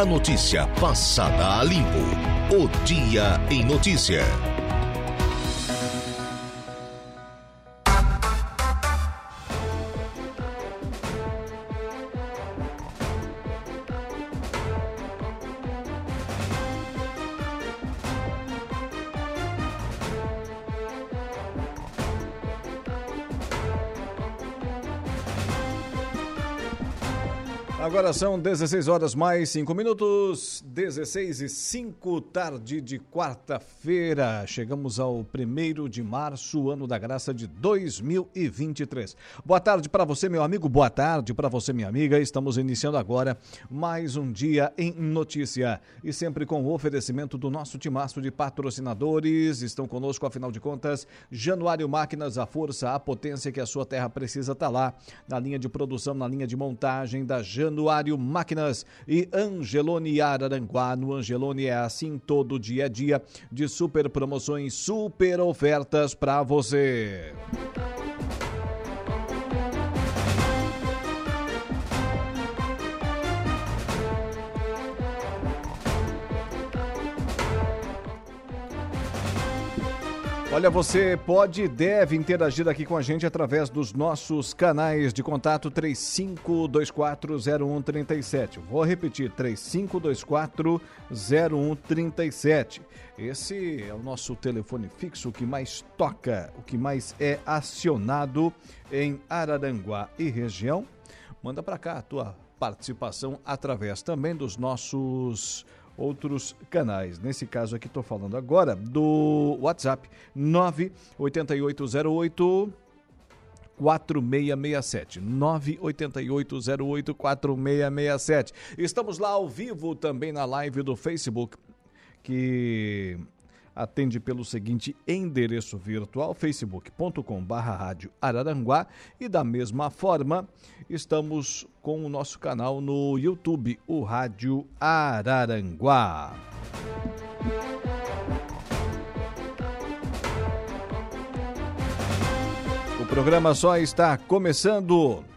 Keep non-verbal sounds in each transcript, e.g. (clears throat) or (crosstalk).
A notícia passada a limpo. O Dia em Notícia. Agora são 16 horas mais 5 minutos, 16 e 5, tarde de quarta-feira. Chegamos ao 1 de março, ano da graça de 2023. Boa tarde para você, meu amigo, boa tarde para você, minha amiga. Estamos iniciando agora mais um dia em notícia e sempre com o oferecimento do nosso timaço de patrocinadores. Estão conosco, afinal de contas, Januário Máquinas, a força, a potência que a sua terra precisa estar tá lá na linha de produção, na linha de montagem da Januário Máquinas e Angelone Araranguá. No Angelone é assim todo dia a dia de super promoções, super ofertas para você. Olha, você pode e deve interagir aqui com a gente através dos nossos canais de contato 35240137. Vou repetir, 35240137. Esse é o nosso telefone fixo, que mais toca, o que mais é acionado em Araranguá e região. Manda para cá a tua participação através também dos nossos outros canais. Nesse caso aqui, estou falando agora do WhatsApp 98808 4667 98808 4667. Estamos lá ao vivo também na live do Facebook que atende pelo seguinte endereço virtual facebook.com barra Araranguá e da mesma forma estamos com o nosso canal no YouTube, o Rádio Araranguá. O programa só está começando.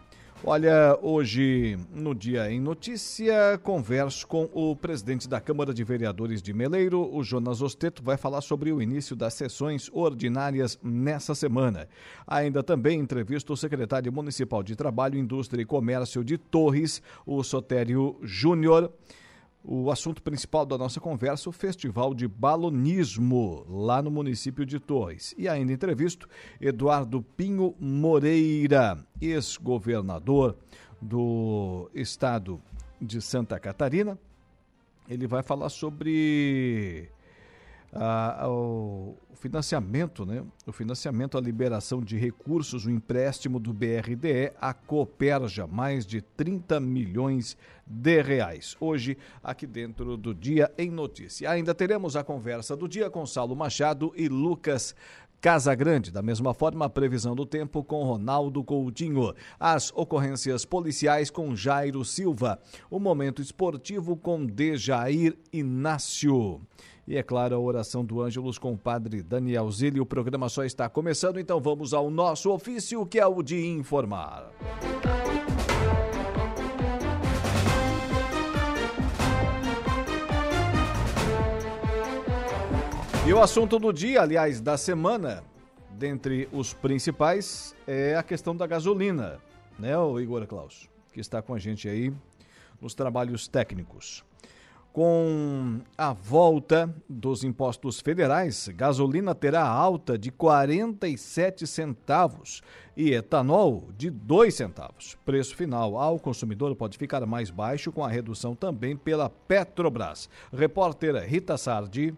Olha, hoje no Dia em Notícia, converso com o presidente da Câmara de Vereadores de Meleiro, o Jonas Osteto, vai falar sobre o início das sessões ordinárias nessa semana. Ainda também entrevista o secretário municipal de Trabalho, Indústria e Comércio de Torres, o Sotério Júnior o assunto principal da nossa conversa, o Festival de Balonismo, lá no município de Torres. E ainda entrevisto Eduardo Pinho Moreira, ex-governador do estado de Santa Catarina. Ele vai falar sobre ah, o financiamento, né? O financiamento, a liberação de recursos, o empréstimo do BRDE à Coperja, mais de 30 milhões de reais. Hoje, aqui dentro do Dia em Notícia. Ainda teremos a conversa do dia com Saulo Machado e Lucas Casa Grande, da mesma forma, a previsão do tempo com Ronaldo Coutinho. As ocorrências policiais com Jairo Silva. O momento esportivo com Dejair Inácio. E é claro, a oração do Ângelos com o padre Daniel Zilli. O programa só está começando, então vamos ao nosso ofício, que é o de informar. E o assunto do dia, aliás, da semana, dentre os principais, é a questão da gasolina, né, o Igor Klaus, que está com a gente aí nos trabalhos técnicos. Com a volta dos impostos federais, gasolina terá alta de 47 centavos e etanol de 2 centavos. Preço final ao consumidor pode ficar mais baixo com a redução também pela Petrobras. Repórter Rita Sardi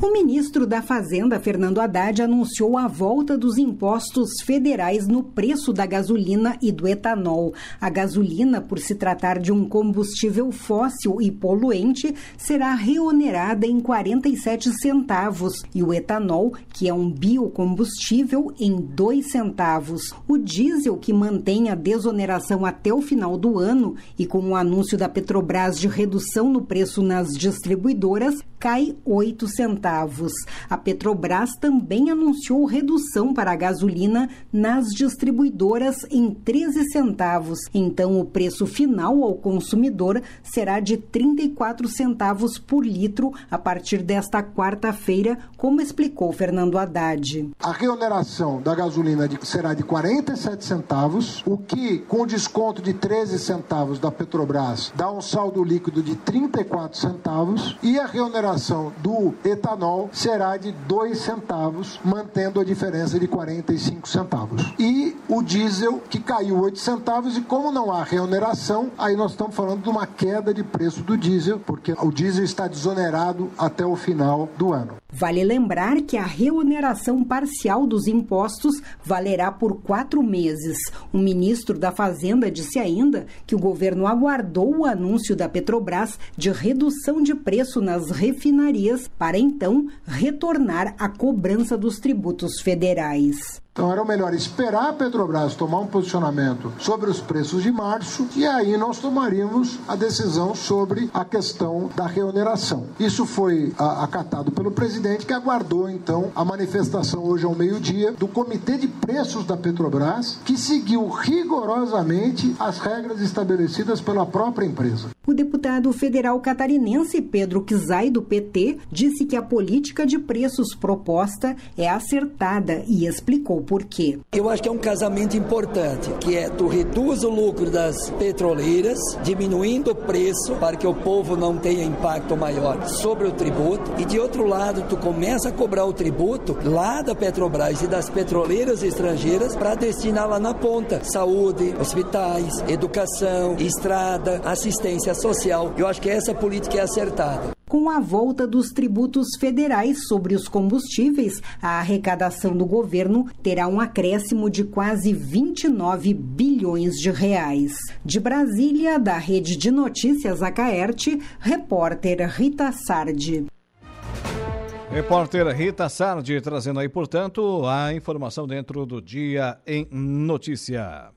o ministro da Fazenda, Fernando Haddad, anunciou a volta dos impostos federais no preço da gasolina e do etanol. A gasolina, por se tratar de um combustível fóssil e poluente, será reonerada em 47 centavos e o etanol, que é um biocombustível, em 2 centavos. O diesel, que mantém a desoneração até o final do ano e com o anúncio da Petrobras de redução no preço nas distribuidoras, cai 8 centavos centavos. A Petrobras também anunciou redução para a gasolina nas distribuidoras em 13 centavos. Então, o preço final ao consumidor será de 34 centavos por litro a partir desta quarta-feira, como explicou Fernando Haddad. A reoneração da gasolina será de 47 centavos, o que, com desconto de 13 centavos da Petrobras, dá um saldo líquido de 34 centavos, e a reoneração do etanol será de 2 centavos, mantendo a diferença de 45 centavos. E o diesel, que caiu 8 centavos, e como não há reoneração, aí nós estamos falando de uma queda de preço do diesel, porque o diesel está desonerado até o final do ano. Vale lembrar que a reoneração parcial dos impostos valerá por quatro meses. O ministro da Fazenda disse ainda que o governo aguardou o anúncio da Petrobras de redução de preço nas refinarias para então retornar à cobrança dos tributos federais. Então era melhor esperar a Petrobras tomar um posicionamento sobre os preços de março e aí nós tomaríamos a decisão sobre a questão da reoneração. Isso foi a, acatado pelo presidente que aguardou então a manifestação hoje ao meio-dia do Comitê de Preços da Petrobras, que seguiu rigorosamente as regras estabelecidas pela própria empresa. O deputado federal catarinense Pedro Kizai, do PT, disse que a política de preços proposta é acertada e explicou por quê. Eu acho que é um casamento importante, que é tu reduz o lucro das petroleiras, diminuindo o preço para que o povo não tenha impacto maior sobre o tributo, e de outro lado tu começa a cobrar o tributo lá da Petrobras e das petroleiras estrangeiras para destinar lá na ponta saúde, hospitais, educação, estrada, assistência social. Eu acho que essa política é acertada. Com a volta dos tributos federais sobre os combustíveis, a arrecadação do governo terá um acréscimo de quase 29 bilhões de reais. De Brasília, da Rede de Notícias Acaerte, repórter Rita Sardi. Repórter Rita Sardi trazendo aí, portanto, a informação dentro do Dia em Notícia.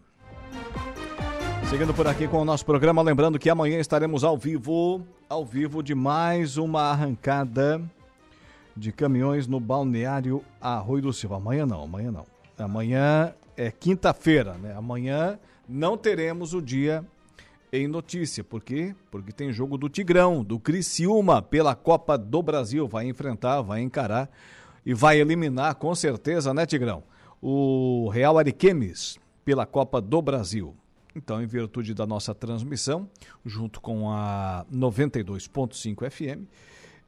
Seguindo por aqui com o nosso programa, lembrando que amanhã estaremos ao vivo, ao vivo de mais uma arrancada de caminhões no balneário Arroio do Silva. Amanhã não, amanhã não. Amanhã é quinta-feira, né? Amanhã não teremos o dia em notícia. Por quê? Porque tem jogo do Tigrão, do Criciúma, pela Copa do Brasil. Vai enfrentar, vai encarar e vai eliminar, com certeza, né, Tigrão? O Real Ariquemes pela Copa do Brasil. Então, em virtude da nossa transmissão, junto com a 92.5 FM,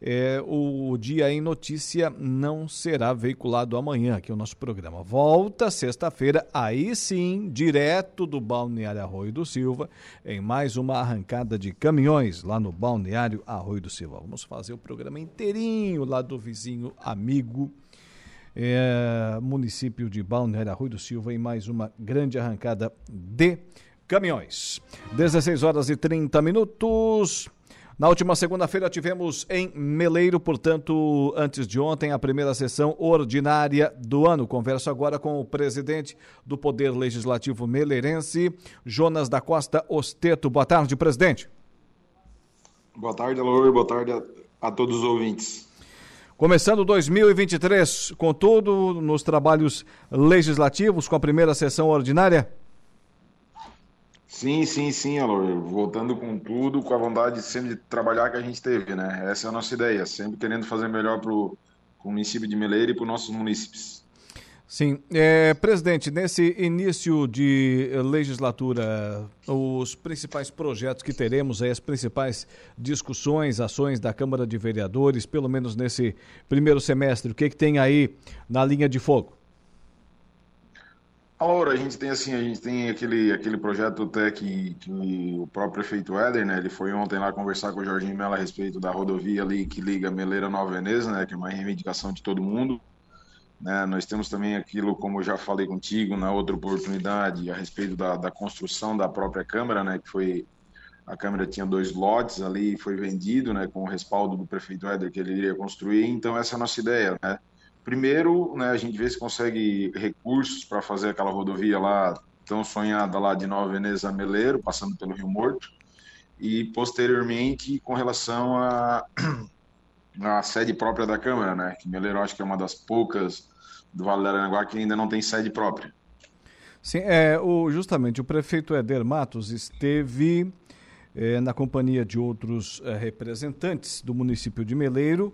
é, o Dia em Notícia não será veiculado amanhã aqui o nosso programa. Volta sexta-feira, aí sim, direto do Balneário Arroio do Silva, em mais uma arrancada de caminhões lá no Balneário Arroio do Silva. Vamos fazer o programa inteirinho lá do vizinho amigo é, município de Balneário Arroio do Silva em mais uma grande arrancada de caminhões. 16 horas e 30 minutos. Na última segunda-feira tivemos em Meleiro, portanto, antes de ontem, a primeira sessão ordinária do ano. Converso agora com o presidente do Poder Legislativo Meleirense, Jonas da Costa Osteto. Boa tarde, presidente. Boa tarde, Alô. Boa tarde a, a todos os ouvintes. Começando 2023, com tudo nos trabalhos legislativos, com a primeira sessão ordinária? Sim, sim, sim, Alô. Voltando com tudo, com a vontade sempre de trabalhar que a gente teve, né? Essa é a nossa ideia, sempre querendo fazer melhor para o município de Meleira e para os nossos munícipes. Sim. É, presidente, nesse início de legislatura, os principais projetos que teremos, as principais discussões, ações da Câmara de Vereadores, pelo menos nesse primeiro semestre, o que, que tem aí na linha de fogo? A Laura, a gente tem assim, a gente tem aquele, aquele projeto até que, que o próprio prefeito Éder, né, ele foi ontem lá conversar com o Jorginho Mello a respeito da rodovia ali que liga Meleira Nova Veneza, né, que é uma reivindicação de todo mundo. Né, nós temos também aquilo, como eu já falei contigo na outra oportunidade, a respeito da, da construção da própria Câmara, né, que foi a Câmara tinha dois lotes ali, foi vendido, né, com o respaldo do prefeito Éder que ele iria construir. Então essa é a nossa ideia, né? Primeiro, né, a gente vê se consegue recursos para fazer aquela rodovia lá tão sonhada lá de Nova Veneza a Meleiro, passando pelo Rio Morto. E posteriormente, com relação a (clears throat) a sede própria da Câmara, né? Que Meleiro acho que é uma das poucas do Vale do Araranguá que ainda não tem sede própria. Sim, é, o, justamente o prefeito Éder Matos esteve é, na companhia de outros é, representantes do município de Meleiro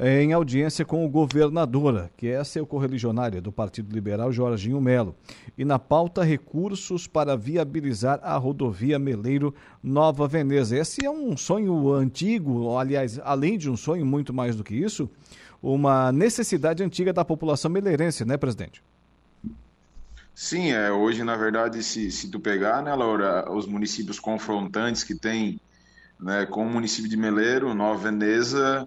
em audiência com o governadora, que é seu correligionária do Partido Liberal, Jorginho Melo. E na pauta, recursos para viabilizar a rodovia Meleiro Nova Veneza. Esse é um sonho antigo, aliás, além de um sonho, muito mais do que isso, uma necessidade antiga da população meleirense, né, presidente? Sim, é, hoje, na verdade, se, se tu pegar, né, Laura, os municípios confrontantes que tem né, com o município de Meleiro, Nova Veneza,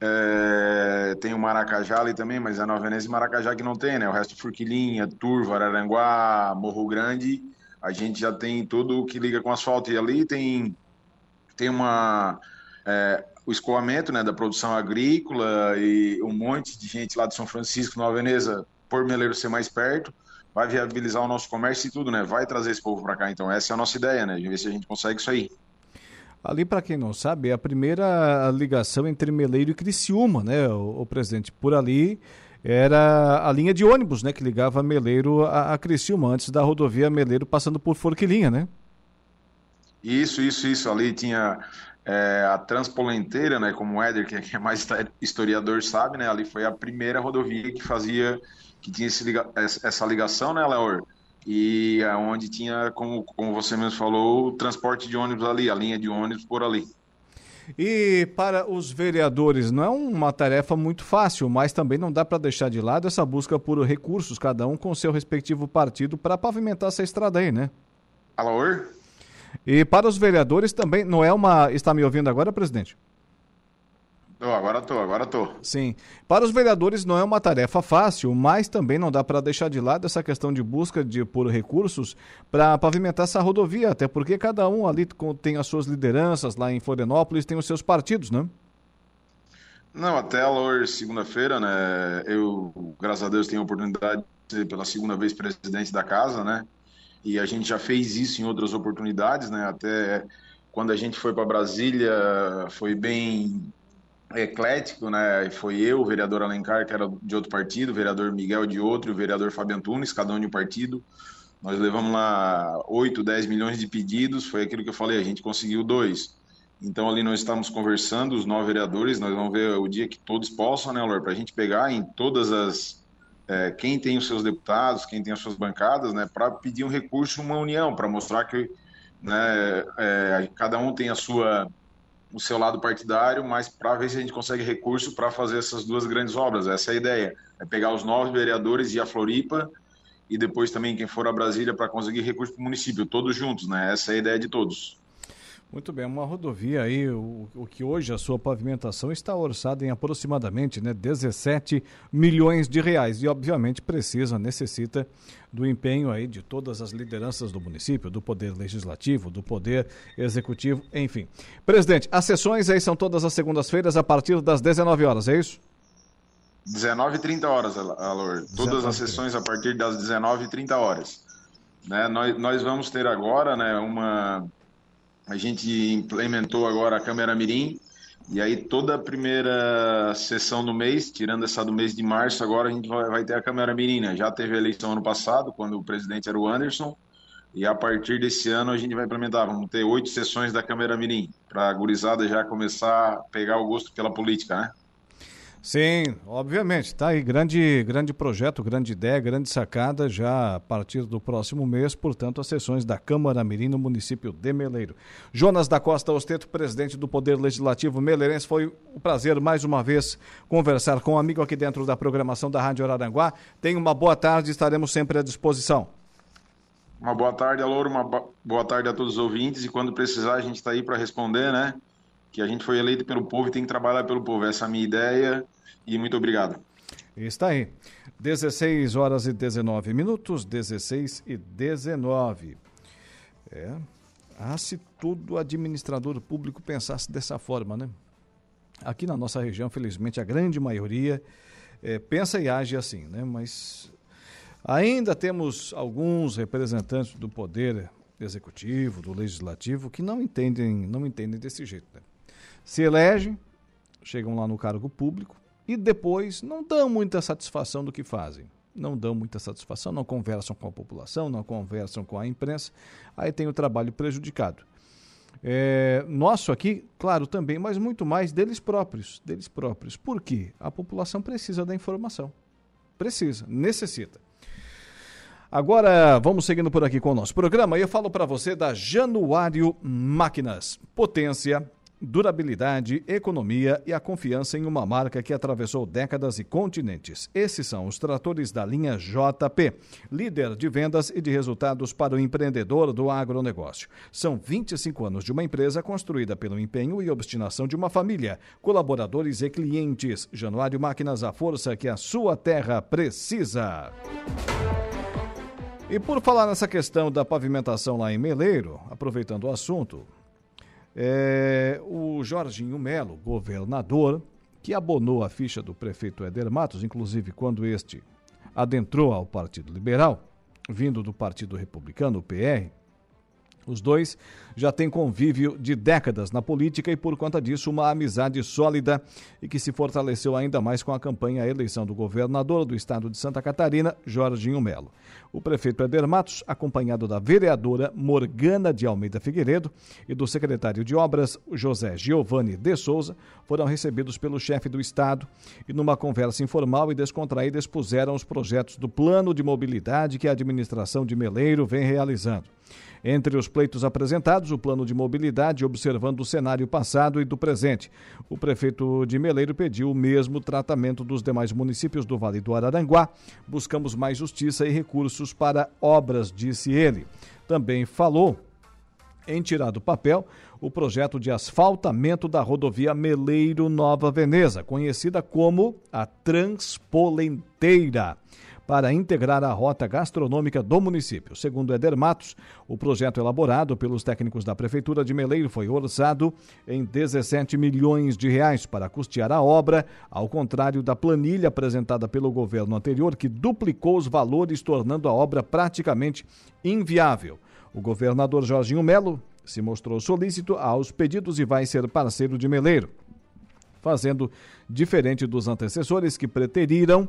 é, tem o Maracajá ali também, mas é Nova Veneza e Maracajá que não tem, né? O resto, Furquilinha, Turva, Araranguá, Morro Grande, a gente já tem tudo que liga com asfalto. E ali tem, tem uma... É, o escoamento né, da produção agrícola e um monte de gente lá de São Francisco, Nova Veneza, por Meleiro ser mais perto, vai viabilizar o nosso comércio e tudo, né? Vai trazer esse povo para cá. Então, essa é a nossa ideia, né? De ver se a gente consegue isso aí. Ali, para quem não sabe, é a primeira ligação entre Meleiro e Criciúma, né, o, o, presidente? Por ali era a linha de ônibus, né, que ligava Meleiro a, a Criciúma, antes da rodovia Meleiro passando por Forquilinha, né? Isso, isso, isso. Ali tinha é, a Transpolenteira, né, como o Éder, que é mais (laughs) historiador, sabe, né, ali foi a primeira rodovia que fazia, que tinha essa ligação, né, Leor? E é onde tinha, como, como você mesmo falou, o transporte de ônibus ali, a linha de ônibus por ali. E para os vereadores, não é uma tarefa muito fácil, mas também não dá para deixar de lado essa busca por recursos, cada um com seu respectivo partido, para pavimentar essa estrada aí, né? Alô? E para os vereadores também, não é uma. Está me ouvindo agora, presidente? Tô, agora tô, agora tô. Sim. Para os vereadores não é uma tarefa fácil, mas também não dá para deixar de lado essa questão de busca de por recursos para pavimentar essa rodovia, até porque cada um ali tem as suas lideranças lá em Florianópolis, tem os seus partidos, né? Não, até hoje, segunda-feira, né? Eu, graças a Deus, tenho a oportunidade de ser pela segunda vez presidente da casa, né? E a gente já fez isso em outras oportunidades, né? Até quando a gente foi para Brasília, foi bem eclético, né? Foi eu, o vereador Alencar, que era de outro partido, o vereador Miguel de outro, o vereador Fábio Antunes, cada um de um partido. Nós levamos lá 8, 10 milhões de pedidos, foi aquilo que eu falei, a gente conseguiu dois. Então ali nós estamos conversando, os nove vereadores, nós vamos ver o dia que todos possam, né, Lor, para a gente pegar em todas as é, quem tem os seus deputados, quem tem as suas bancadas, né, para pedir um recurso, uma união, para mostrar que né, é, cada um tem a sua, o seu lado partidário, mas para ver se a gente consegue recurso para fazer essas duas grandes obras. Essa é a ideia, é pegar os nove vereadores e a Floripa e depois também quem for a Brasília para conseguir recurso para o município, todos juntos, né? Essa é a ideia de todos. Muito bem, uma rodovia aí, o, o, que hoje a sua pavimentação está orçada em aproximadamente né, 17 milhões de reais e obviamente precisa, necessita do empenho aí de todas as lideranças do município, do poder legislativo, do poder executivo, enfim. Presidente, as sessões aí são todas as segundas-feiras a partir das 19 horas, é isso? 19 e 30 horas, Alor. Todas as sessões a partir das 19 e 30 horas. Né, nós, nós vamos ter agora né, uma a gente implementou agora a câmera Mirim, e aí toda a primeira sessão do mês, tirando essa do mês de março, agora a gente vai, ter a câmera Mirim, né? Já teve a eleição ano passado, quando o presidente era o Anderson, e a partir desse ano a gente vai implementar, vamos ter oito sessões da câmera Mirim, para a gurizada já começar a pegar o gosto pela política, né? Sim, obviamente. Tá aí grande, grande projeto, grande ideia, grande sacada já a partir do próximo mês, portanto, as sessões da Câmara Mirim no município de Meleiro. Jonas da Costa Osteto, presidente do Poder Legislativo Meleirense, foi um prazer mais uma vez conversar com um amigo aqui dentro da programação da Rádio Araranguá. Tenha uma boa tarde, estaremos sempre à disposição. Uma boa tarde, Aloro, uma boa tarde a todos os ouvintes e quando precisar a gente está aí para responder, né? Que a gente foi eleito pelo povo e tem que trabalhar pelo povo. Essa é a minha ideia e muito obrigado. Está aí. 16 horas e 19 minutos, 16 e 19. É. Ah, se todo administrador público pensasse dessa forma, né? Aqui na nossa região, felizmente, a grande maioria é, pensa e age assim, né? Mas ainda temos alguns representantes do poder executivo, do legislativo, que não entendem, não entendem desse jeito, né? Se elege, chegam lá no cargo público e depois não dão muita satisfação do que fazem. Não dão muita satisfação, não conversam com a população, não conversam com a imprensa, aí tem o trabalho prejudicado. É, nosso aqui, claro, também, mas muito mais deles próprios, deles próprios. Por quê? A população precisa da informação. Precisa, necessita. Agora, vamos seguindo por aqui com o nosso programa e eu falo para você da Januário Máquinas. Potência, durabilidade, economia e a confiança em uma marca que atravessou décadas e continentes. Esses são os tratores da linha JP, líder de vendas e de resultados para o empreendedor do agronegócio. São 25 anos de uma empresa construída pelo empenho e obstinação de uma família, colaboradores e clientes. Januário Máquinas, a força que a sua terra precisa. E por falar nessa questão da pavimentação lá em Meleiro, aproveitando o assunto, é, o Jorginho Melo, governador, que abonou a ficha do prefeito Éder Matos, inclusive quando este adentrou ao Partido Liberal, vindo do Partido Republicano, o PR, os dois já têm convívio de décadas na política e, por conta disso, uma amizade sólida e que se fortaleceu ainda mais com a campanha à eleição do governador do estado de Santa Catarina, Jorginho Melo. O prefeito Eder Matos, acompanhado da vereadora Morgana de Almeida Figueiredo e do secretário de Obras, José Giovanni de Souza, foram recebidos pelo chefe do estado e, numa conversa informal e descontraída, expuseram os projetos do plano de mobilidade que a administração de Meleiro vem realizando. Entre os pleitos apresentados, o plano de mobilidade, observando o cenário passado e do presente. O prefeito de Meleiro pediu o mesmo tratamento dos demais municípios do Vale do Araranguá. Buscamos mais justiça e recursos para obras, disse ele. Também falou em tirar do papel o projeto de asfaltamento da rodovia Meleiro Nova Veneza, conhecida como a Transpolenteira para integrar a rota gastronômica do município. Segundo Eder Matos, o projeto elaborado pelos técnicos da Prefeitura de Meleiro foi orçado em 17 milhões de reais para custear a obra, ao contrário da planilha apresentada pelo governo anterior, que duplicou os valores, tornando a obra praticamente inviável. O governador Jorginho Melo se mostrou solícito aos pedidos e vai ser parceiro de Meleiro, fazendo diferente dos antecessores que preteriram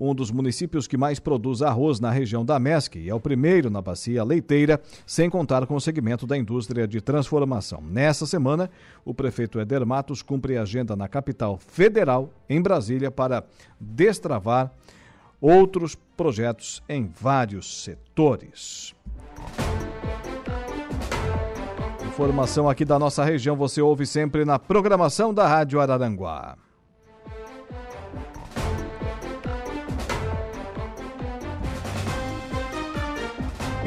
um dos municípios que mais produz arroz na região da MESC e é o primeiro na bacia leiteira, sem contar com o segmento da indústria de transformação. Nessa semana, o prefeito Eder Matos cumpre a agenda na capital federal, em Brasília, para destravar outros projetos em vários setores. Informação aqui da nossa região você ouve sempre na programação da Rádio Araranguá.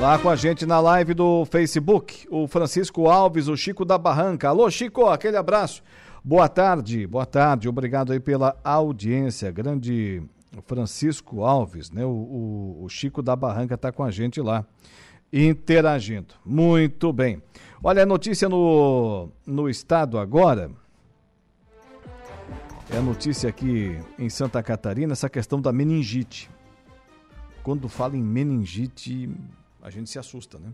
Lá com a gente na live do Facebook, o Francisco Alves, o Chico da Barranca. Alô, Chico, aquele abraço. Boa tarde, boa tarde, obrigado aí pela audiência. Grande Francisco Alves, né? O, o, o Chico da Barranca está com a gente lá, interagindo. Muito bem. Olha, a notícia no, no estado agora. É a notícia aqui em Santa Catarina, essa questão da meningite. Quando fala em meningite, a gente se assusta, né?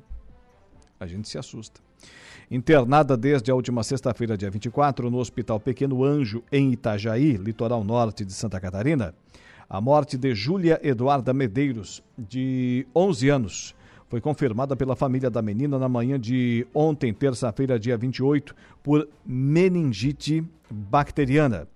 A gente se assusta. Internada desde a última sexta-feira, dia 24, no Hospital Pequeno Anjo, em Itajaí, litoral norte de Santa Catarina, a morte de Júlia Eduarda Medeiros, de 11 anos, foi confirmada pela família da menina na manhã de ontem, terça-feira, dia 28, por meningite bacteriana.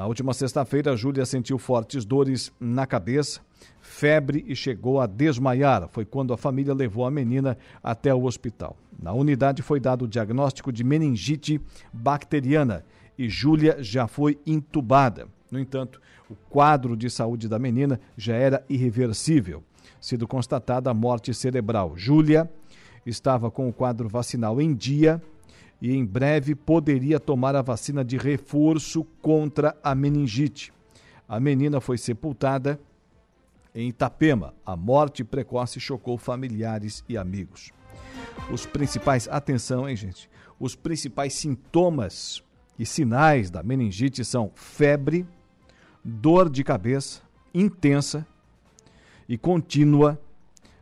Na última sexta-feira, Júlia sentiu fortes dores na cabeça, febre e chegou a desmaiar. Foi quando a família levou a menina até o hospital. Na unidade foi dado o diagnóstico de meningite bacteriana e Júlia já foi intubada. No entanto, o quadro de saúde da menina já era irreversível, sendo constatada a morte cerebral. Júlia estava com o quadro vacinal em dia e em breve poderia tomar a vacina de reforço contra a meningite. A menina foi sepultada em Itapema. A morte precoce chocou familiares e amigos. Os principais, atenção, hein, gente? Os principais sintomas e sinais da meningite são febre, dor de cabeça intensa e contínua,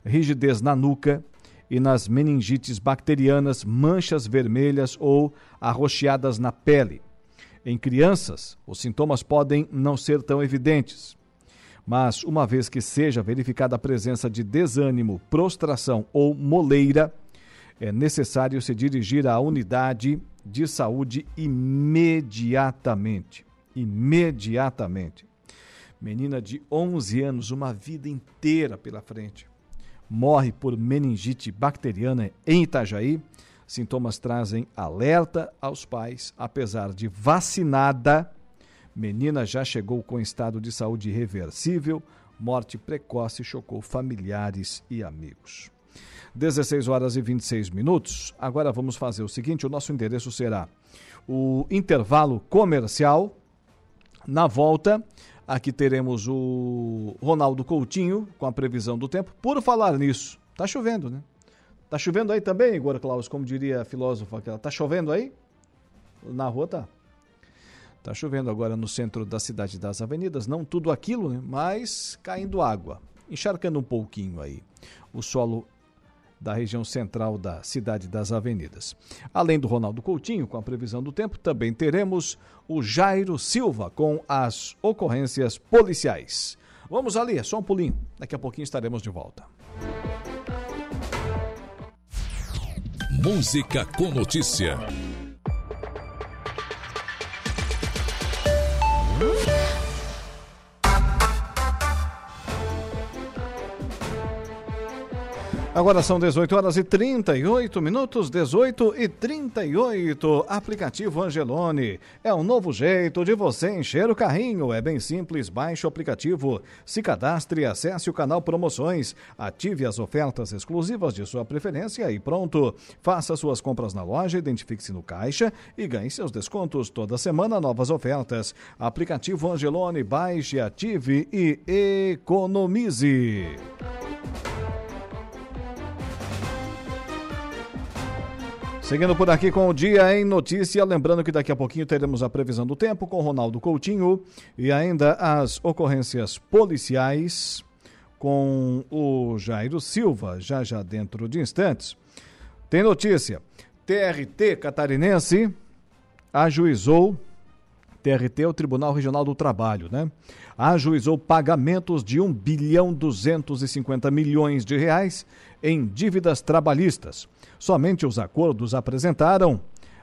rigidez na nuca, e nas meningites bacterianas, manchas vermelhas ou arroxeadas na pele. Em crianças, os sintomas podem não ser tão evidentes, mas uma vez que seja verificada a presença de desânimo, prostração ou moleira, é necessário se dirigir à unidade de saúde imediatamente. Imediatamente. Menina de 11 anos, uma vida inteira pela frente morre por meningite bacteriana em Itajaí. Sintomas trazem alerta aos pais, apesar de vacinada. Menina já chegou com estado de saúde irreversível. Morte precoce chocou familiares e amigos. 16 horas e 26 minutos. Agora vamos fazer o seguinte: o nosso endereço será o intervalo comercial. Na volta, Aqui teremos o Ronaldo Coutinho com a previsão do tempo. Por falar nisso, tá chovendo, né? Tá chovendo aí também, Igor Klaus, como diria a filósofa aquela. Tá chovendo aí? Na rua tá. Tá chovendo agora no centro da cidade das avenidas, não tudo aquilo, né? Mas caindo água, encharcando um pouquinho aí. O solo da região central da cidade das avenidas. Além do Ronaldo Coutinho, com a previsão do tempo, também teremos o Jairo Silva com as ocorrências policiais. Vamos ali, é só um pulinho. Daqui a pouquinho estaremos de volta. Música com notícia. Agora são 18 horas e 38 minutos, 18 e 38. Aplicativo Angelone. É um novo jeito de você encher o carrinho. É bem simples, baixe o aplicativo, se cadastre, acesse o canal Promoções, ative as ofertas exclusivas de sua preferência e pronto. Faça suas compras na loja, identifique-se no caixa e ganhe seus descontos. Toda semana, novas ofertas. Aplicativo Angelone, baixe, ative e economize. Seguindo por aqui com o Dia em Notícia, lembrando que daqui a pouquinho teremos a previsão do tempo com Ronaldo Coutinho e ainda as ocorrências policiais com o Jairo Silva, já já dentro de instantes. Tem notícia: TRT catarinense ajuizou TRT é o Tribunal Regional do Trabalho, né? Ajuizou pagamentos de 1 bilhão 250 milhões de reais em dívidas trabalhistas. Somente os acordos apresentaram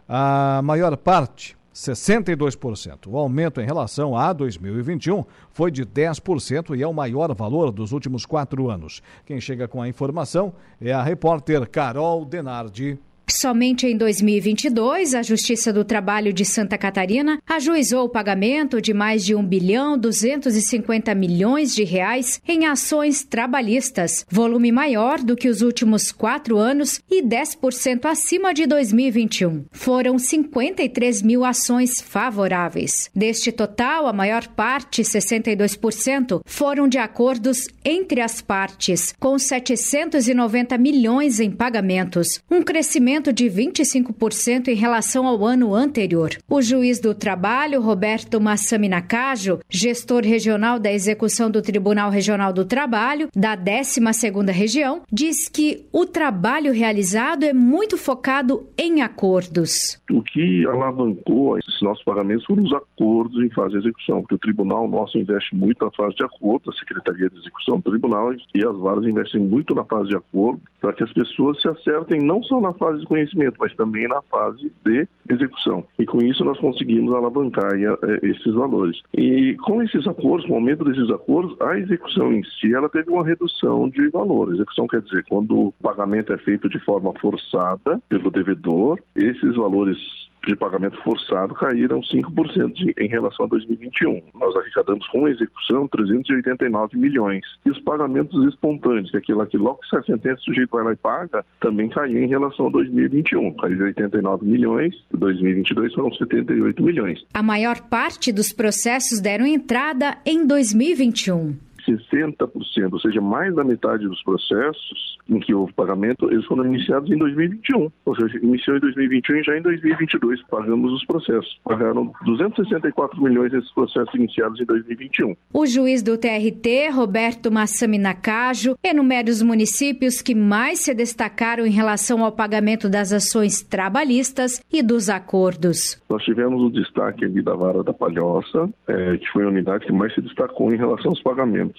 a maior parte, 62%. O aumento em relação a 2021 foi de 10% e é o maior valor dos últimos quatro anos. Quem chega com a informação é a repórter Carol Denardi. Somente em 2022, a Justiça do Trabalho de Santa Catarina ajuizou o pagamento de mais de 1 bilhão 250 milhões de reais em ações trabalhistas, volume maior do que os últimos quatro anos e 10% acima de 2021. Foram 53 mil ações favoráveis. Deste total, a maior parte, 62%, foram de acordos entre as partes, com 790 milhões em pagamentos, um crescimento de 25% em relação ao ano anterior. O juiz do trabalho, Roberto Massami Nakajo, gestor regional da execução do Tribunal Regional do Trabalho, da 12ª região, diz que o trabalho realizado é muito focado em acordos. O que alavancou esses nossos pagamentos foram os acordos em fase de execução, porque o tribunal nosso investe muito na fase de acordo, a Secretaria de Execução do Tribunal e as varas investem muito na fase de acordo, para que as pessoas se acertem não só na fase de conhecimento, mas também na fase de execução. E com isso nós conseguimos alavancar eh, esses valores. E com esses acordos, com o aumento desses acordos, a execução em si ela teve uma redução de valor. Execução quer dizer quando o pagamento é feito de forma forçada pelo devedor, esses valores de pagamento forçado caíram 5% de, em relação a 2021. Nós arrecadamos com execução 389 milhões. E os pagamentos espontâneos, que é aquilo que logo que a sentença, o sujeito vai lá e paga, também caiu em relação a 2021. Caiu de 89 milhões, 2022 foram 78 milhões. A maior parte dos processos deram entrada em 2021. 60%, ou seja, mais da metade dos processos em que houve pagamento, eles foram iniciados em 2021. Ou seja, iniciou em 2021 e já em 2022 pagamos os processos. Pagaram 264 milhões desses processos iniciados em 2021. O juiz do TRT, Roberto Massami Nakajo, enumera os municípios que mais se destacaram em relação ao pagamento das ações trabalhistas e dos acordos. Nós tivemos o destaque ali da Vara da Palhoça, é, que foi a unidade que mais se destacou em relação aos pagamentos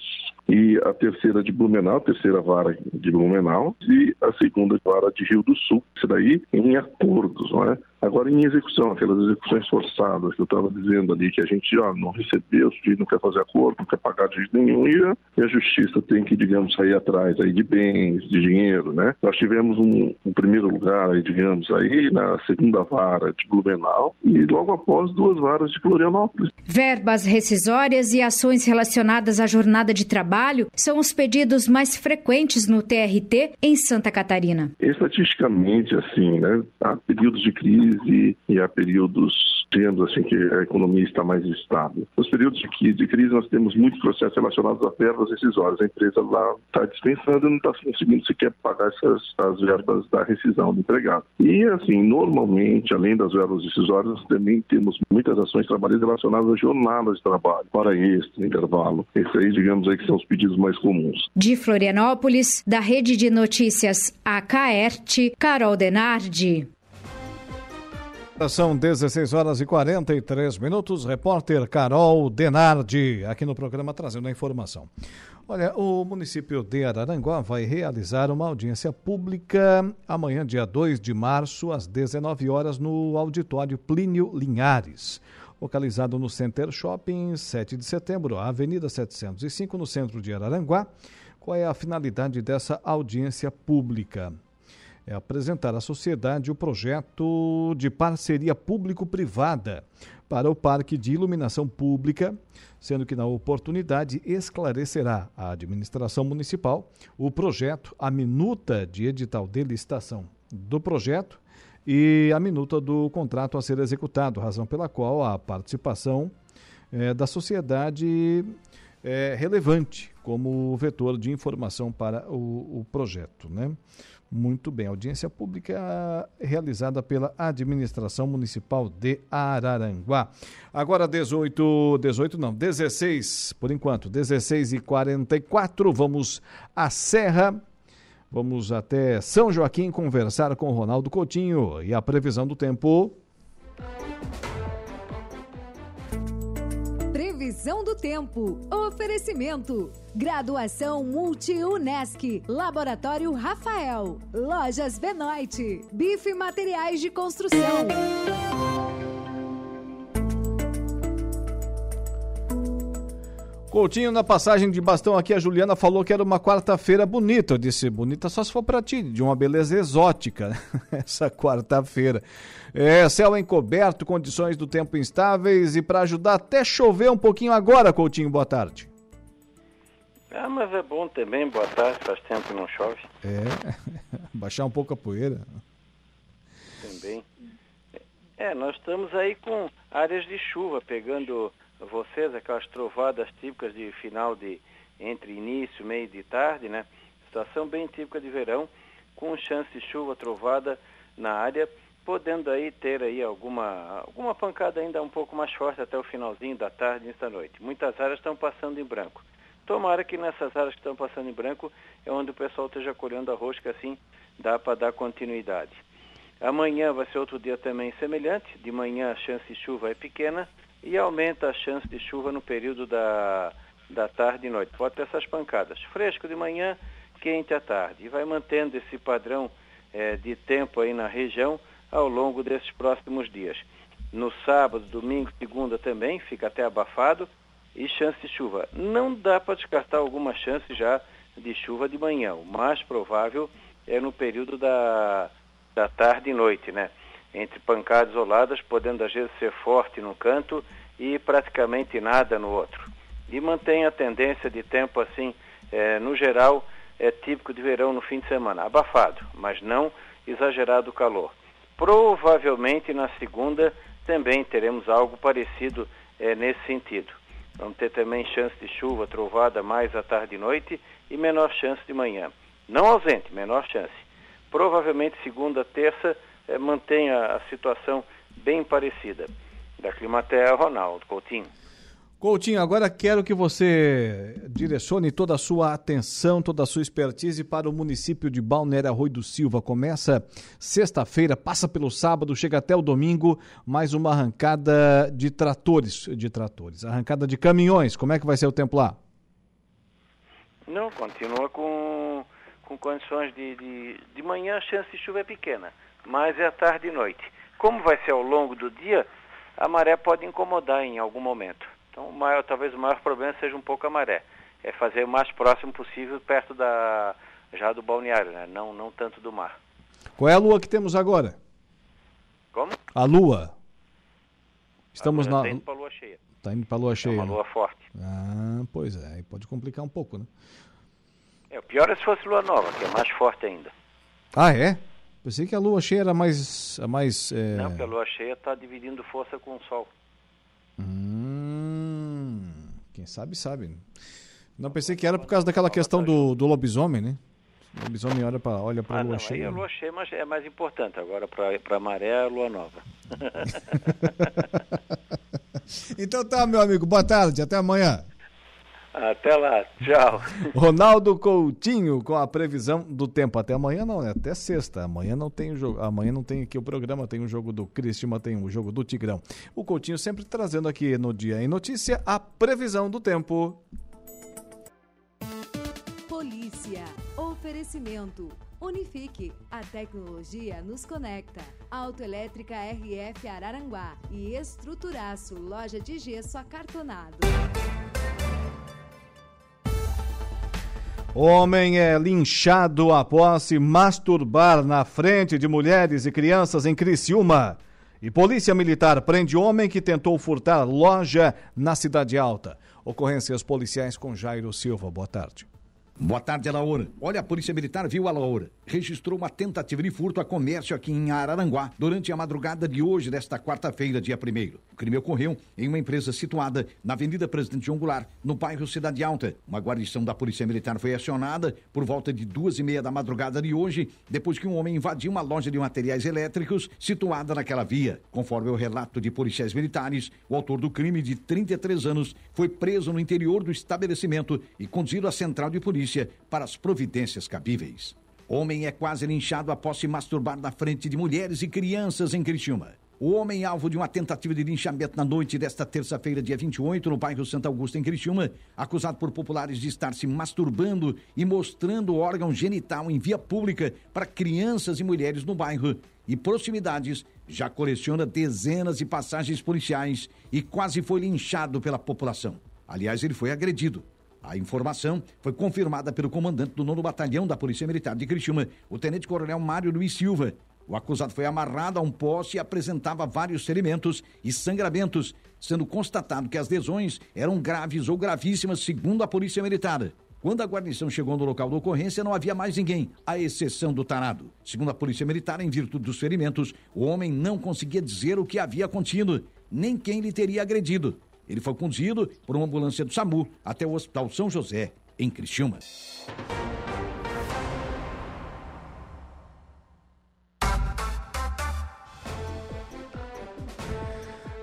e a terceira de Blumenau, a terceira vara de Blumenau e a segunda vara de Rio do Sul. Isso daí em acordos, não é? Agora, em execução, aquelas execuções forçadas que eu estava dizendo ali, que a gente já não recebeu, não quer fazer acordo, não quer pagar de jeito nenhum, e a, e a justiça tem que, digamos, sair atrás aí de bens, de dinheiro, né? Nós tivemos um, um primeiro lugar, aí, digamos, aí na segunda vara de Blumenau e logo após duas varas de Florianópolis. Verbas rescisórias e ações relacionadas à jornada de trabalho são os pedidos mais frequentes no TRT em Santa Catarina. Estatisticamente, assim, né? Há períodos de crise crise e há períodos, tendo assim que a economia está mais estável. Nos períodos de, crise nós temos muitos processos relacionados a verbas rescisórias. A empresa lá está dispensando e não está conseguindo sequer pagar essas as verbas da rescisão do empregado. E assim, normalmente, além das verbas rescisórias, nós também temos muitas ações trabalhistas relacionadas a jornadas de trabalho, para extra, intervalo. Esses aí, digamos aí, que são os pedidos mais comuns. De Florianópolis, da Rede de Notícias AKERT, Carol Denardi. São 16 horas e 43 minutos. Repórter Carol Denardi, aqui no programa trazendo a informação. Olha, o município de Araranguá vai realizar uma audiência pública amanhã, dia 2 de março, às 19 horas, no auditório Plínio Linhares, localizado no Center Shopping, 7 de setembro, Avenida 705, no centro de Araranguá. Qual é a finalidade dessa audiência pública? É apresentar à sociedade o projeto de parceria público-privada para o Parque de Iluminação Pública, sendo que na oportunidade esclarecerá à administração municipal o projeto, a minuta de edital de licitação do projeto e a minuta do contrato a ser executado, razão pela qual a participação é, da sociedade é relevante como vetor de informação para o, o projeto, né? Muito bem, audiência pública realizada pela Administração Municipal de Araranguá. Agora 18, 18 não, 16, por enquanto, 16 e 44, vamos à Serra, vamos até São Joaquim conversar com Ronaldo Coutinho e a previsão do tempo. Previsão do tempo. Oferecimento. Graduação Multi-UNESC. Laboratório Rafael. Lojas Benoit. Bife Materiais de Construção. Coutinho, na passagem de bastão aqui, a Juliana falou que era uma quarta-feira bonita. Eu disse, bonita só se for para ti, de uma beleza exótica, (laughs) essa quarta-feira. É, céu encoberto, condições do tempo instáveis e para ajudar até chover um pouquinho agora, Coutinho, boa tarde. Ah, mas é bom também, boa tarde, faz tempo que não chove. É, (laughs) baixar um pouco a poeira. Também. É, nós estamos aí com áreas de chuva pegando vocês, aquelas trovadas típicas de final de entre início, meio de tarde, né? Situação bem típica de verão, com chance de chuva trovada na área, podendo aí ter aí alguma, alguma pancada ainda um pouco mais forte até o finalzinho da tarde e da noite. Muitas áreas estão passando em branco. Tomara que nessas áreas que estão passando em branco é onde o pessoal esteja colhendo a rosca, assim dá para dar continuidade. Amanhã vai ser outro dia também semelhante. De manhã a chance de chuva é pequena, e aumenta a chance de chuva no período da, da tarde e noite. Pode ter essas pancadas. Fresco de manhã, quente à tarde. E vai mantendo esse padrão é, de tempo aí na região ao longo desses próximos dias. No sábado, domingo, segunda também, fica até abafado e chance de chuva. Não dá para descartar alguma chance já de chuva de manhã. O mais provável é no período da, da tarde e noite, né? Entre pancadas isoladas, podendo às vezes ser forte num canto e praticamente nada no outro. E mantém a tendência de tempo assim, é, no geral, é típico de verão no fim de semana, abafado, mas não exagerado calor. Provavelmente na segunda também teremos algo parecido é, nesse sentido. Vamos ter também chance de chuva, trovada mais à tarde e noite e menor chance de manhã. Não ausente, menor chance. Provavelmente segunda, terça é, mantenha a situação bem parecida. Da Climatea, Ronaldo Coutinho. Coutinho, agora quero que você direcione toda a sua atenção, toda a sua expertise para o município de Balneário Arroio do Silva. Começa sexta-feira, passa pelo sábado, chega até o domingo, mais uma arrancada de tratores, de tratores, arrancada de caminhões. Como é que vai ser o tempo lá? Não, continua com, com condições de, de, de manhã, a chance de chuva é pequena, mas é à tarde e noite. Como vai ser ao longo do dia, a maré pode incomodar em algum momento. Então, o maior, talvez o maior problema seja um pouco a maré. É fazer o mais próximo possível perto da já do balneário, né? Não, não tanto do mar. Qual é a lua que temos agora? Como? A lua. Estamos a na. Está indo para a lua cheia. Está indo para a lua cheia. É uma né? lua forte. Ah, pois é, aí pode complicar um pouco, né? É, o pior é se fosse lua nova, que é mais forte ainda. Ah, é? Pensei que a lua cheia era mais. a mais é... Não, porque a lua cheia está dividindo força com o sol. Hum, quem sabe, sabe. Não pensei que era por causa daquela questão do, do lobisomem, né? O lobisomem olha para olha a Ah, lua não, cheia. aí a lua cheia mas é mais importante. Agora, para a maré, é a lua nova. (laughs) Então tá, meu amigo, boa tarde, até amanhã. Até lá, tchau. (laughs) Ronaldo Coutinho com a previsão do tempo. Até amanhã não, né? Até sexta. Amanhã não tem o jogo. Amanhã não tem aqui o programa, tem o jogo do Cristina, tem o jogo do Tigrão. O Coutinho sempre trazendo aqui no Dia em Notícia a previsão do tempo. Polícia. Oferecimento. Unifique. A tecnologia nos conecta. Autoelétrica RF Araranguá. E Estruturaço. Loja de gesso acartonado. Homem é linchado após se masturbar na frente de mulheres e crianças em Criciúma. E polícia militar prende homem que tentou furtar loja na Cidade Alta. Ocorrências policiais com Jairo Silva. Boa tarde. Boa tarde, Alaor. Olha, a Polícia Militar viu, Alaor, registrou uma tentativa de furto a comércio aqui em Araranguá durante a madrugada de hoje, desta quarta-feira, dia 1 O crime ocorreu em uma empresa situada na Avenida Presidente João Goulart, no bairro Cidade Alta. Uma guarnição da Polícia Militar foi acionada por volta de duas e meia da madrugada de hoje, depois que um homem invadiu uma loja de materiais elétricos situada naquela via. Conforme o relato de policiais militares, o autor do crime, de 33 anos, foi preso no interior do estabelecimento e conduzido à central de polícia para as providências cabíveis. Homem é quase linchado após se masturbar na frente de mulheres e crianças em Criciúma. O homem alvo de uma tentativa de linchamento na noite desta terça-feira, dia 28, no bairro Santo Augusto, em Criciúma, acusado por populares de estar se masturbando e mostrando o órgão genital em via pública para crianças e mulheres no bairro e proximidades, já coleciona dezenas de passagens policiais e quase foi linchado pela população. Aliás, ele foi agredido. A informação foi confirmada pelo comandante do nono batalhão da Polícia Militar de Criciúma, o tenente-coronel Mário Luiz Silva. O acusado foi amarrado a um poste e apresentava vários ferimentos e sangramentos, sendo constatado que as lesões eram graves ou gravíssimas, segundo a Polícia Militar. Quando a guarnição chegou no local da ocorrência, não havia mais ninguém, à exceção do tarado. Segundo a Polícia Militar, em virtude dos ferimentos, o homem não conseguia dizer o que havia contido, nem quem lhe teria agredido. Ele foi conduzido por uma ambulância do SAMU até o Hospital São José, em Criciúma.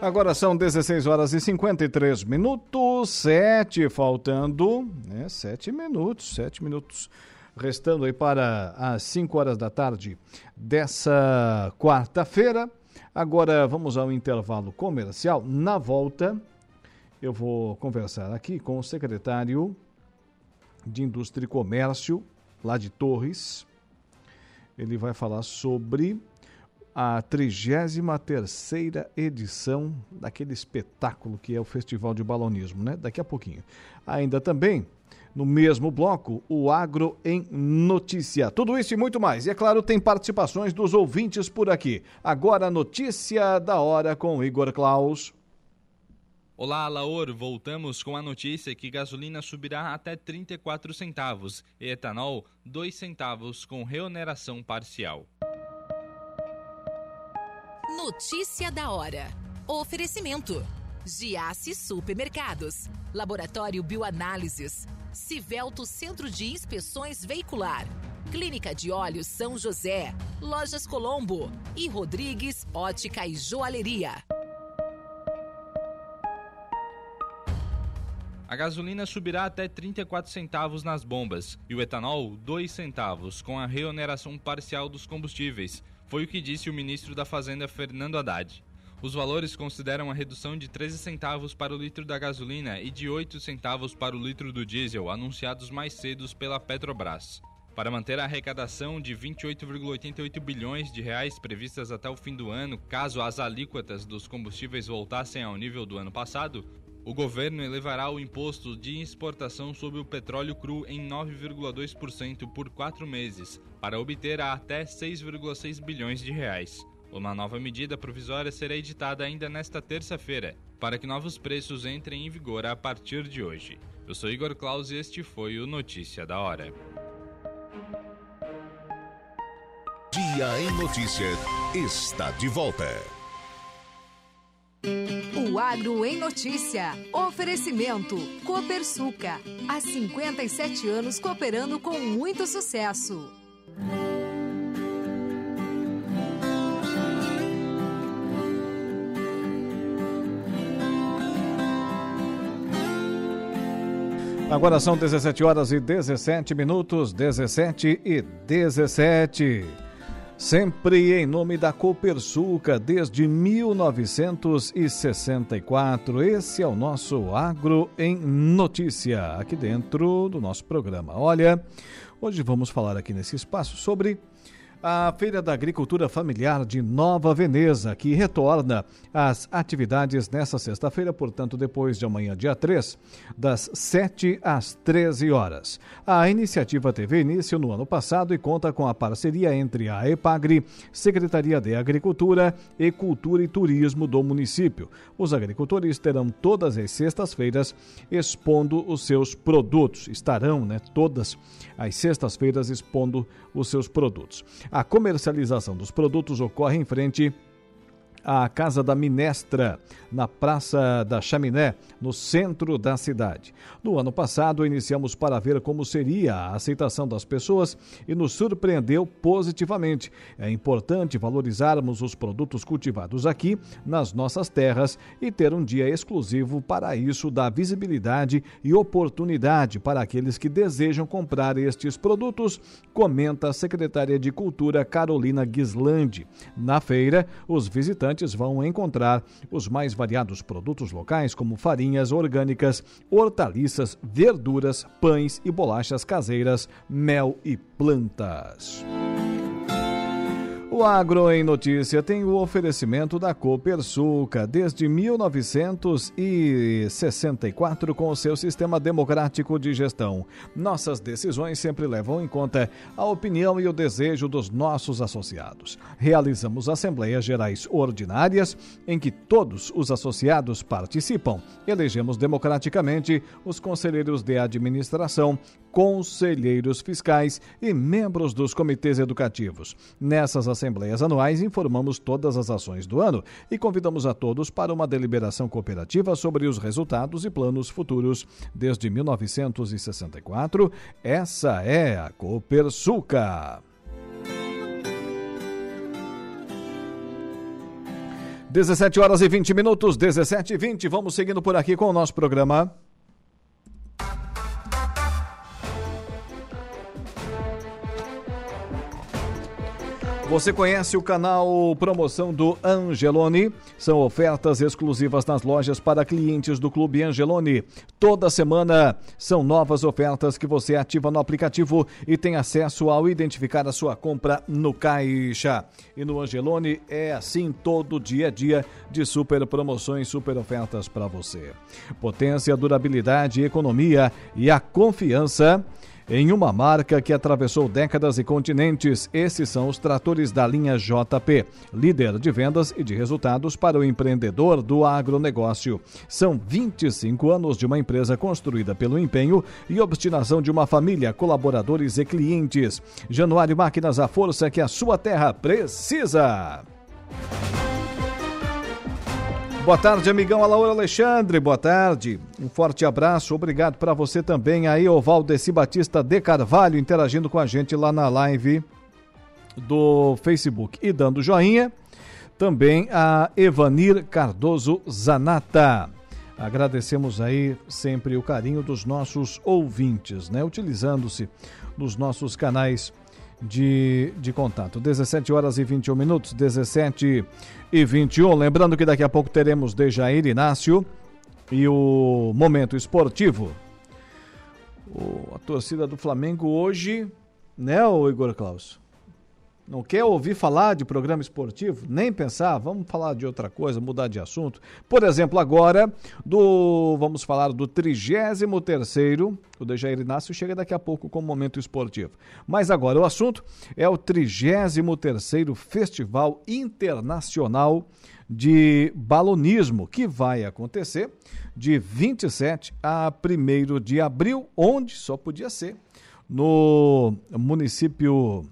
Agora são 16 horas e 53 minutos, 7 faltando, né? 7 minutos, 7 minutos restando aí para as 5 horas da tarde dessa quarta-feira. Agora vamos ao intervalo comercial. Na volta, eu vou conversar aqui com o secretário de Indústria e Comércio, lá de Torres. Ele vai falar sobre a 33ª edição daquele espetáculo que é o Festival de Balonismo, né? Daqui a pouquinho. Ainda também no mesmo bloco, o Agro em Notícia. Tudo isso e muito mais. E é claro, tem participações dos ouvintes por aqui. Agora, notícia da hora com Igor Klaus. Olá, Laor. Voltamos com a notícia que gasolina subirá até 34 centavos e etanol 2 centavos com reoneração parcial. Notícia da hora. Oferecimento. Giasse Supermercados. Laboratório Bioanálises. Civelto Centro de Inspeções Veicular. Clínica de Olhos São José. Lojas Colombo. E Rodrigues Ótica e Joalheria. A gasolina subirá até 34 centavos nas bombas e o etanol 2 centavos, com a reoneração parcial dos combustíveis. Foi o que disse o ministro da Fazenda Fernando Haddad. Os valores consideram a redução de 13 centavos para o litro da gasolina e de 8 centavos para o litro do diesel, anunciados mais cedo pela Petrobras. Para manter a arrecadação de 28,88 bilhões de reais previstas até o fim do ano, caso as alíquotas dos combustíveis voltassem ao nível do ano passado, o governo elevará o imposto de exportação sobre o petróleo cru em 9,2% por quatro meses, para obter até 6,6 bilhões de reais. Uma nova medida provisória será editada ainda nesta terça-feira, para que novos preços entrem em vigor a partir de hoje. Eu sou Igor Claus e este foi o Notícia da Hora. Dia em Notícias está de volta. O Agro em Notícia. Oferecimento. Copersuca. Há 57 anos cooperando com muito sucesso. Agora são 17 horas e 17 minutos, 17 e 17. Sempre em nome da Copersuca, desde 1964. Esse é o nosso Agro em Notícia, aqui dentro do nosso programa. Olha, hoje vamos falar aqui nesse espaço sobre a Feira da Agricultura Familiar de Nova Veneza, que retorna às atividades nesta sexta-feira, portanto, depois de amanhã, dia 3, das 7 às 13 horas. A iniciativa teve início no ano passado e conta com a parceria entre a EPAGRE, Secretaria de Agricultura e Cultura e Turismo do município. Os agricultores terão todas as sextas-feiras expondo os seus produtos. Estarão, né, todas as sextas-feiras expondo os seus produtos. A comercialização dos produtos ocorre em frente à Casa da Minestra, na Praça da Chaminé, no centro da cidade. No ano passado, iniciamos para ver como seria a aceitação das pessoas e nos surpreendeu positivamente. É importante valorizarmos os produtos cultivados aqui, nas nossas terras, e ter um dia exclusivo para isso, dar visibilidade e oportunidade para aqueles que desejam comprar estes produtos, comenta a secretária de Cultura Carolina Guislandi. Na feira, os visitantes vão encontrar os mais variados produtos locais, como farinhas orgânicas, hortaliças, verduras, pães e bolachas caseiras, mel e plantas. O Agro em Notícia tem o oferecimento da Copersuca desde 1964 com o seu sistema democrático de gestão. Nossas decisões sempre levam em conta a opinião e o desejo dos nossos associados. Realizamos assembleias gerais ordinárias em que todos os associados participam. Elegemos democraticamente os conselheiros de administração, conselheiros fiscais e membros dos comitês educativos. Nessas assembleias anuais, informamos todas as ações do ano e convidamos a todos para uma deliberação cooperativa sobre os resultados e planos futuros. Desde 1964, essa é a Copersuca. 17 horas e 20 minutos, 17 e 20. Vamos seguindo por aqui com o nosso programa. Você conhece o canal Promoção do Angelone? São ofertas exclusivas nas lojas para clientes do Clube Angelone. Toda semana são novas ofertas que você ativa no aplicativo e tem acesso ao identificar a sua compra no caixa. E no Angelone é assim todo dia a dia de super promoções, super ofertas para você. Potência, durabilidade, economia e a confiança em uma marca que atravessou décadas e continentes. Esses são os tratores da linha JP, líder de vendas e de resultados para o empreendedor do agronegócio. São 25 anos de uma empresa construída pelo empenho e obstinação de uma família, colaboradores e clientes. Januário Máquinas, a força que a sua terra precisa. Boa tarde, amigão Alaura Alexandre. Boa tarde. Um forte abraço. Obrigado para você também aí, o Valdeci Batista de Carvalho, interagindo com a gente lá na live do Facebook e dando joinha. Também a Evanir Cardoso Zanata. Agradecemos aí sempre o carinho dos nossos ouvintes, né? Utilizando-se dos nossos canais de, de contato. 17 horas e 21 minutos, 17 e 21. Lembrando que daqui a pouco teremos Dejair Inácio e o Momento Esportivo. O, a torcida do Flamengo hoje, né, o Igor Klaus? Não quer ouvir falar de programa esportivo? Nem pensar, vamos falar de outra coisa, mudar de assunto. Por exemplo, agora, do vamos falar do 33º, o Dejair Inácio chega daqui a pouco com o Momento Esportivo. Mas agora o assunto é o 33º Festival Internacional de Balonismo, que vai acontecer de 27 a 1 de abril, onde só podia ser no município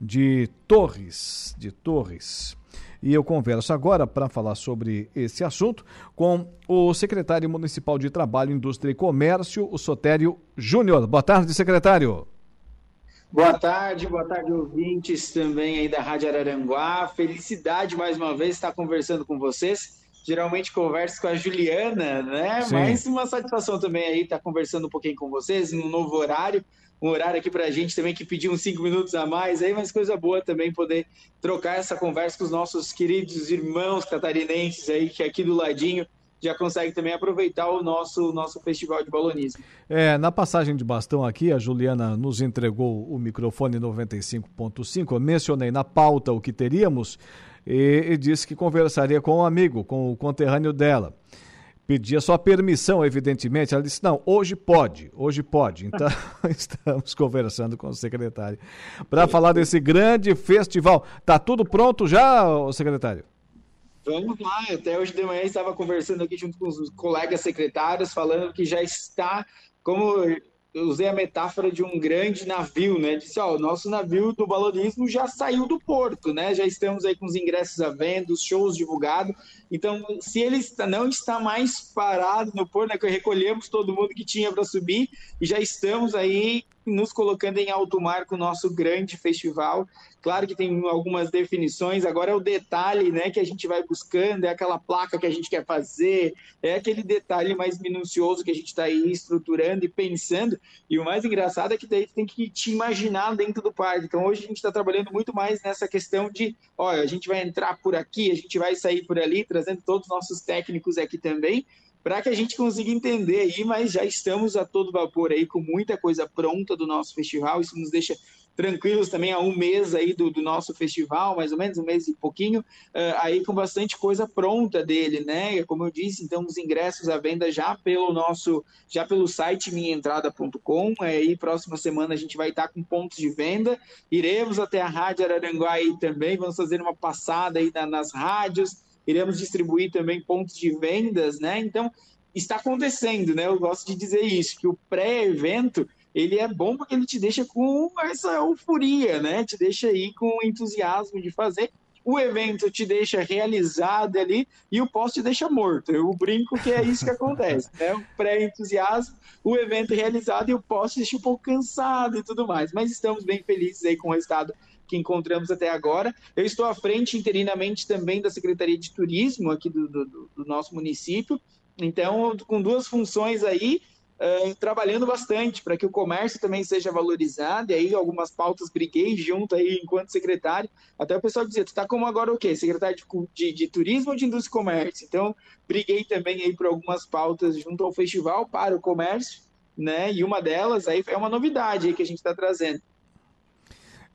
de Torres, de Torres. E eu converso agora para falar sobre esse assunto com o secretário municipal de Trabalho, Indústria e Comércio, o Sotério Júnior. Boa tarde, secretário. Boa tarde, boa tarde, ouvintes também aí da Rádio Araranguá. Felicidade mais uma vez estar conversando com vocês. Geralmente converso com a Juliana, né? Sim. Mas uma satisfação também aí estar conversando um pouquinho com vocês, num novo horário um horário aqui para a gente também que pediu uns cinco minutos a mais aí, mas coisa boa também poder trocar essa conversa com os nossos queridos irmãos catarinenses aí, que aqui do ladinho já consegue também aproveitar o nosso, nosso festival de balonismo. É, na passagem de bastão aqui, a Juliana nos entregou o microfone 95.5. Eu mencionei na pauta o que teríamos e, e disse que conversaria com um amigo, com o conterrâneo dela pedia sua permissão, evidentemente. Ela disse: não, hoje pode, hoje pode. Então, (laughs) (laughs) estamos conversando com o secretário para falar desse grande festival. Tá tudo pronto já, secretário? Vamos lá, até hoje de manhã estava conversando aqui junto com os colegas secretários, falando que já está, como eu usei a metáfora de um grande navio, né? Disse, ó, o nosso navio do balonismo já saiu do porto, né? Já estamos aí com os ingressos à venda, os shows divulgados. Então, se ele não está mais parado no porto, né? Que recolhemos todo mundo que tinha para subir e já estamos aí nos colocando em alto mar com o nosso grande festival. Claro que tem algumas definições, agora é o detalhe né, que a gente vai buscando, é aquela placa que a gente quer fazer, é aquele detalhe mais minucioso que a gente está aí estruturando e pensando. E o mais engraçado é que daí tem que te imaginar dentro do parque. Então hoje a gente está trabalhando muito mais nessa questão de, olha, a gente vai entrar por aqui, a gente vai sair por ali, trazendo todos os nossos técnicos aqui também, para que a gente consiga entender aí, mas já estamos a todo vapor aí com muita coisa pronta do nosso festival, isso nos deixa tranquilos também há um mês aí do, do nosso festival, mais ou menos um mês e pouquinho, uh, aí com bastante coisa pronta dele, né? Como eu disse, então os ingressos à venda já pelo nosso, já pelo site minhaentrada.com, aí próxima semana a gente vai estar com pontos de venda, iremos até a Rádio Araranguá aí também, vamos fazer uma passada aí na, nas rádios, iremos distribuir também pontos de vendas, né? Então, está acontecendo, né? Eu gosto de dizer isso, que o pré-evento ele é bom porque ele te deixa com essa euforia, né? Te deixa aí com entusiasmo de fazer. O evento te deixa realizado ali e o pós te deixa morto. Eu brinco que é isso que acontece, né? O pré-entusiasmo, o evento realizado e o pós te deixa um pouco cansado e tudo mais. Mas estamos bem felizes aí com o resultado que encontramos até agora. Eu estou à frente interinamente também da Secretaria de Turismo aqui do, do, do nosso município. Então, com duas funções aí, uh, trabalhando bastante para que o comércio também seja valorizado, e aí algumas pautas briguei junto aí enquanto secretário, até o pessoal dizia, tu tá como agora o quê? Secretário de, de, de Turismo ou de Indústria e Comércio? Então, briguei também aí por algumas pautas junto ao festival para o comércio, né, e uma delas aí é uma novidade aí que a gente está trazendo,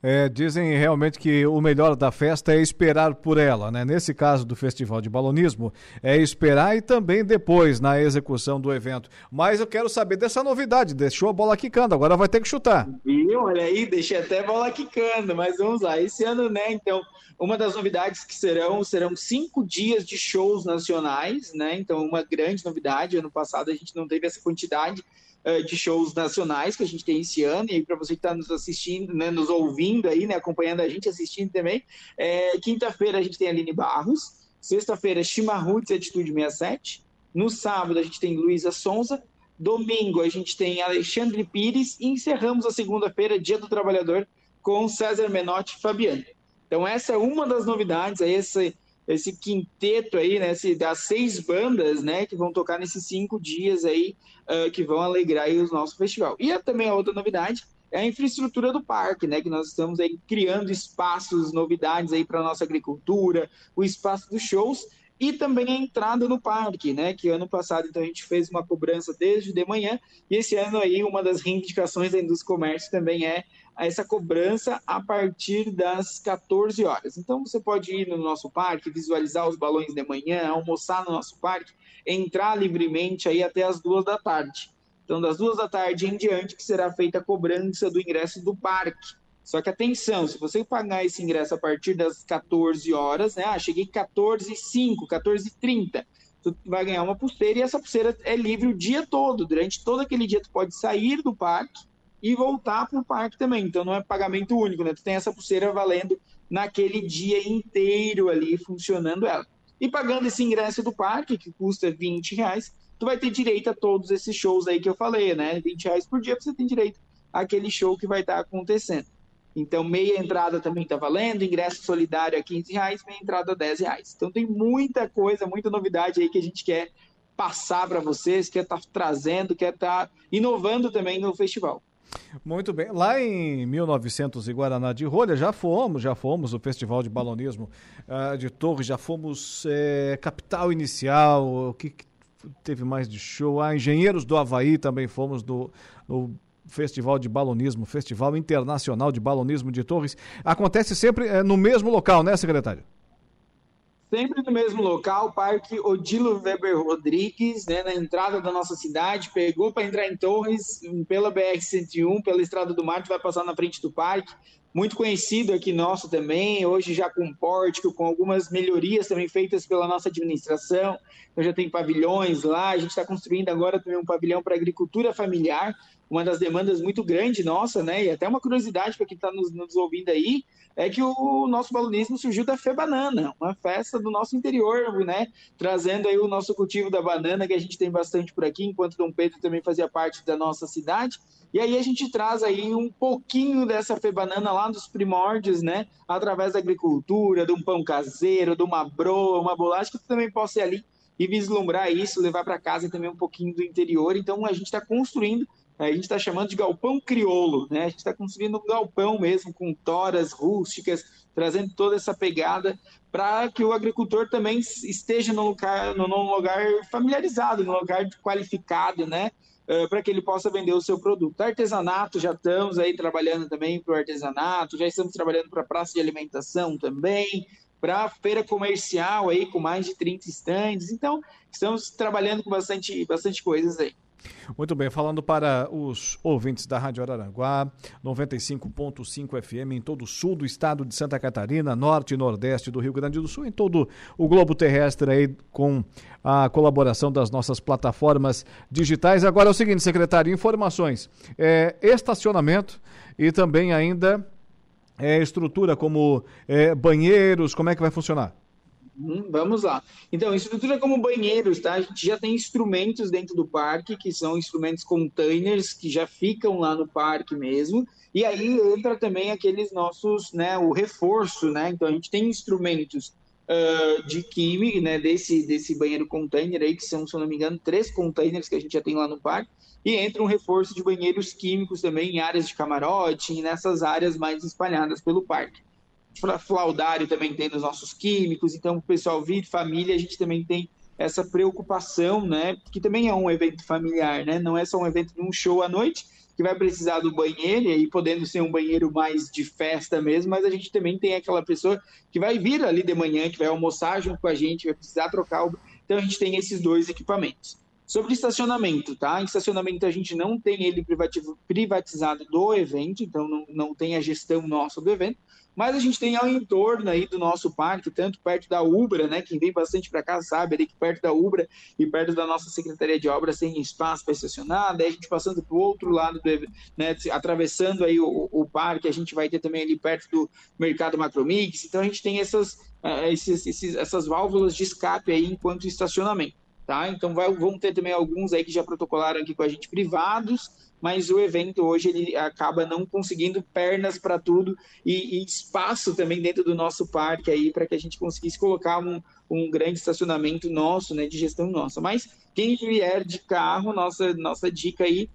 é, dizem realmente que o melhor da festa é esperar por ela, né? Nesse caso do Festival de Balonismo, é esperar e também depois na execução do evento. Mas eu quero saber dessa novidade, deixou a bola quicando, agora vai ter que chutar. Viu? Olha aí, deixei até a bola quicando, mas vamos lá. Esse ano, né, então, uma das novidades que serão, serão cinco dias de shows nacionais, né? Então, uma grande novidade. Ano passado a gente não teve essa quantidade eh, de shows nacionais que a gente tem esse ano, e para você que está nos assistindo, né, nos ouvindo aí, né, acompanhando a gente, assistindo também, é, quinta-feira a gente tem Aline Barros, sexta-feira Chimarruts Atitude 67, no sábado a gente tem Luísa Sonza, domingo a gente tem Alexandre Pires, e encerramos a segunda-feira, Dia do Trabalhador, com César Menotti e Fabiano. Então essa é uma das novidades, é esse esse quinteto aí, né, das seis bandas, né, que vão tocar nesses cinco dias aí, uh, que vão alegrar aí o nosso festival. E também a outra novidade é a infraestrutura do parque, né, que nós estamos aí criando espaços, novidades aí para nossa agricultura, o espaço dos shows e também a entrada no parque, né? Que ano passado então a gente fez uma cobrança desde de manhã e esse ano aí uma das reivindicações da indústria comércio também é essa cobrança a partir das 14 horas. Então você pode ir no nosso parque, visualizar os balões de manhã, almoçar no nosso parque, entrar livremente aí até as duas da tarde. Então das duas da tarde em diante que será feita a cobrança do ingresso do parque. Só que atenção, se você pagar esse ingresso a partir das 14 horas, né? Ah, cheguei 14 e 5, 14 e 30, tu vai ganhar uma pulseira e essa pulseira é livre o dia todo. Durante todo aquele dia tu pode sair do parque e voltar para o parque também. Então não é pagamento único, né? Tu tem essa pulseira valendo naquele dia inteiro ali, funcionando ela. E pagando esse ingresso do parque, que custa 20 reais, tu vai ter direito a todos esses shows aí que eu falei, né? 20 reais por dia você tem direito àquele show que vai estar acontecendo. Então, meia entrada também está valendo, ingresso solidário a 15 reais, meia entrada a 10 reais. Então, tem muita coisa, muita novidade aí que a gente quer passar para vocês, quer estar tá trazendo, quer estar tá inovando também no festival. Muito bem. Lá em 1900 e Guaraná de Rolha, já fomos, já fomos o Festival de Balonismo uh, de Torres, já fomos é, Capital Inicial, o que, que, teve mais de show? Ah, Engenheiros do Havaí também fomos do, no Festival de Balonismo, Festival Internacional de Balonismo de Torres. Acontece sempre é, no mesmo local, né, secretário? Sempre no mesmo local, Parque Odilo Weber Rodrigues, né, na entrada da nossa cidade. Pegou para entrar em Torres pela BR-101, pela Estrada do Mar, vai passar na frente do parque. Muito conhecido aqui nosso também, hoje já com pórtico, com algumas melhorias também feitas pela nossa administração. Eu já tem pavilhões lá, a gente está construindo agora também um pavilhão para agricultura familiar, uma das demandas muito grande nossa, né? E até uma curiosidade para quem está nos, nos, ouvindo aí, é que o nosso balonismo surgiu da Fé Banana, uma festa do nosso interior, né? Trazendo aí o nosso cultivo da banana, que a gente tem bastante por aqui, enquanto Dom Pedro também fazia parte da nossa cidade. E aí a gente traz aí um pouquinho dessa Fé Banana lá dos primórdios, né? Através da agricultura, de um pão caseiro, de uma broa, uma bolacha, que também possa ir ali e vislumbrar isso, levar para casa também um pouquinho do interior. Então a gente está construindo a gente está chamando de galpão crioulo, né? A gente está construindo um galpão mesmo, com toras rústicas, trazendo toda essa pegada para que o agricultor também esteja num lugar, num lugar familiarizado, num lugar qualificado, né? Uh, para que ele possa vender o seu produto. Artesanato, já estamos aí trabalhando também para o artesanato, já estamos trabalhando para a praça de alimentação também, para feira comercial aí com mais de 30 estandes. Então, estamos trabalhando com bastante, bastante coisas aí. Muito bem, falando para os ouvintes da Rádio Araranguá, 95.5 FM em todo o sul do estado de Santa Catarina, norte e nordeste do Rio Grande do Sul, em todo o globo terrestre aí com a colaboração das nossas plataformas digitais. Agora é o seguinte, secretário, informações. É, estacionamento e também ainda é, estrutura como é, banheiros, como é que vai funcionar? Hum, vamos lá. Então, estrutura como banheiros, tá? A gente já tem instrumentos dentro do parque, que são instrumentos containers, que já ficam lá no parque mesmo. E aí entra também aqueles nossos, né, o reforço, né? Então, a gente tem instrumentos uh, de química, né, desse, desse banheiro container aí, que são, se eu não me engano, três containers que a gente já tem lá no parque, e entra um reforço de banheiros químicos também em áreas de camarote nessas áreas mais espalhadas pelo parque. Flaudário também tem nos nossos químicos, então o pessoal vir família, a gente também tem essa preocupação, né, que também é um evento familiar, né, não é só um evento de um show à noite, que vai precisar do banheiro, e aí podendo ser um banheiro mais de festa mesmo, mas a gente também tem aquela pessoa que vai vir ali de manhã, que vai almoçar junto com a gente, vai precisar trocar o... Então a gente tem esses dois equipamentos. Sobre estacionamento, tá? Estacionamento a gente não tem ele privatizado do evento, então não, não tem a gestão nossa do evento, mas a gente tem ao entorno aí do nosso parque, tanto perto da Ubra, né? Quem vem bastante para cá sabe ali que perto da Ubra e perto da nossa Secretaria de Obras tem espaço para estacionar. Daí a gente passando para o outro lado, do, né? Atravessando aí o, o, parque, a gente vai ter também ali perto do Mercado Macromix. Então a gente tem essas, uh, esses, esses, essas válvulas de escape aí enquanto estacionamento. Tá? Então vai, vão ter também alguns aí que já protocolaram aqui com a gente privados, mas o evento hoje ele acaba não conseguindo pernas para tudo e, e, espaço também dentro do nosso parque aí para que a gente conseguisse colocar um, um grande estacionamento nosso, né, de gestão nossa. Mas quem vier de carro, nossa nossa dica aí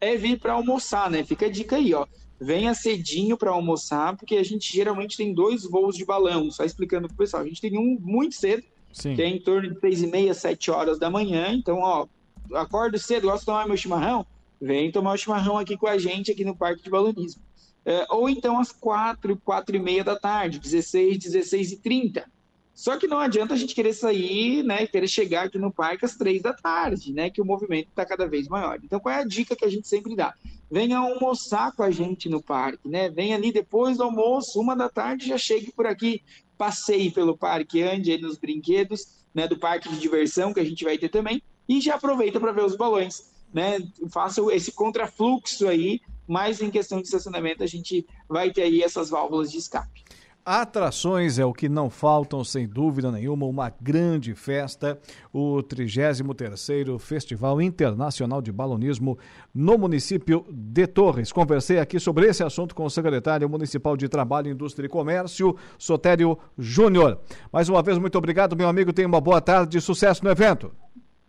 é vir para almoçar, né? Fica a dica aí, ó. Venha cedinho para almoçar, porque a gente geralmente tem dois voos de balão, só explicando para o pessoal. A gente tem um muito cedo, Sim. que é em torno de seis e meia, sete horas da manhã. Então, ó, acordo cedo, gosto de tomar meu chimarrão, Vem tomar o chimarrão aqui com a gente aqui no Parque de Balonismo. É, ou então às quatro, quatro e meia da tarde, 16, 16 e 30. Só que não adianta a gente querer sair, né, querer chegar aqui no parque às três da tarde, né, que o movimento está cada vez maior. Então, qual é a dica que a gente sempre dá? Venha almoçar com a gente no parque, né? Venha ali depois do almoço, uma da tarde, já chegue por aqui, passeie pelo parque, ande nos brinquedos, né, do parque de diversão que a gente vai ter também, e já aproveita para ver os balões né, faça esse contrafluxo aí, mas em questão de estacionamento a gente vai ter aí essas válvulas de escape. Atrações é o que não faltam, sem dúvida nenhuma, uma grande festa, o 33º Festival Internacional de Balonismo no município de Torres. Conversei aqui sobre esse assunto com o secretário municipal de Trabalho, Indústria e Comércio, Sotério Júnior. Mais uma vez, muito obrigado, meu amigo, tenha uma boa tarde sucesso no evento.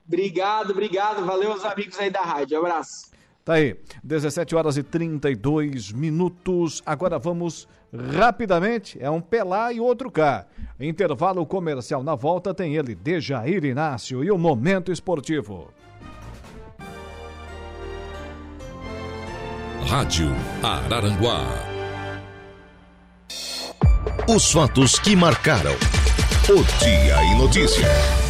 Obrigado, obrigado. Valeu os amigos aí da rádio. Abraço. Tá aí, 17 horas e 32 minutos. Agora vamos rapidamente, é um pé lá e outro cá. Intervalo comercial na volta tem ele, Dejair Inácio e o Momento Esportivo. Rádio Araranguá. Os fatos que marcaram o Dia em Notícias.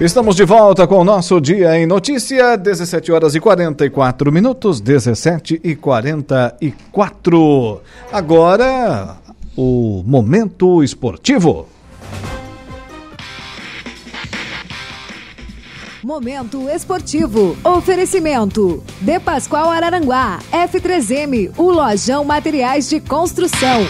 Estamos de volta com o nosso Dia em Notícia, 17 horas e 44 minutos, 17 e 44. Agora, o Momento Esportivo. Momento Esportivo. Oferecimento. De Pascoal Araranguá. F3M. O Lojão Materiais de Construção.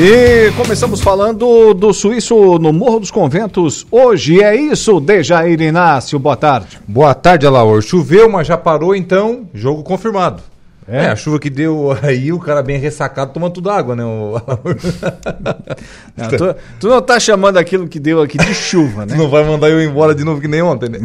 E começamos falando do suíço no Morro dos Conventos. Hoje é isso, Dejair Inácio. Boa tarde. Boa tarde, Alaor. Choveu, mas já parou, então, jogo confirmado. É? é? a chuva que deu aí, o cara bem ressacado tomando tudo água, né? O... (laughs) não, tu, tu, não tá chamando aquilo que deu aqui de chuva, né? tu não vai mandar eu embora de novo que nem ontem, né?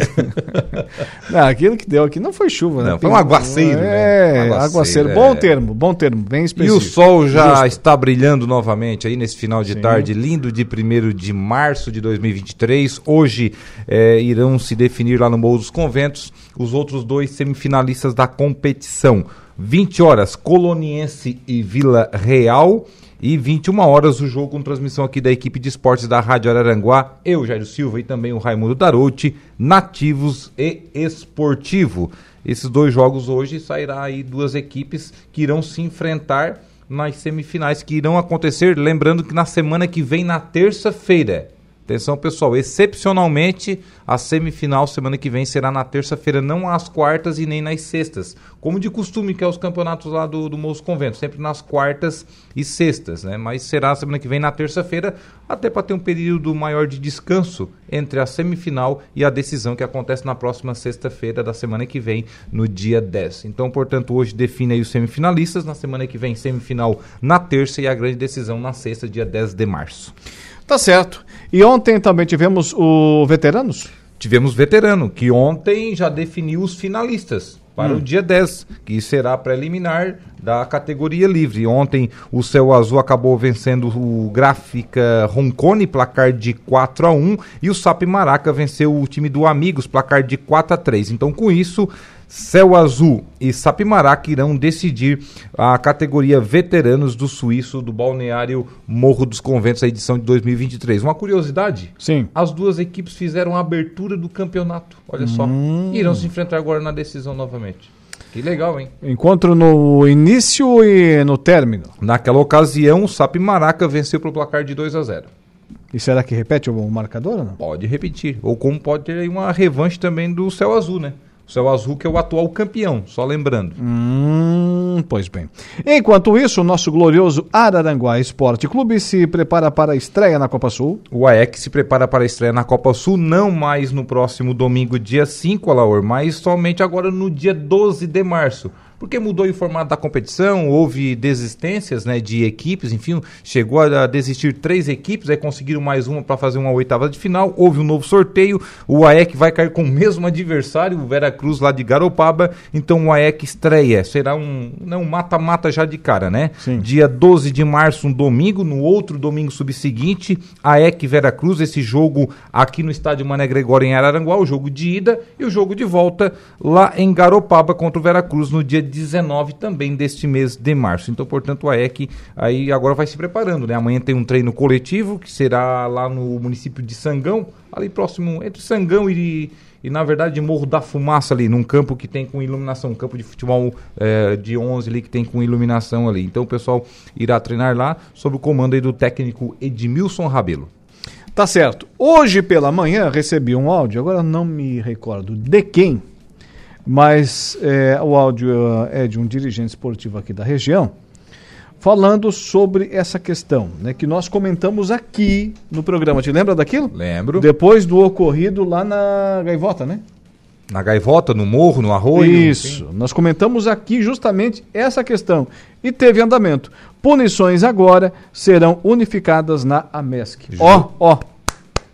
(laughs) não, aquilo que deu aqui não foi chuva, né? Não, foi um aguaceiro, né? É, um aguaceiro. aguaceiro. É. Bom termo, bom termo, bem específico. E o sol já Justo. está brilhando novamente aí nesse final de Sim. tarde lindo de 1 de março de 2023. Hoje é, irão se definir lá no Morro dos Conventos os outros dois semifinalistas da competição. 20 horas, Coloniense e Vila Real. E 21 horas o jogo com transmissão aqui da equipe de esportes da Rádio Araranguá, eu, Jairo Silva e também o Raimundo Darouti, Nativos e Esportivo. Esses dois jogos hoje sairá aí duas equipes que irão se enfrentar nas semifinais que irão acontecer, lembrando que na semana que vem, na terça-feira, Atenção, pessoal, excepcionalmente a semifinal semana que vem será na terça-feira, não às quartas e nem nas sextas, como de costume que é os campeonatos lá do, do Moço Convento, sempre nas quartas e sextas, né? Mas será semana que vem na terça-feira, até para ter um período maior de descanso entre a semifinal e a decisão que acontece na próxima sexta-feira da semana que vem, no dia 10. Então, portanto, hoje define aí os semifinalistas, na semana que vem semifinal na terça e a grande decisão na sexta, dia 10 de março. Tá certo. E ontem também tivemos o Veteranos? Tivemos Veterano, que ontem já definiu os finalistas para hum. o dia 10, que será preliminar da categoria livre. Ontem o Céu Azul acabou vencendo o Gráfica Roncone, placar de 4 a 1 e o Sap Maraca venceu o time do Amigos, placar de 4 a 3 Então, com isso, Céu Azul e Sapimaraca irão decidir a categoria veteranos do suíço do Balneário Morro dos Conventos, a edição de 2023. Uma curiosidade? Sim. As duas equipes fizeram a abertura do campeonato. Olha só. Hum. Irão se enfrentar agora na decisão novamente. Que legal, hein? Encontro no início e no término. Naquela ocasião, o Sapimaraca venceu pelo placar de 2 a 0. E será que repete o marcador ou não? Pode repetir. Ou como pode ter uma revanche também do Céu Azul, né? O Céu Azul que é o atual campeão, só lembrando. Hum, pois bem. Enquanto isso, o nosso glorioso Araranguá Esporte Clube se prepara para a estreia na Copa Sul. O AEC se prepara para a estreia na Copa Sul, não mais no próximo domingo, dia 5, Alaor, mas somente agora no dia 12 de março porque mudou o formato da competição, houve desistências né, de equipes, enfim, chegou a desistir três equipes, aí conseguiram mais uma para fazer uma oitava de final, houve um novo sorteio, o AEC vai cair com o mesmo adversário, o Vera Cruz lá de Garopaba, então o AEC estreia, será um não mata-mata já de cara, né? Sim. Dia 12 de março, um domingo, no outro domingo subseguinte, AEC Vera Cruz, esse jogo aqui no estádio Mané Gregório em Araranguá, o jogo de ida e o jogo de volta lá em Garopaba contra o Vera Cruz no dia 19 também deste mês de março. Então, portanto, a EC aí agora vai se preparando, né? Amanhã tem um treino coletivo que será lá no município de Sangão, ali próximo entre Sangão e e na verdade Morro da Fumaça ali, num campo que tem com iluminação, um campo de futebol é, de 11 ali que tem com iluminação ali. Então o pessoal irá treinar lá sob o comando aí do técnico Edmilson Rabelo. Tá certo. Hoje pela manhã recebi um áudio, agora não me recordo de quem, mas é, o áudio é de um dirigente esportivo aqui da região, falando sobre essa questão, né, que nós comentamos aqui no programa. Te lembra daquilo? Lembro. Depois do ocorrido lá na Gaivota, né? Na Gaivota, no morro, no arroio? Isso. Nós comentamos aqui justamente essa questão. E teve andamento. Punições agora serão unificadas na AMESC. Ó, ó.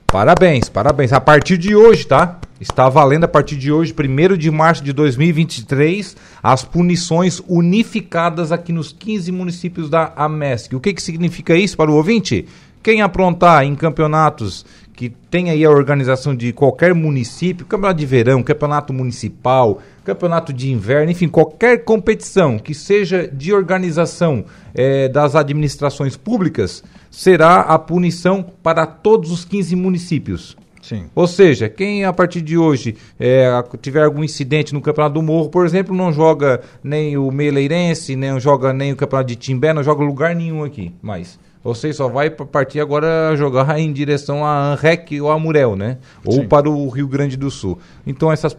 Parabéns, parabéns. A partir de hoje, tá? Está valendo a partir de hoje, 1 de março de 2023, as punições unificadas aqui nos 15 municípios da AMESC. O que, que significa isso para o ouvinte? Quem aprontar em campeonatos que tem aí a organização de qualquer município, campeonato de verão, campeonato municipal, campeonato de inverno, enfim, qualquer competição que seja de organização é, das administrações públicas, será a punição para todos os 15 municípios. Sim. Ou seja, quem a partir de hoje é, tiver algum incidente no Campeonato do Morro, por exemplo, não joga nem o Meleirense, nem joga nem o Campeonato de Timbé, não joga lugar nenhum aqui mais. Você só vai partir agora jogar (laughs) em direção a Anrec ou a Murel, né? Ou Sim. para o Rio Grande do Sul. Então essas,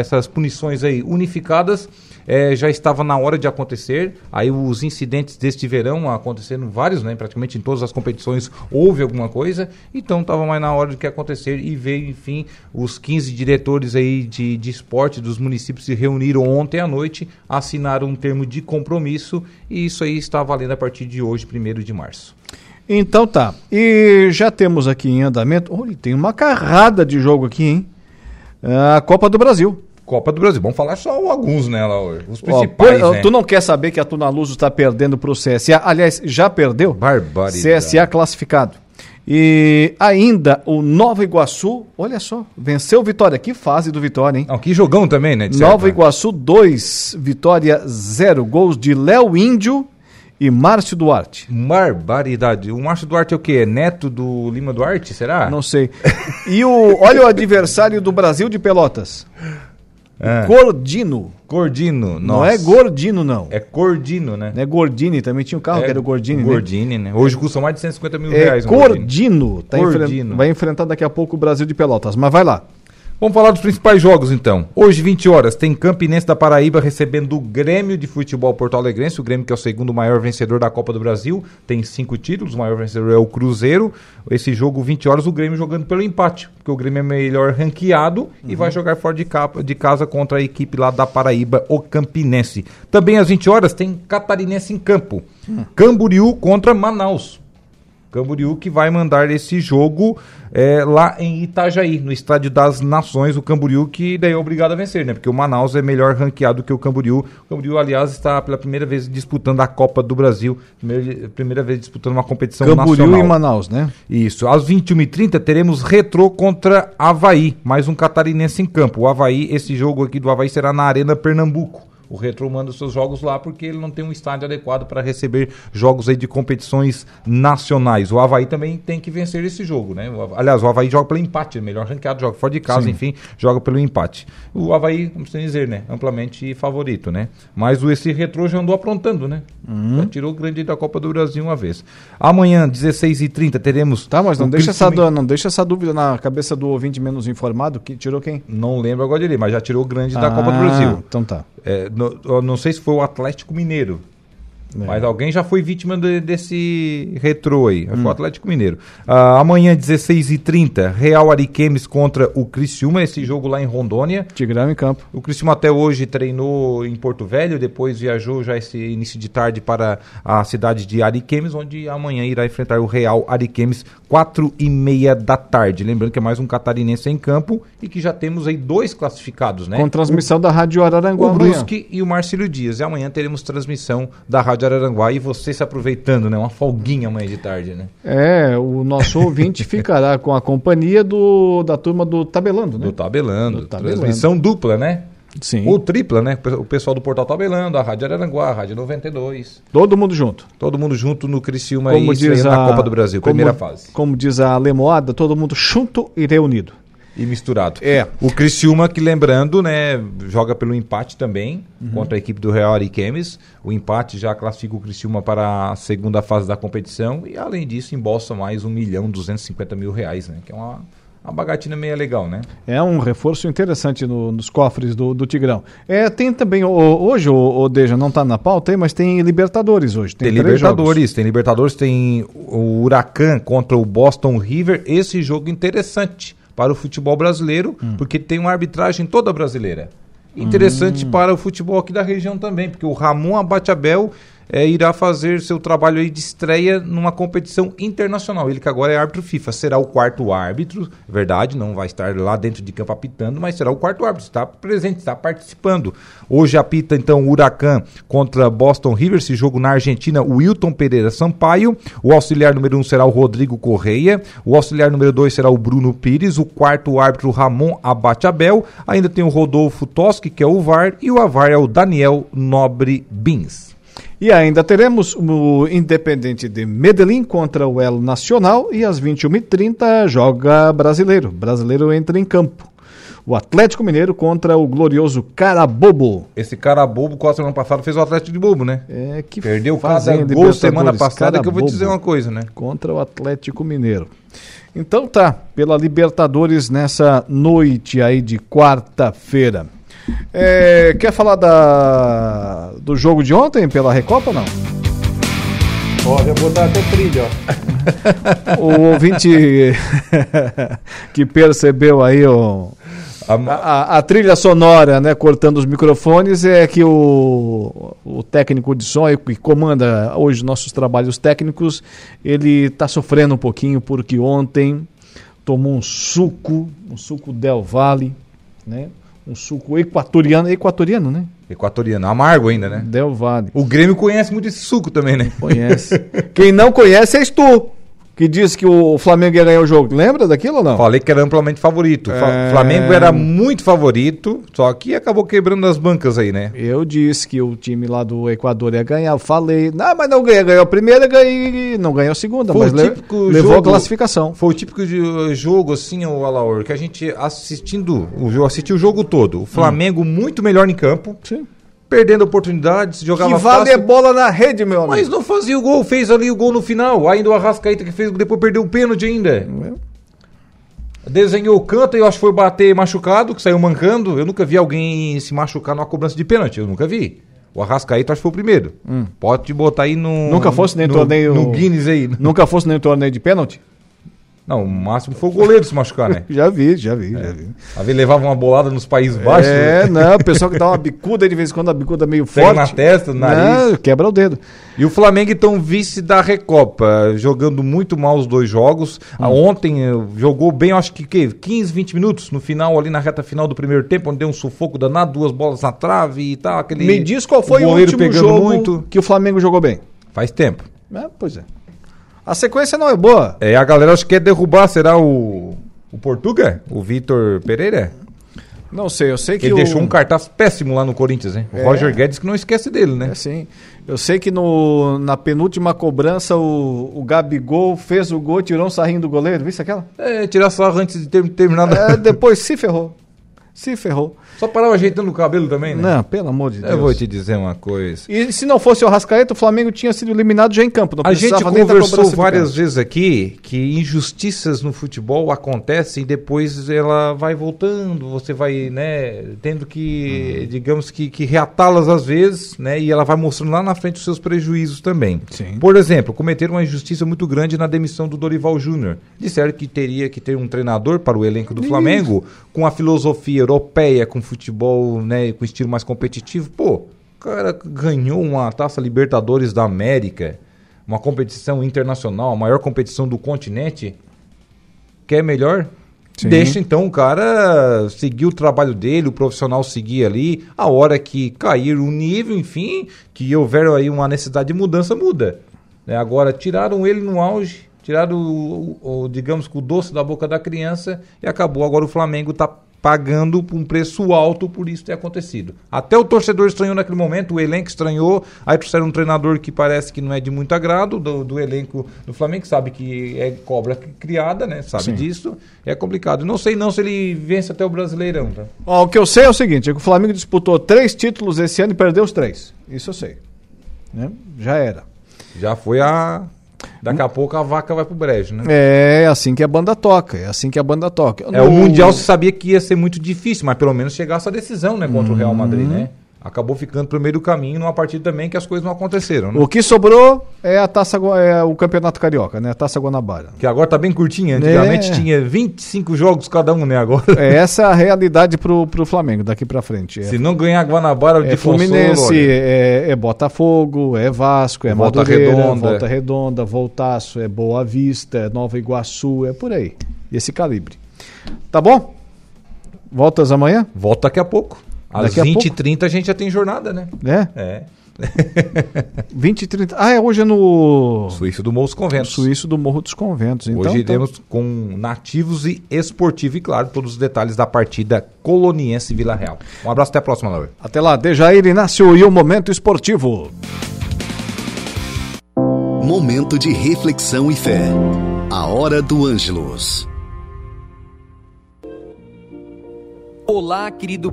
essas punições aí unificadas é, já estava na hora de acontecer. Aí os incidentes deste verão aconteceram vários, né? Praticamente em todas as competições houve alguma coisa. Então estava mais na hora de que acontecer e veio, enfim, os 15 diretores aí de, de esporte dos municípios se reuniram ontem à noite, assinaram um termo de compromisso e isso aí está valendo a partir de hoje, 1 de março. Então tá. E já temos aqui em andamento. Olha, tem uma carrada de jogo aqui, hein? A Copa do Brasil. Copa do Brasil. Vamos falar só alguns, né, Laura? Os principais, Ó, né? Tu não quer saber que a Tunaluso está perdendo para o CSA? Aliás, já perdeu? Barbaridade. CSA classificado. E ainda o Nova Iguaçu, olha só, venceu o Vitória. Que fase do Vitória, hein? Não, que jogão também, né? Nova Iguaçu 2, Vitória 0. Gols de Léo Índio e Márcio Duarte. Barbaridade. O Márcio Duarte é o quê? É neto do Lima Duarte, será? Não sei. E o, olha o adversário do Brasil de Pelotas. (laughs) Ah. Gordino. Gordino, Não é Gordino, não. É Gordino, né? Não é Gordini, também tinha um carro é, que era o Gordini, Gordini, né? Hoje custa mais de 150 mil é reais. Um Gordino. Tá. Enfren vai enfrentar daqui a pouco o Brasil de Pelotas. Mas vai lá. Vamos falar dos principais jogos então. Hoje, 20 horas, tem Campinense da Paraíba recebendo o Grêmio de Futebol Porto Alegrense. O Grêmio que é o segundo maior vencedor da Copa do Brasil, tem cinco títulos. O maior vencedor é o Cruzeiro. Esse jogo, 20 horas, o Grêmio jogando pelo empate, porque o Grêmio é melhor ranqueado uhum. e vai jogar fora de, capa, de casa contra a equipe lá da Paraíba, o Campinense. Também às 20 horas tem Catarinense em campo. Uhum. Camboriú contra Manaus. Camboriú que vai mandar esse jogo é, lá em Itajaí, no Estádio das Nações, o Camboriú que daí é obrigado a vencer, né? Porque o Manaus é melhor ranqueado que o Camboriú. O Camboriú, aliás, está pela primeira vez disputando a Copa do Brasil, primeira, primeira vez disputando uma competição Camboriú nacional. Camboriú e Manaus, né? Isso. Às 21h30 teremos Retrô contra Havaí, mais um catarinense em campo. O Havaí, esse jogo aqui do Havaí será na Arena Pernambuco. O Retro manda os seus jogos lá porque ele não tem um estádio adequado para receber jogos aí de competições nacionais. O Havaí também tem que vencer esse jogo, né? O, aliás, o Havaí joga pelo empate, melhor ranqueado, joga fora de casa, Sim. enfim, joga pelo empate. O Havaí, vamos dizer, né? Amplamente favorito, né? Mas o esse Retro já andou aprontando, né? Uhum. Já tirou o grande da Copa do Brasil uma vez. Amanhã, 16h30, teremos. Tá, mas não deixa, essa, não deixa essa dúvida na cabeça do ouvinte menos informado. Que tirou quem? Não lembro agora dele, mas já tirou o grande ah, da Copa do Brasil. Então tá. É, no, não sei se foi o Atlético Mineiro. É. Mas alguém já foi vítima de, desse retrô aí. Hum. Foi o Atlético Mineiro. Uh, amanhã, 16h30, Real Ariquemes contra o Criciúma. Esse jogo lá em Rondônia. Tigrão em campo. O Criciúma até hoje treinou em Porto Velho. Depois viajou já esse início de tarde para a cidade de Ariquemes, onde amanhã irá enfrentar o Real Ariquemes, 4 e meia da tarde. Lembrando que é mais um catarinense em campo e que já temos aí dois classificados, né? Com transmissão o, da Rádio Araranguá. O Brusque e o Marcílio Dias. E amanhã teremos transmissão da Rádio de Araranguá e você se aproveitando, né? Uma folguinha amanhã de tarde, né? É, o nosso ouvinte (laughs) ficará com a companhia do, da turma do Tabelando, né? Do Tabelando. Do tabelando. Transmissão dupla, né? Sim. Ou tripla, né? O pessoal do Portal Tabelando, a Rádio Araranguá, a Rádio 92. Todo mundo junto. Todo mundo junto no Criciúma como e diz a, na Copa do Brasil, como, primeira fase. Como diz a Lemoada, todo mundo junto e reunido e misturado. É. O Criciúma, que lembrando, né, joga pelo empate também uhum. contra a equipe do Real Ariquemes. O empate já classifica o Criciúma para a segunda fase da competição e, além disso, embolsa mais um milhão duzentos mil reais, né, que é uma, uma bagatina meio legal, né? É um reforço interessante no, nos cofres do, do Tigrão. É, tem também, o, hoje o, o Deja não está na pauta aí, mas tem Libertadores hoje. Tem, tem Libertadores, jogos. tem Libertadores, tem o Huracan contra o Boston River. Esse jogo interessante para o futebol brasileiro, hum. porque tem uma arbitragem toda brasileira. Interessante hum. para o futebol aqui da região também, porque o Ramon Abateabel é, irá fazer seu trabalho aí de estreia numa competição internacional. Ele que agora é árbitro FIFA, será o quarto árbitro, verdade, não vai estar lá dentro de campo apitando, mas será o quarto árbitro, está presente, está participando. Hoje apita então o Huracan contra Boston River, esse jogo na Argentina, o Wilton Pereira Sampaio, o auxiliar número um será o Rodrigo Correia, o auxiliar número dois será o Bruno Pires, o quarto árbitro Ramon Abate Abel, ainda tem o Rodolfo Toschi, que é o VAR, e o AVAR é o Daniel Nobre Bins. E ainda teremos o Independente de Medellín contra o El Nacional e às 21h30 joga brasileiro. Brasileiro entra em campo. O Atlético Mineiro contra o glorioso Carabobo. Esse Carabobo, quase semana passada, fez o Atlético de Bobo, né? É que Perdeu cada gol semana passada, que eu vou dizer uma coisa, né? Contra o Atlético Mineiro. Então tá, pela Libertadores nessa noite aí de quarta-feira. É, quer falar da, do jogo de ontem pela Recopa ou não? Pode, eu vou dar até trilha, ó. o ouvinte (laughs) que percebeu aí o, a, a, a, trilha sonora, né, cortando os microfones, é que o, o técnico de som que comanda hoje nossos trabalhos técnicos, ele está sofrendo um pouquinho porque ontem tomou um suco, um suco Del Valle, né? Um suco equatoriano, equatoriano, né? Equatoriano, amargo ainda, né? Del Valle. O Grêmio conhece muito esse suco também, né? Conhece. (laughs) Quem não conhece é tu. Que disse que o Flamengo ia ganhar o jogo. Lembra daquilo ou não? Falei que era amplamente favorito. O É. Flamengo era muito favorito, só que acabou quebrando as bancas aí, né? Eu disse que o time lá do Equador ia ganhar. Falei, não, mas não ganhou. Ganhou a primeira, ganhei, não ganhou a segunda, Foi mas levou a jogo- classificação. Foi o típico de jogo, assim, o Alaor, que a gente assistindo o assistiu o jogo todo. O Flamengo muito melhor em campo. Sim. Perdendo oportunidades, jogava Que vale é fácil. bola na rede, meu amigo. Mas não fazia o gol, fez ali o gol no final. Ainda o Arrascaíta que fez, depois perdeu o pênalti ainda. Desenhou o canto e eu acho que foi bater machucado, que saiu mancando. Eu nunca vi alguém se machucar numa cobrança de pênalti, eu nunca vi. O Arrascaíta acho que foi o primeiro. Hum. Pode botar aí no. Nunca fosse nem no, torneio. No Guinness aí. Nunca fosse nem torneio de pênalti? Não, o máximo foi o goleiro se machucar, né? (laughs) já vi, já vi, já vi. A vez levava uma bolada nos Países Baixos. É, né? não, o pessoal que dá uma (laughs) bicuda de vez em quando, a bicuda meio Pega forte. na testa, no nariz. Não, quebra o dedo. E o Flamengo, então, vice da Recopa, jogando muito mal os dois jogos. Hum. Ah, Ontem eh, jogou bem, acho que, que 15, 20 minutos no final, ali na reta final do primeiro tempo, onde deu um sufoco danado, duas bolas na trave e tal. Aquele Me diz qual foi o, goleiro último jogo muito. que o Flamengo jogou bem. Faz tempo. É, pois é. A sequência não é boa. É, a galera acho que quer derrubar, será o, o Portuga? O Vitor Pereira? Não sei, eu sei que Ele o... deixou um cartaz péssimo lá no Corinthians, hein? O É. Roger Guedes que não esquece dele, né? É sim. Eu sei que no, na penúltima cobrança o, o Gabigol fez o gol, tirou um sarrinho do goleiro. Viste aquela? É, tirar sarro antes de ter, terminar. É, depois se ferrou. Se ferrou. Só parava ajeitando o cabelo também, né? Não, pelo amor de Deus. Eu vou te dizer uma coisa. E se não fosse o Rascaeta, o Flamengo tinha sido eliminado já em campo. Não A gente conversou várias vezes aqui que injustiças no futebol acontecem e depois ela vai voltando, você vai, né, tendo que, Uhum. digamos que, que reatá-las às vezes, né, e ela vai mostrando lá na frente os seus prejuízos também. Sim. Por exemplo, cometeram uma injustiça muito grande na demissão do Dorival Júnior. Disseram que teria que ter um treinador para o elenco do Isso. Flamengo com a filosofia europeia, com futebol, né, com estilo mais competitivo. Pô, o cara ganhou uma Taça Libertadores da América, uma competição internacional, a maior competição do continente. Quer melhor? Sim. Deixa então o cara seguir o trabalho dele, o profissional seguir ali. A hora que cair o nível, enfim, que houver aí uma necessidade de mudança, muda. Né? Agora, tiraram ele no auge, tiraram, o, o- o, digamos o doce da boca da criança e acabou. Agora o Flamengo está pagando um preço alto por isso ter acontecido. Até o torcedor estranhou naquele momento, o elenco estranhou, aí trouxeram um treinador que parece que não é de muito agrado do, do elenco do Flamengo, que sabe que é cobra criada, né? Sabe Sim. disso. É complicado. Não sei não se ele vence até o Brasileirão, tá? Ó, o que eu sei é o seguinte: é que o Flamengo disputou três títulos esse ano e perdeu os três. Isso eu sei. Né? Já era. Já foi a daqui a pouco a vaca vai pro brejo, né? É assim que a banda toca. É assim que a banda toca. É, o Mundial se sabia que ia ser muito difícil, mas pelo menos chegasse a decisão, né, contra o Real Madrid, né? Acabou ficando pro meio do caminho numa partida também que as coisas não aconteceram, né? O que sobrou é a taça é o campeonato carioca, né? A taça Guanabara. Que agora tá bem curtinha. Antigamente É. tinha 25 jogos cada um, né? Agora. É essa a realidade pro, pro Flamengo daqui pra frente. É, Se não ganhar a Guanabara de é Fluminense, consolo, é, é Botafogo, é Vasco, é Volta Madureira, Redonda. Volta Redonda, Voltaço, é Boa Vista, é Nova Iguaçu, é por aí. Esse calibre. Tá bom? Voltas amanhã? Volta daqui a pouco. Às Daqui a 20 e pouco? 30 a gente já tem jornada, né? É? É. (laughs) (laughs) 20 e 30. Ah, é hoje é no. Suíço do Morro dos Conventos. Suíço do Morro dos Conventos. Então, Hoje tá- iremos com nativos e esportivo e, claro, todos os detalhes da partida coloniense Vila Real. Um abraço, até a próxima, Laura. Até lá, Dejair Inácio e o Momento Esportivo. Momento de reflexão e fé. A hora do Ângelos. Olá, querido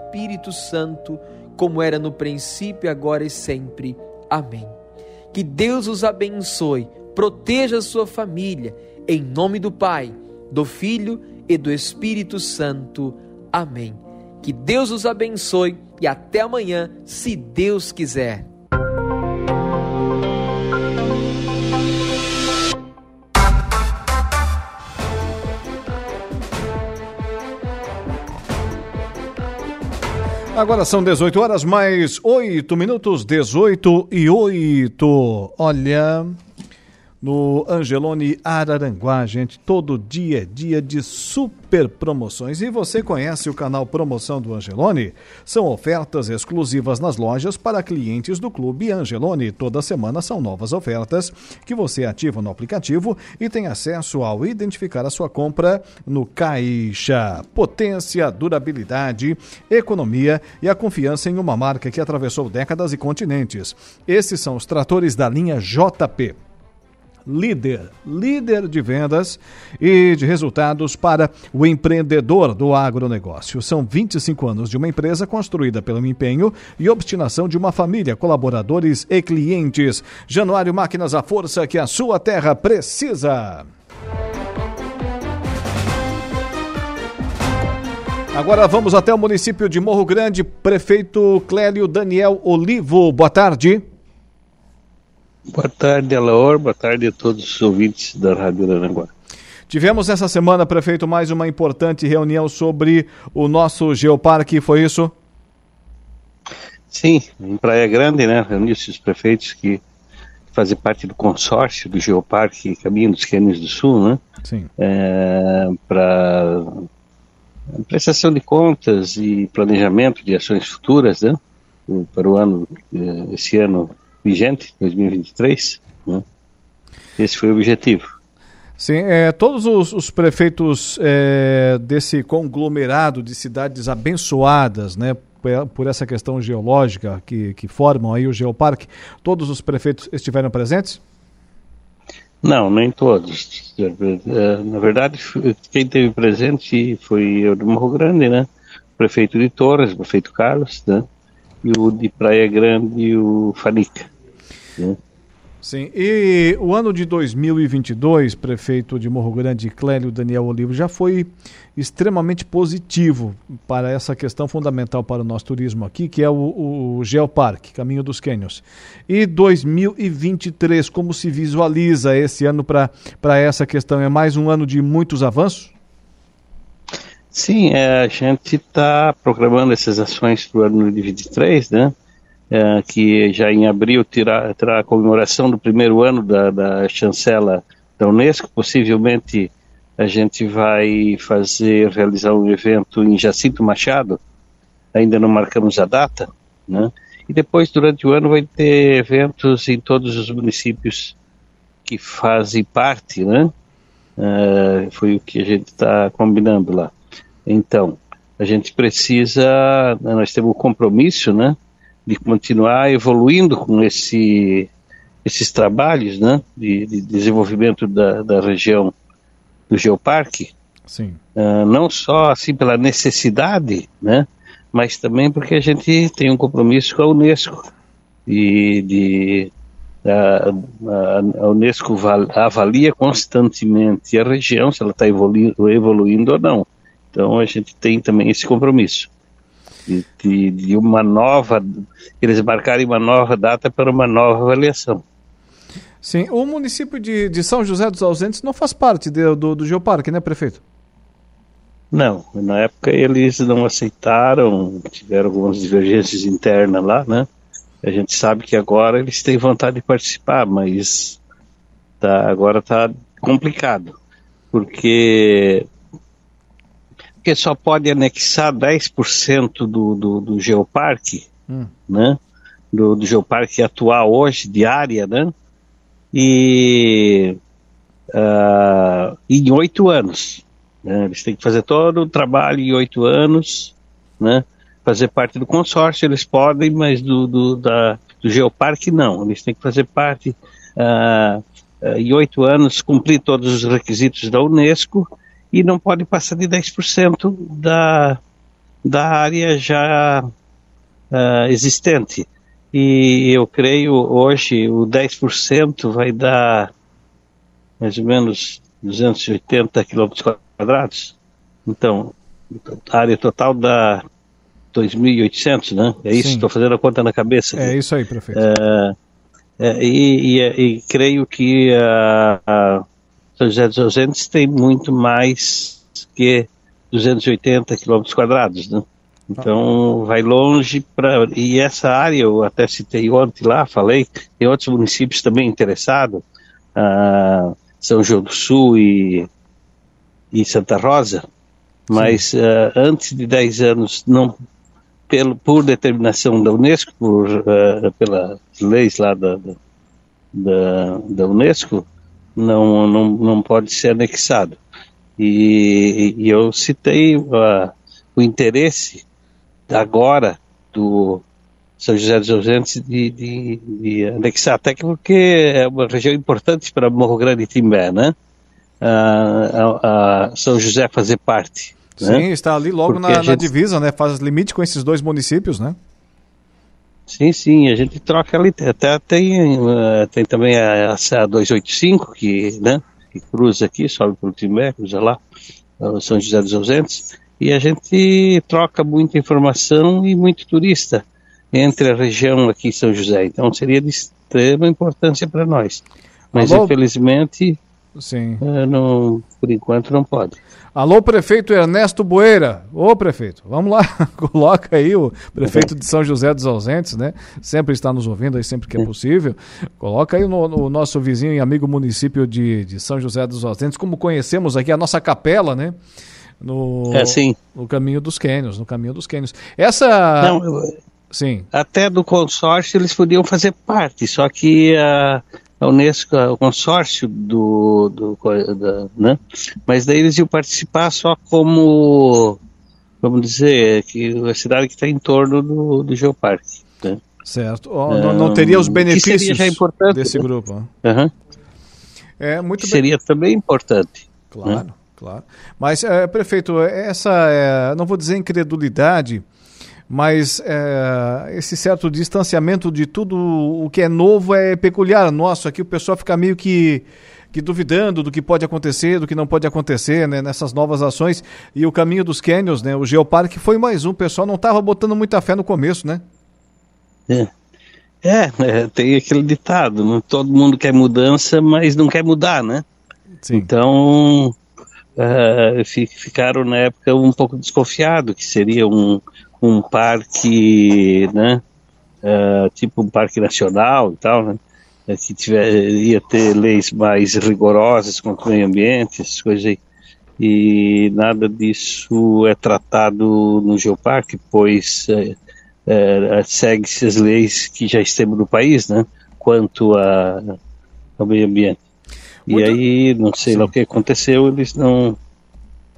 Santo, como era no princípio, agora e sempre. Amém. Que Deus os abençoe, proteja a sua família, em nome do Pai, do Filho e do Espírito Santo. Amém. Que Deus os abençoe e até amanhã, se Deus quiser. Agora são 18 horas mais 8 minutos, 18 e 8. Olha, no Angelone Araranguá, gente. Todo dia é dia de super promoções. E você conhece o canal Promoção do Angelone? São ofertas exclusivas nas lojas para clientes do Clube Angelone. Toda semana são novas ofertas que você ativa no aplicativo e tem acesso ao identificar a sua compra no Caixa. Potência, durabilidade, economia e a confiança em uma marca que atravessou décadas e continentes. Esses são os tratores da linha JP líder, líder de vendas e de resultados para o empreendedor do agronegócio. São 25 anos de uma empresa construída pelo empenho e obstinação de uma família, colaboradores e clientes. Januário Máquinas, a força que a sua terra precisa. Agora vamos até o município de Morro Grande, prefeito Clélio Daniel Olivo. Boa tarde. Boa tarde, Alaor. Boa tarde a todos os ouvintes da Rádio Aranguá. Tivemos essa semana, prefeito, mais uma importante reunião sobre o nosso geoparque, foi isso? Sim, em Praia Grande, né? Reuniu-se os prefeitos que fazem parte do consórcio do Geoparque Caminho dos Cânions do Sul, né? Sim. É, Para prestação de contas e planejamento de ações futuras, né? Para o ano, eh, esse ano vigente, 2023. Né? Esse foi o objetivo. Sim, é, todos os, os prefeitos é, desse conglomerado de cidades abençoadas, né, por essa questão geológica que, que formam aí o Geoparque, todos os prefeitos estiveram presentes? Não, nem todos. É, na verdade, quem teve presente foi o de Morro Grande, né? O prefeito de Torres, o prefeito Carlos, né? E o de Praia Grande, o Fanica. Né? Sim, e o ano de 2022, prefeito de Morro Grande, Clélio Daniel Olivo, já foi extremamente positivo para essa questão fundamental para o nosso turismo aqui, que é o, o Geoparque, Caminho dos Cânions. E 2023, como se visualiza esse ano para essa questão? É mais um ano de muitos avanços? Sim, é, a gente está programando essas ações para o ano de 2023, né? É, que já em abril terá, terá a comemoração do primeiro ano da, da chancela da Unesco. Possivelmente a gente vai fazer, realizar um evento em Jacinto Machado, ainda não marcamos a data, né? E depois, durante o ano, vai ter eventos em todos os municípios que fazem parte, né? Uh, foi o que a gente está combinando lá. Então, a gente precisa, nós temos o compromisso, né? De continuar evoluindo com esse, esses trabalhos né, de, de desenvolvimento da, da, região do Geoparque. Sim. Uh, não só assim pela necessidade, né, mas também porque a gente tem um compromisso com a Unesco. E de, a, a, Unesco avalia constantemente a região, se ela está evoluindo, evoluindo ou não. Então a gente tem também esse compromisso de, de, de uma nova, eles marcarem uma nova data para uma nova avaliação. Sim, o município de, de São José dos Ausentes não faz parte de, do, do Geoparque, né, prefeito? Não, na época eles não aceitaram, tiveram algumas divergências internas lá, né? A gente sabe que agora eles têm vontade de participar, mas tá, agora está complicado, porque, porque só pode anexar 10% do, do, do geoparque, hum. né? Do, do geoparque atual hoje, de área, né? E uh, em oito anos. Né? Eles têm que fazer todo o trabalho em oito anos, né? fazer parte do consórcio, eles podem, mas do, do, da, do Geoparque não. Eles têm que fazer parte uh, uh, em oito anos, cumprir todos os requisitos da Unesco e não pode passar de 10% da, da área já uh, existente. E eu creio hoje o 10% vai dar mais ou menos 280 quilômetros quadrados. Então, a área total dá 2.800, né? É isso? Estou fazendo a conta na cabeça. É isso aí, prefeito. É, é, e, e, e, creio que a, a São José dos Ausentes tem muito mais que 280 quilômetros quadrados, né? Então vai longe para e essa área eu até citei ontem lá, falei, tem outros municípios também interessados, ah, São João do Sul e, e Santa Rosa, mas uh, antes de 10 anos não pelo, por determinação da Unesco, por, uh, pelas leis lá da, da, da, Unesco, não, não, não pode ser anexado. E, e eu citei uh, o interesse agora do São José dos Ausentes de, de, de, anexar, até porque é uma região importante para Morro Grande e Timbé, né? Uh, São José fazer parte. Sim, né? está ali logo na, gente... na, divisa, né? Faz limite com esses dois municípios, né? Sim, sim, a gente troca ali, até tem, uh, tem também a, a 285 que, né, que cruza aqui, sobe para o Timbé, cruza lá, São José dos Ausentes, e a gente troca muita informação e muito turista entre a região aqui em São José, então seria de extrema importância para nós. Mas Alô? infelizmente, Sim. Uh, não, por enquanto não pode. Alô, prefeito Ernesto Boeira. Ô, prefeito, vamos lá, (laughs) coloca aí o prefeito de São José dos Ausentes, né? Sempre está nos ouvindo aí, sempre que é possível. Coloca aí no, no nosso vizinho e amigo município de, de São José dos Ausentes, como conhecemos aqui a nossa capela, né? No, é, sim. no caminho dos cânions, no caminho dos cânions. Essa... Não, eu... Sim. Até do consórcio eles podiam fazer parte, só que a, a Unesco, o consórcio do, do da, né? Mas daí eles iam participar só como, vamos dizer, que a cidade que está em torno do, do geoparque. Né? Certo. Oh, não, não, teria os benefícios desse né? grupo. Uhum. É muito Seria também importante. Claro, né? claro. Mas, é, prefeito, essa, é, não vou dizer incredulidade, mas é, esse certo distanciamento de tudo o que é novo é peculiar nosso. Aqui o pessoal fica meio que, que duvidando do que pode acontecer, do que não pode acontecer né, nessas novas ações. E o caminho dos canyons, né, o Geoparque foi mais um. O pessoal não estava botando muita fé no começo, né? É. É, é, tem aquele ditado, né? todo mundo quer mudança, mas não quer mudar, né? Sim. Então, uh, ficaram na época um pouco desconfiado que seria um, um parque, né, uh, tipo um parque nacional e tal, né, é, que tiver, ia ter leis mais rigorosas contra o meio ambiente, essas coisas aí. E nada disso é tratado no Geoparque, pois é, é, segue-se as leis que já estamos no país, né, quanto a, ao meio ambiente. Muito... E aí, não sei Sim. lá o que aconteceu, eles não,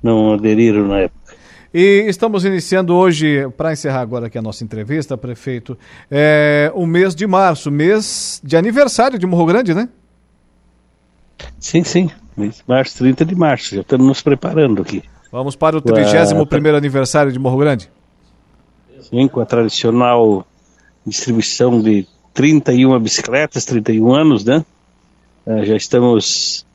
não aderiram na época. E estamos iniciando hoje, para encerrar agora aqui a nossa entrevista, prefeito, é, o mês de março, mês de aniversário de Morro Grande, né? Sim, sim. Março, 30 de março, já estamos nos preparando aqui. Vamos para o 31 primeiro aniversário de Morro Grande? Sim, com a tradicional distribuição de 31 bicicletas, 31 anos, né? Uh, já estamos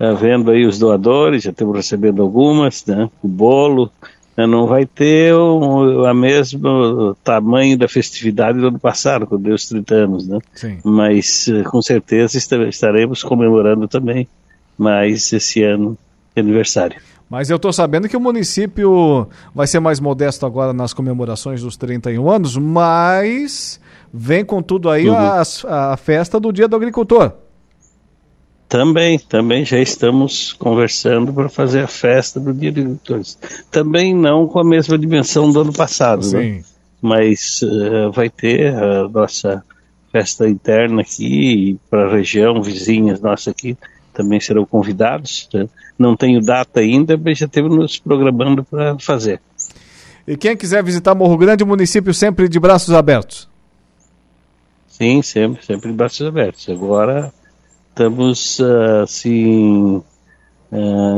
uh, vendo aí os doadores, já estamos recebendo algumas, né? O bolo, né? não vai ter o, a mesmo tamanho da festividade do ano passado, quando deu os 30 anos, né? Sim. Mas uh, com certeza estaremos comemorando também mais esse ano de aniversário. Mas eu estou sabendo que o município vai ser mais modesto agora nas comemorações dos 31 anos, mas vem com tudo aí uhum. a, a festa do Dia do Agricultor. Também, também já estamos conversando para fazer a festa do Dia do Agricultor. Também não com a mesma dimensão do ano passado, né? Sim. né? Mas uh, vai ter a nossa festa interna aqui para a região, vizinhas nossa aqui, também serão convidados. Né? Não tenho data ainda, mas já estamos nos programando para fazer. E quem quiser visitar Morro Grande, o município sempre de braços abertos? Sim, sempre, sempre de braços abertos. Agora estamos assim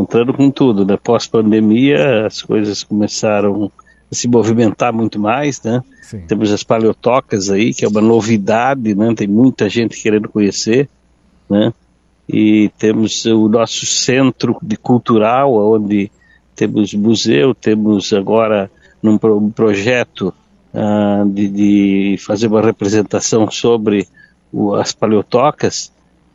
entrando com tudo, né? Pós-pandemia as coisas começaram a se movimentar muito mais, né? Sim. Temos as paleotocas aí, que é uma novidade, né? Tem muita gente querendo conhecer, né? e temos o nosso centro de cultural, onde temos museu, temos agora num um projeto uh, de, de, fazer uma representação sobre o, as paleotocas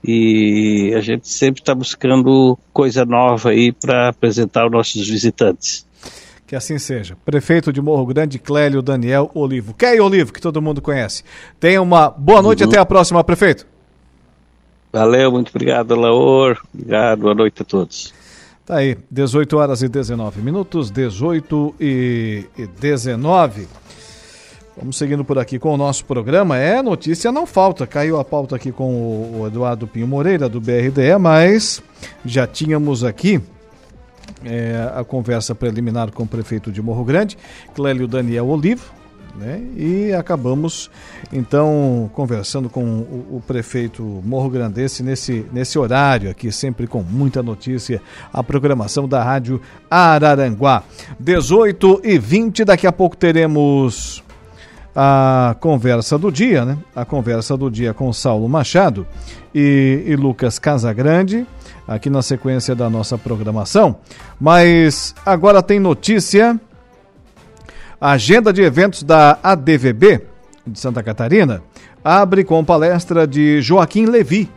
e a gente sempre está buscando coisa nova aí para apresentar aos nossos visitantes. Que assim seja. Prefeito de Morro Grande, Clélio Daniel Olivo. Quem é Olivo, que todo mundo conhece. Tenha uma boa noite uhum. até a próxima, prefeito. Valeu, muito obrigado, Laor. Obrigado, boa noite a todos. Tá aí, 18 horas e 19 minutos, 18 e 19. Vamos seguindo por aqui com o nosso programa. É, notícia não falta. Caiu a pauta aqui com o Eduardo Pinho Moreira, do BRDE, mas já tínhamos aqui é, a conversa preliminar com o prefeito de Morro Grande, Clélio Daniel Olivo, né? E acabamos então conversando com o, o, prefeito Morro Grandense nesse, nesse horário aqui, sempre com muita notícia, a programação da Rádio Araranguá. 18 e 20, daqui a pouco teremos a conversa do dia, né? A conversa do dia com Saulo Machado e, e Lucas Casagrande, aqui na sequência da nossa programação. Mas agora tem notícia a agenda de eventos da ADVB de Santa Catarina abre com palestra de Joaquim Levi.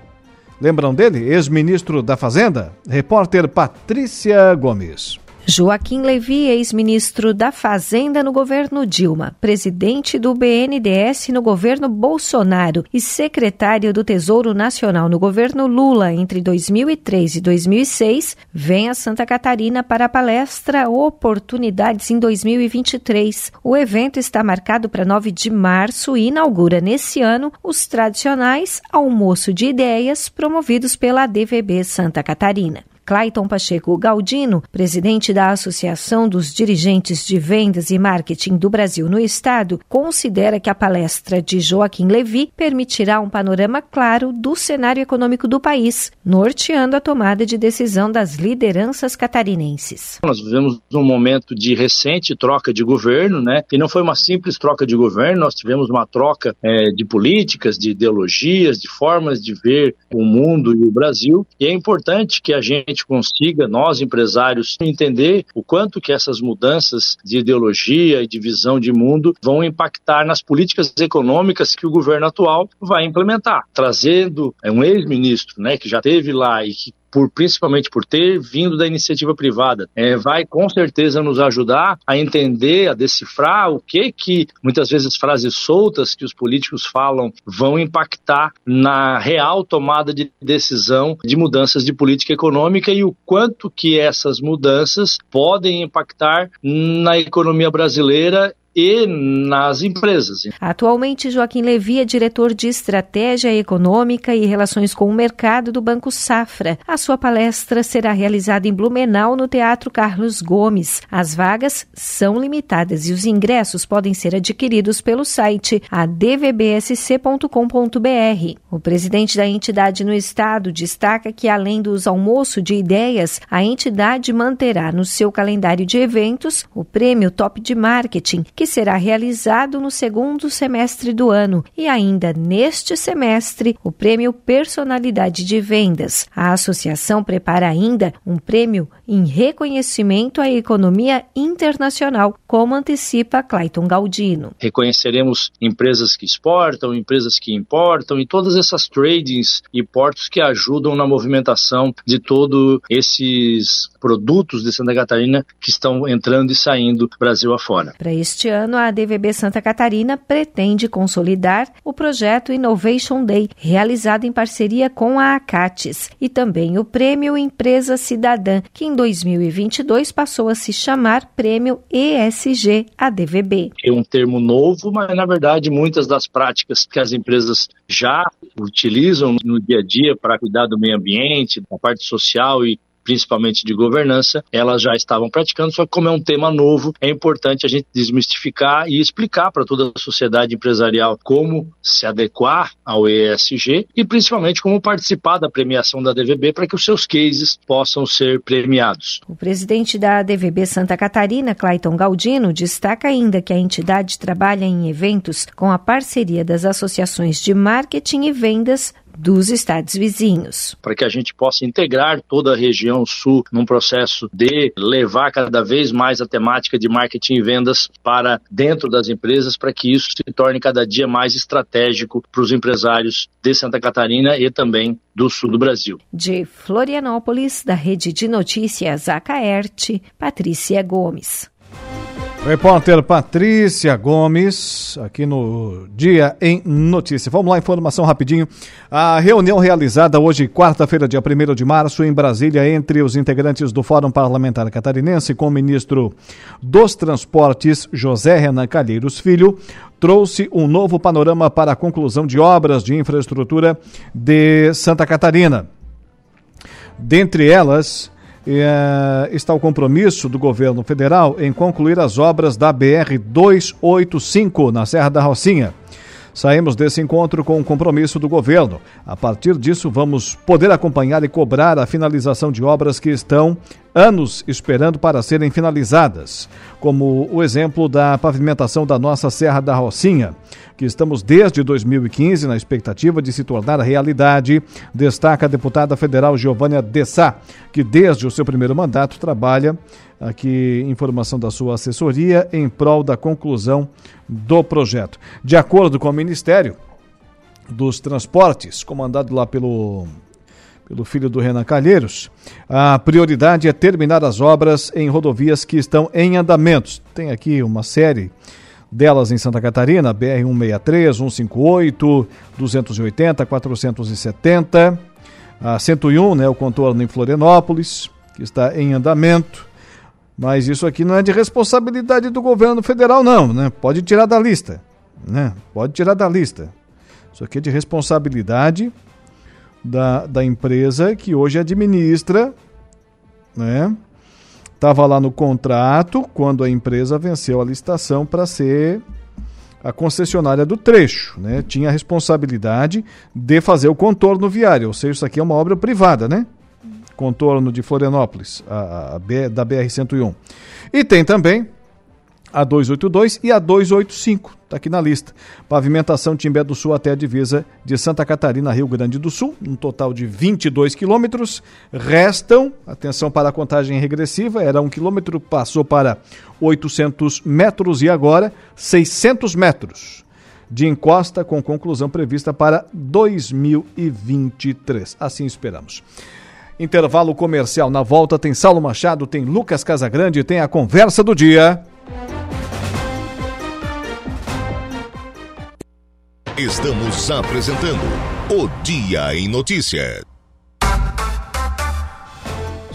Lembram dele? Ex-ministro da Fazenda? Repórter Patrícia Gomes. Joaquim Levi, ex-ministro da Fazenda no governo Dilma, presidente do BNDES no governo Bolsonaro e secretário do Tesouro Nacional no governo Lula entre 2003 e 2006, vem a Santa Catarina para a palestra Oportunidades em 2023. O evento está marcado para 9 de março e inaugura nesse ano os tradicionais Almoço de Ideias promovidos pela DVB Santa Catarina. Clayton Pacheco Galdino, presidente da Associação dos Dirigentes de Vendas e Marketing do Brasil no Estado, considera que a palestra de Joaquim Levi permitirá um panorama claro do cenário econômico do país, norteando a tomada de decisão das lideranças catarinenses. Nós vivemos um momento de recente troca de governo, né? E não foi uma simples troca de governo, nós tivemos uma troca é, de políticas, de ideologias, de formas de ver o mundo e o Brasil. E é importante que a gente gente consiga, nós empresários, entender o quanto que essas mudanças de ideologia e de visão de mundo vão impactar nas políticas econômicas que o governo atual vai implementar, trazendo é, um ex-ministro, né, que já teve lá e que por principalmente por ter vindo da iniciativa privada, é, vai com certeza nos ajudar a entender, a decifrar o que que muitas vezes frases soltas que os políticos falam vão impactar na real tomada de decisão de mudanças de política econômica e o quanto que essas mudanças podem impactar na economia brasileira e nas empresas. Atualmente, Joaquim Levi é diretor de Estratégia Econômica e Relações com o Mercado do Banco Safra. A sua palestra será realizada em Blumenau, no Teatro Carlos Gomes. As vagas são limitadas e os ingressos podem ser adquiridos pelo site advbsc.com.br. O presidente da entidade no estado destaca que, além dos almoços de ideias, a entidade manterá no seu calendário de eventos o prêmio Top de Marketing, que será realizado no segundo semestre do ano e ainda neste semestre o prêmio Personalidade de Vendas. A associação prepara ainda um prêmio em reconhecimento à economia internacional, como antecipa Clayton Galdino. Reconheceremos empresas que exportam, empresas que importam e todas essas tradings e portos que ajudam na movimentação de todos esses produtos de Santa Catarina que estão entrando e saindo Brasil afora. Para este ano, a DVB Santa Catarina pretende consolidar o projeto Innovation Day, realizado em parceria com a Acates, e também o Prêmio Empresa Cidadã, que em 2022 passou a se chamar Prêmio ESG ADVB. É um termo novo, mas na verdade muitas das práticas que as empresas já utilizam no dia a dia para cuidar do meio ambiente, da parte social e principalmente de governança, elas já estavam praticando, só que como é um tema novo, é importante a gente desmistificar e explicar para toda a sociedade empresarial como se adequar ao ESG e principalmente como participar da premiação da DVB para que os seus cases possam ser premiados. O presidente da DVB Santa Catarina, Clayton Galdino, destaca ainda que a entidade trabalha em eventos com a parceria das associações de marketing e vendas dos estados vizinhos. Para que a gente possa integrar toda a região sul num processo de levar cada vez mais a temática de marketing e vendas para dentro das empresas, para que isso se torne cada dia mais estratégico para os empresários de Santa Catarina e também do sul do Brasil. De Florianópolis, da Rede de Notícias Acaerte, Patrícia Gomes. Repórter Patrícia Gomes, aqui no Dia em Notícia. Vamos lá, informação rapidinho. A reunião realizada hoje, quarta-feira, dia 1 de março, em Brasília, entre os integrantes do Fórum Parlamentar Catarinense com o ministro dos Transportes, José Renan Calheiros Filho, trouxe um novo panorama para a conclusão de obras de infraestrutura de Santa Catarina. Dentre elas, é, está o compromisso do governo federal em concluir as obras da BR 285 na Serra da Rocinha. Saímos desse encontro com o um compromisso do governo. A partir disso, vamos poder acompanhar e cobrar a finalização de obras que estão anos esperando para serem finalizadas, como o exemplo da pavimentação da nossa Serra da Rocinha que estamos desde 2015 na expectativa de se tornar realidade, destaca a deputada federal Giovânia Dessá, que desde o seu primeiro mandato trabalha, aqui informação da sua assessoria, em prol da conclusão do projeto. De acordo com o Ministério dos Transportes, comandado lá pelo pelo filho do Renan Calheiros, a prioridade é terminar as obras em rodovias que estão em andamentos. Tem aqui uma série delas em Santa Catarina, BR 163, 158, 280, 470, a 101, né, o contorno em Florianópolis, que está em andamento. Mas isso aqui não é de responsabilidade do governo federal, não, né? Pode tirar da lista, né? Pode tirar da lista. Isso aqui é de responsabilidade da, da empresa que hoje administra, né? Estava lá no contrato quando a empresa venceu a licitação para ser a concessionária do trecho, né? Tinha a responsabilidade de fazer o contorno viário, ou seja, isso aqui é uma obra privada, né? Contorno de Florianópolis, a, a, a da BR-101. E tem também a 282 e a 285, está aqui na lista. Pavimentação Timbé do Sul até a divisa de Santa Catarina, Rio Grande do Sul, um total de 22 quilômetros. Restam, atenção para a contagem regressiva, era um quilômetro, passou para 800 metros e agora 600 metros de encosta com conclusão prevista para 2023. Assim esperamos. Intervalo comercial na volta tem Saulo Machado, tem Lucas Casagrande, tem a conversa do dia. Estamos apresentando o Dia em Notícia.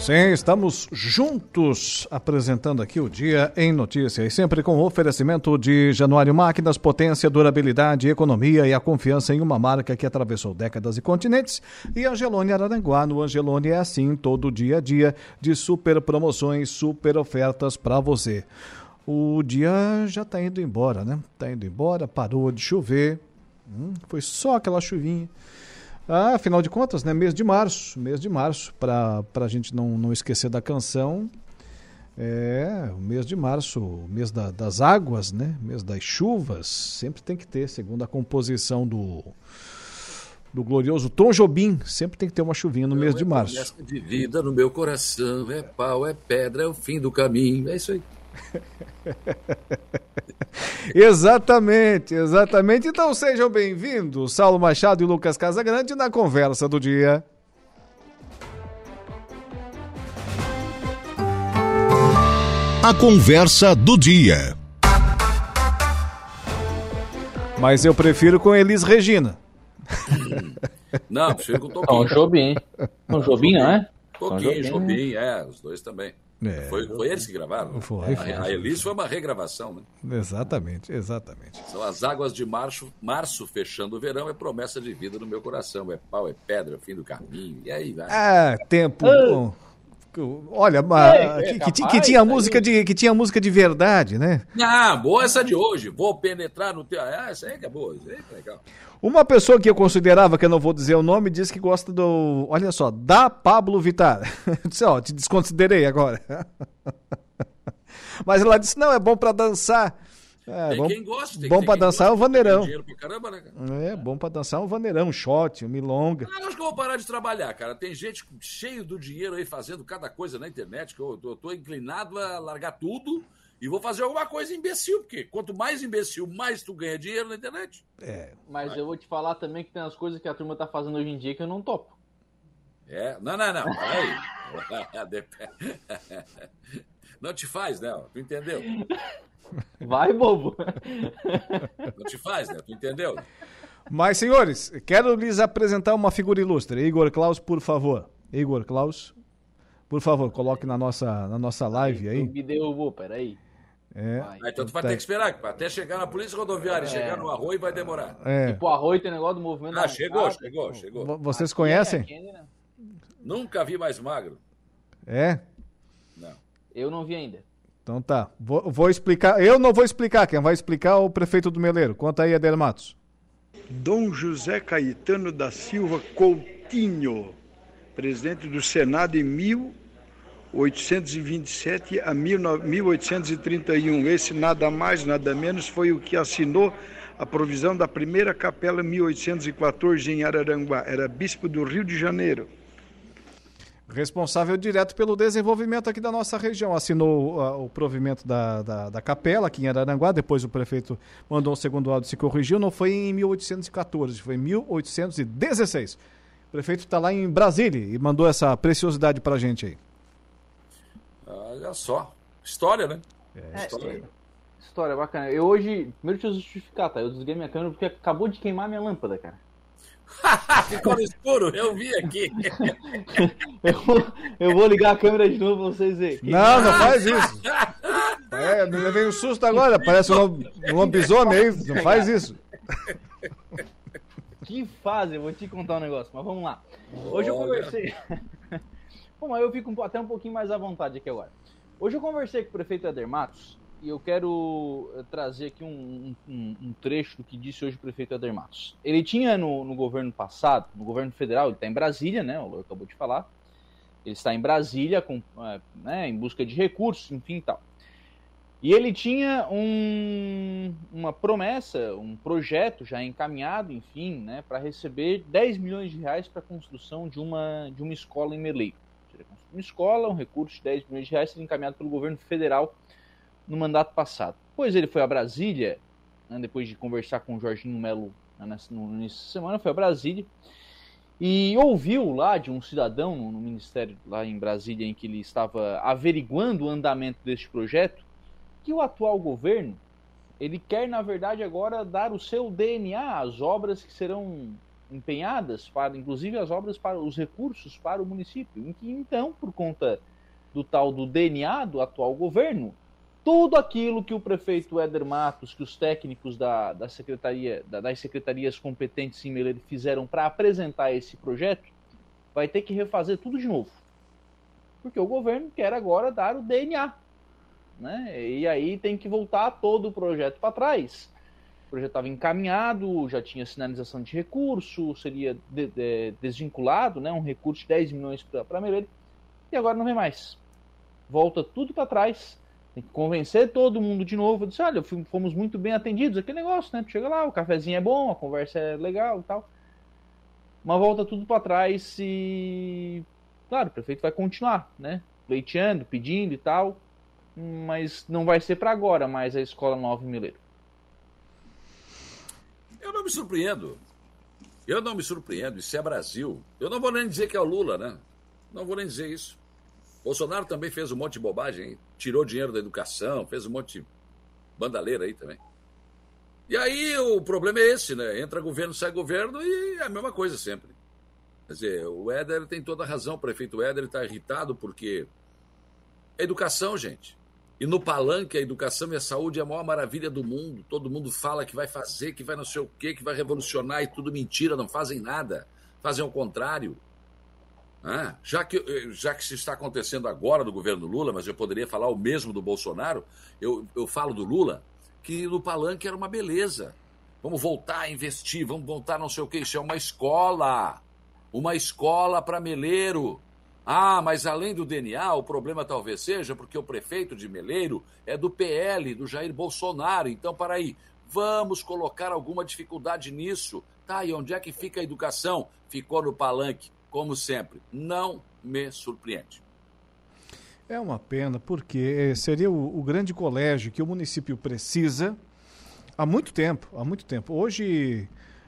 Sim, estamos juntos apresentando aqui o Dia em Notícia e sempre com o oferecimento de Januário Máquinas, potência, durabilidade, economia e a confiança em uma marca que atravessou décadas e continentes. E Angelone Araranguá, no Angelone é assim todo dia a dia de super promoções, super ofertas para você. O dia já está indo embora, né? Está indo embora, parou de chover, Hum, foi só aquela chuvinha. Ah, afinal de contas, né? Mês de março, mês de março, para a gente não, não esquecer da canção. É, o mês de março, o mês da, das águas, né? Mês das chuvas, sempre tem que ter, segundo a composição do, do glorioso Tom Jobim, sempre tem que ter uma chuvinha no mês de março. de vida no meu coração, é pau, é pedra, é o fim do caminho, é isso aí. (laughs) exatamente, exatamente. Então sejam bem-vindos, Saulo Machado e Lucas Casagrande, na conversa do dia. A conversa do dia. Mas eu prefiro com Elis Regina. Não, prefiro com o Toquinho. Com Jobim. Com Jobim, não é? Toquinho, Jobim, é, os dois também. É. Foi, foi eles que gravaram? Foi, foi. A, a Elis foi uma regravação, né? Exatamente, exatamente. São as águas de março, março fechando o verão, é promessa de vida no meu coração. É pau, é pedra, fim do caminho. E aí, vai. Ah, tempo bom. Olha, é, que, que, capaz, que, tinha música de, que tinha música de verdade, né? Ah, boa essa de hoje. Vou penetrar no teu. Ah, essa aí que é boa, essa aí que é legal. Uma pessoa que eu considerava, que eu não vou dizer o nome, disse que gosta do. Olha só, da Pablo Vittar. (laughs) Eu disse, ó, te desconsiderei agora. (laughs) Mas ela disse: não, é bom para dançar. É, tem bom, quem gosta, tem bom para dançar é o vaneirão. Caramba, né, é, bom para dançar um vaneirão, um shot, um milonga. Ah, acho que eu vou parar de trabalhar, cara. Tem gente cheio do dinheiro aí fazendo cada coisa na internet que eu, eu tô inclinado a largar tudo e vou fazer alguma coisa imbecil, porque quanto mais imbecil, mais tu ganha dinheiro na internet. É. Mas Vai. eu vou te falar também que tem as coisas que a turma tá fazendo hoje em dia que eu não topo. É, não, não, não, peraí. (laughs) (laughs) não te faz, né? Tu entendeu? Vai, bobo. Não te faz, né? Tu entendeu? Mas, senhores, quero lhes apresentar uma figura ilustre. Igor Klaus, por favor. Igor Klaus, por favor, coloque na nossa, na nossa live aí. Me derrubou, peraí. É. Ah, então tu vai tá. ter que esperar, até chegar na polícia rodoviária, é. chegar no Arroio vai demorar. É. Tipo, o Arroio tem negócio do movimento. Ah, chegou, chegou, chegou. Vocês conhecem? Né? Nunca vi mais magro. É? Não. Eu não vi ainda. Então tá. Vou, vou, explicar. Eu não vou explicar. Quem vai explicar é o prefeito do Meleiro. Conta aí, Adel Matos. Dom José Caetano da Silva Coutinho, presidente do Senado em 1827 a 1831. Esse nada mais, nada menos foi o que assinou a provisão da primeira capela em 1814 em Araranguá. Era bispo do Rio de Janeiro responsável direto pelo desenvolvimento aqui da nossa região. Assinou uh, o provimento da, da, da, capela aqui em Araranguá, depois o prefeito mandou um segundo áudio e se corrigiu, não foi em 1814, foi em 1816. O prefeito está lá em Brasília e mandou essa preciosidade para a gente aí. Olha só, história, né? É, história. história bacana. Eu hoje, primeiro deixa eu justificar, tá? Eu desliguei minha câmera porque acabou de queimar minha lâmpada, cara. (laughs) Ficou no escuro, eu vi aqui. (laughs) eu, vou, eu, vou, ligar a câmera de novo pra vocês verem. Não, não faz isso. (laughs) É, me levei um susto agora, parece um, um lobisomem aí, não faz isso. Que fase, eu vou te contar um negócio, mas vamos lá. Hoje eu conversei. Bom, mas eu fico até um pouquinho mais à vontade aqui agora. Hoje eu conversei com o prefeito Eder Matos e eu quero eh, trazer aqui um, um, um, trecho do que disse hoje o prefeito Eder Matos. Ele tinha no, no governo passado, no governo federal, ele está em Brasília, né? O Lô acabou de falar. Ele está em Brasília com, eh, né, em busca de recursos, enfim tal. E ele tinha um, uma promessa, um projeto já encaminhado, enfim, né, para receber 10 milhões de reais para a construção de uma, de uma escola em Meleiro. Uma escola, um recurso de 10 milhões de reais seria encaminhado pelo governo federal no mandato passado. Pois ele foi a Brasília, né, depois de conversar com o Jorginho Melo né, no início da semana, foi a Brasília e ouviu lá de um cidadão no, no ministério lá em Brasília em que ele estava averiguando o andamento deste projeto que o atual governo ele quer na verdade agora dar o seu DNA às obras que serão empenhadas para inclusive as obras para os recursos para o município em que então por conta do tal do DNA do atual governo tudo aquilo que o prefeito Éder Matos, que os técnicos da, da secretaria, da, das secretarias competentes em Meleiro fizeram para apresentar esse projeto, vai ter que refazer tudo de novo. Porque o governo quer agora dar o DNA. Né? E aí tem que voltar todo o projeto para trás. O projeto estava encaminhado, já tinha sinalização de recurso, seria de, de, desvinculado, né? um recurso de 10 milhões para Meleiro, e agora não vem mais. volta tudo para trás. Tem que convencer todo mundo de novo. Dizer, olha, fomos muito bem atendidos. Aquele negócio, né? Tu chega lá, o cafezinho é bom, a conversa é legal e tal. Mas volta tudo para trás e. Claro, o prefeito vai continuar, né? Leiteando, pedindo e tal. Mas não vai ser para agora mais a escola nova em Mileiro. Não me surpreendo. Eu não me surpreendo. Isso é Brasil. Eu não vou nem dizer que é o Lula, né? Não vou nem dizer isso. Bolsonaro também fez um monte de bobagem, hein? tirou dinheiro da educação, fez um monte de bandaleira aí também. E aí o problema é esse, né? Entra governo, sai governo e é a mesma coisa sempre. Quer dizer, o Éder tem toda a razão, o prefeito Éder está irritado porque educação, gente. E no palanque, a educação e a saúde é a maior maravilha do mundo. Todo mundo fala que vai fazer, que vai não sei o quê, que vai revolucionar e tudo mentira, não fazem nada. Fazem o contrário. Ah, já, que, eh, já que isso está acontecendo agora no governo Lula, mas eu poderia falar o mesmo do Bolsonaro, eu, eu falo do Lula, que no palanque era uma beleza. Vamos voltar a investir, vamos voltar não sei o que, isso é uma escola. Uma escola para meleiro. Ah, mas além do DNA, o problema talvez seja porque o prefeito de Meleiro é do PL, do Jair Bolsonaro. Então, para aí, vamos colocar alguma dificuldade nisso. Tá, e onde é que fica a educação? Ficou no palanque como sempre, não me surpreende. É uma pena, porque seria o, o, grande colégio que o município precisa há muito tempo, há muito tempo. Hoje,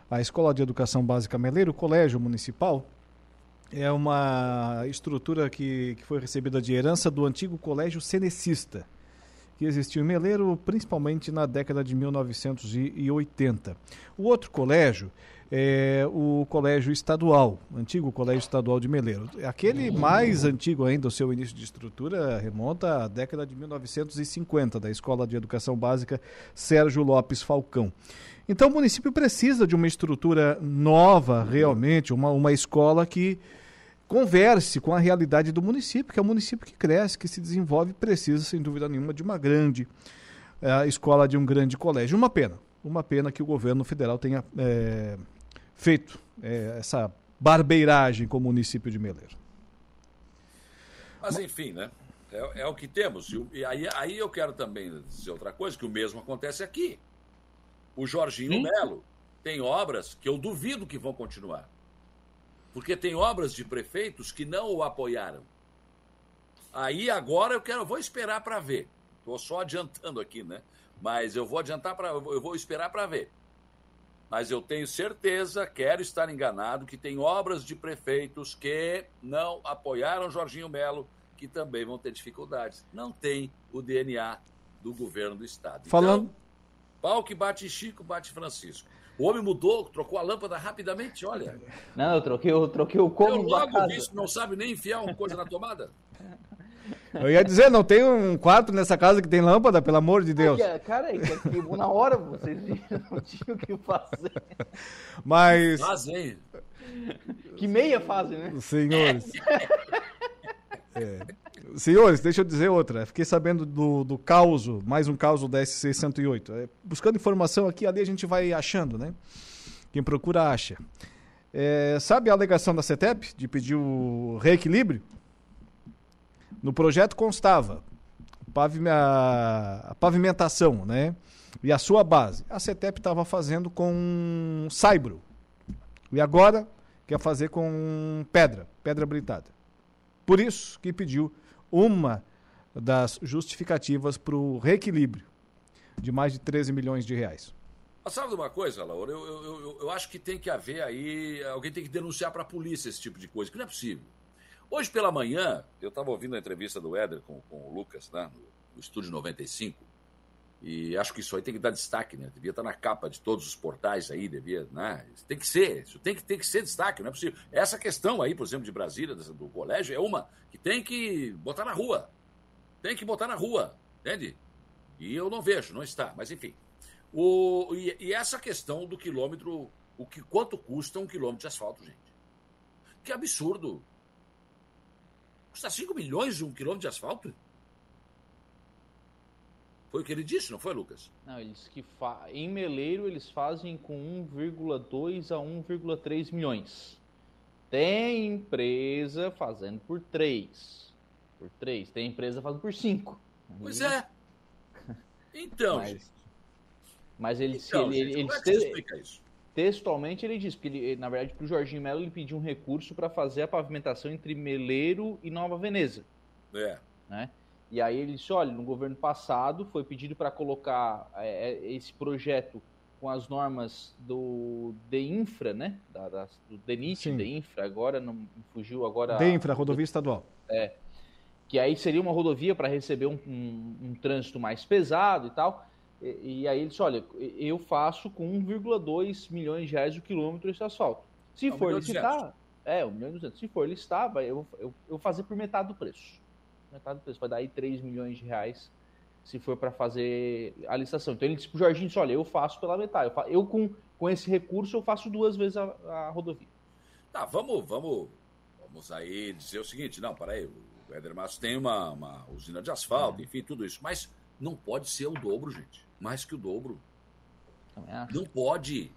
a Escola de Educação Básica Meleiro, o Colégio Municipal, é uma estrutura que, que foi recebida de herança do antigo Colégio Cenecista, que existiu em Meleiro principalmente na década de 1980. O outro colégio é o Colégio Estadual, antigo Colégio Estadual de Meleiro. Aquele mais antigo ainda, o seu início de estrutura remonta à década de 1950, da Escola de Educação Básica Sérgio Lopes Falcão. Então o município precisa de uma estrutura nova, realmente, uma, uma escola que converse com a realidade do município, que é um município que cresce, que se desenvolve, precisa, sem dúvida nenhuma, de uma grande é, escola, de um grande colégio. Uma pena, uma pena que o governo federal tenha é, feito é, essa barbeiragem com o município de Meleiro. Mas enfim, né? É, é o que temos. E aí, aí eu quero também dizer outra coisa, que o mesmo acontece aqui. O Jorginho Melo tem obras que eu duvido que vão continuar. Porque tem obras de prefeitos que não o apoiaram. Aí agora eu quero, vou esperar para ver. Estou só adiantando aqui, né? Mas eu vou adiantar para, eu vou esperar para ver mas eu tenho certeza, quero estar enganado, que tem obras de prefeitos que não apoiaram Jorginho Melo, que também vão ter dificuldades. Não tem o DNA do governo do estado. Falando. Então, pau que bate Chico, bate Francisco. O homem mudou, trocou a lâmpada rapidamente, olha. Não, eu troquei, eu troquei o cômodo eu logo vi, não sabe nem enfiar uma coisa na tomada. (laughs) Eu ia dizer, não tem um quarto nessa casa que tem lâmpada, pelo amor de Deus. Cara, é que queimou na hora, vocês não tinham o que fazer. Mas. Fazem. Que meia fazem, né? Senhores. É. Senhores, deixa eu dizer outra. Fiquei sabendo do, do caos, mais um caos da SC-108. É, buscando informação aqui, ali a gente vai achando, né? Quem procura, acha. É, sabe a alegação da CETEP de pedir o reequilíbrio? No projeto constava a pavimentação, né? E a sua base. A CETEP estava fazendo com saibro. E agora quer fazer com pedra, pedra britada. Por isso que pediu uma das justificativas para o reequilíbrio de mais de 13 milhões de reais. Sabe de uma coisa, Laura? Eu, eu, eu, eu, acho que tem que haver aí. Alguém tem que denunciar para a polícia esse tipo de coisa, que não é possível. Hoje pela manhã, eu estava ouvindo a entrevista do Éder com, com o Lucas, né, no Estúdio 95, e acho que isso aí tem que dar destaque, né? Devia estar na capa de todos os portais aí, devia, né? Tem que ser, isso tem que, tem que ser destaque, não é possível. Essa questão aí, por exemplo, de Brasília, do colégio, é uma que tem que botar na rua. Tem que botar na rua, entende? E eu não vejo, não está, mas enfim. O, e, e essa questão do quilômetro, o que quanto custa um quilômetro de asfalto, gente? Que absurdo. Custa 5 milhões um quilômetro de asfalto? Foi o que ele disse, não foi, Lucas? Não, eles que fa... em Meleiro eles fazem com 1,2 a 1,3 milhões. Tem empresa fazendo por 3. por 3. Tem empresa fazendo por 5. Pois é. (laughs) Então, mas, gente. Mas ele, Então, ele, gente, ele, como é que ele- você explica isso? Textualmente ele diz, porque ele, na verdade, para o Jorginho Melo ele pediu um recurso para fazer a pavimentação entre Meleiro e Nova Veneza. É. né? E aí ele disse, olha, no governo passado foi pedido para colocar é, esse projeto com as normas do DEINFRA, né? Da, da- do DENIT. DEINFRA, agora não fugiu agora. DEINFRA, rodovia estadual. É. Que aí seria uma rodovia para receber um, um- um trânsito mais pesado e tal. E, e aí ele disse, olha, eu faço com 1,2 milhões de reais o quilômetro esse asfalto. Se É, um for licitar, é, 1 milhão e 200. Se for listar, vai, eu, eu, eu vou fazer por metade do preço. Metade do preço. Vai dar aí 3 milhões de reais se for para fazer a licitação. Então ele disse pro Jorginho, disse, olha, eu faço pela metade. Eu, fa- eu com, com esse recurso, eu faço duas vezes a, a rodovia. Tá, vamos, vamos, vamos aí dizer o seguinte, não, peraí, o Éder Matos tem uma, uma usina de asfalto, enfim, tudo isso, mas não pode ser o dobro, gente, mais que o dobro. Não pode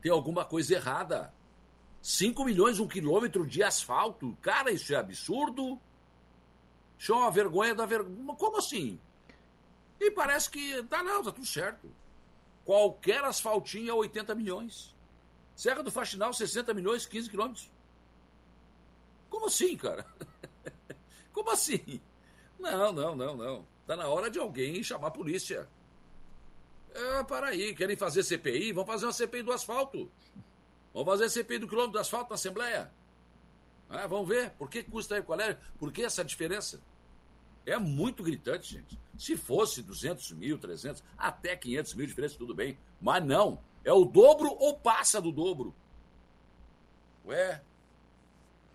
ter alguma coisa errada. 5 milhões um quilômetro de asfalto, cara, isso é absurdo. Isso é uma vergonha da vergonha. Como assim? E parece que tá não, tá tudo certo. Qualquer asfaltinho é 80 milhões. Serra do Faxinal, 60 milhões, 15 quilômetros. Como assim, cara? (laughs) Como assim? Não, não, não, não. Tá na hora de alguém chamar a polícia. É, para aí, querem fazer CPI? Vamos fazer uma CPI do asfalto. Vamos fazer CPI do quilômetro do asfalto na Assembleia. Ah, vamos ver. Por que custa aí? Qual é? Por que essa diferença? É muito gritante, gente. Se fosse 200 mil, 300, até 500 mil diferença, tudo bem. Mas não. É o dobro ou passa do dobro. Ué?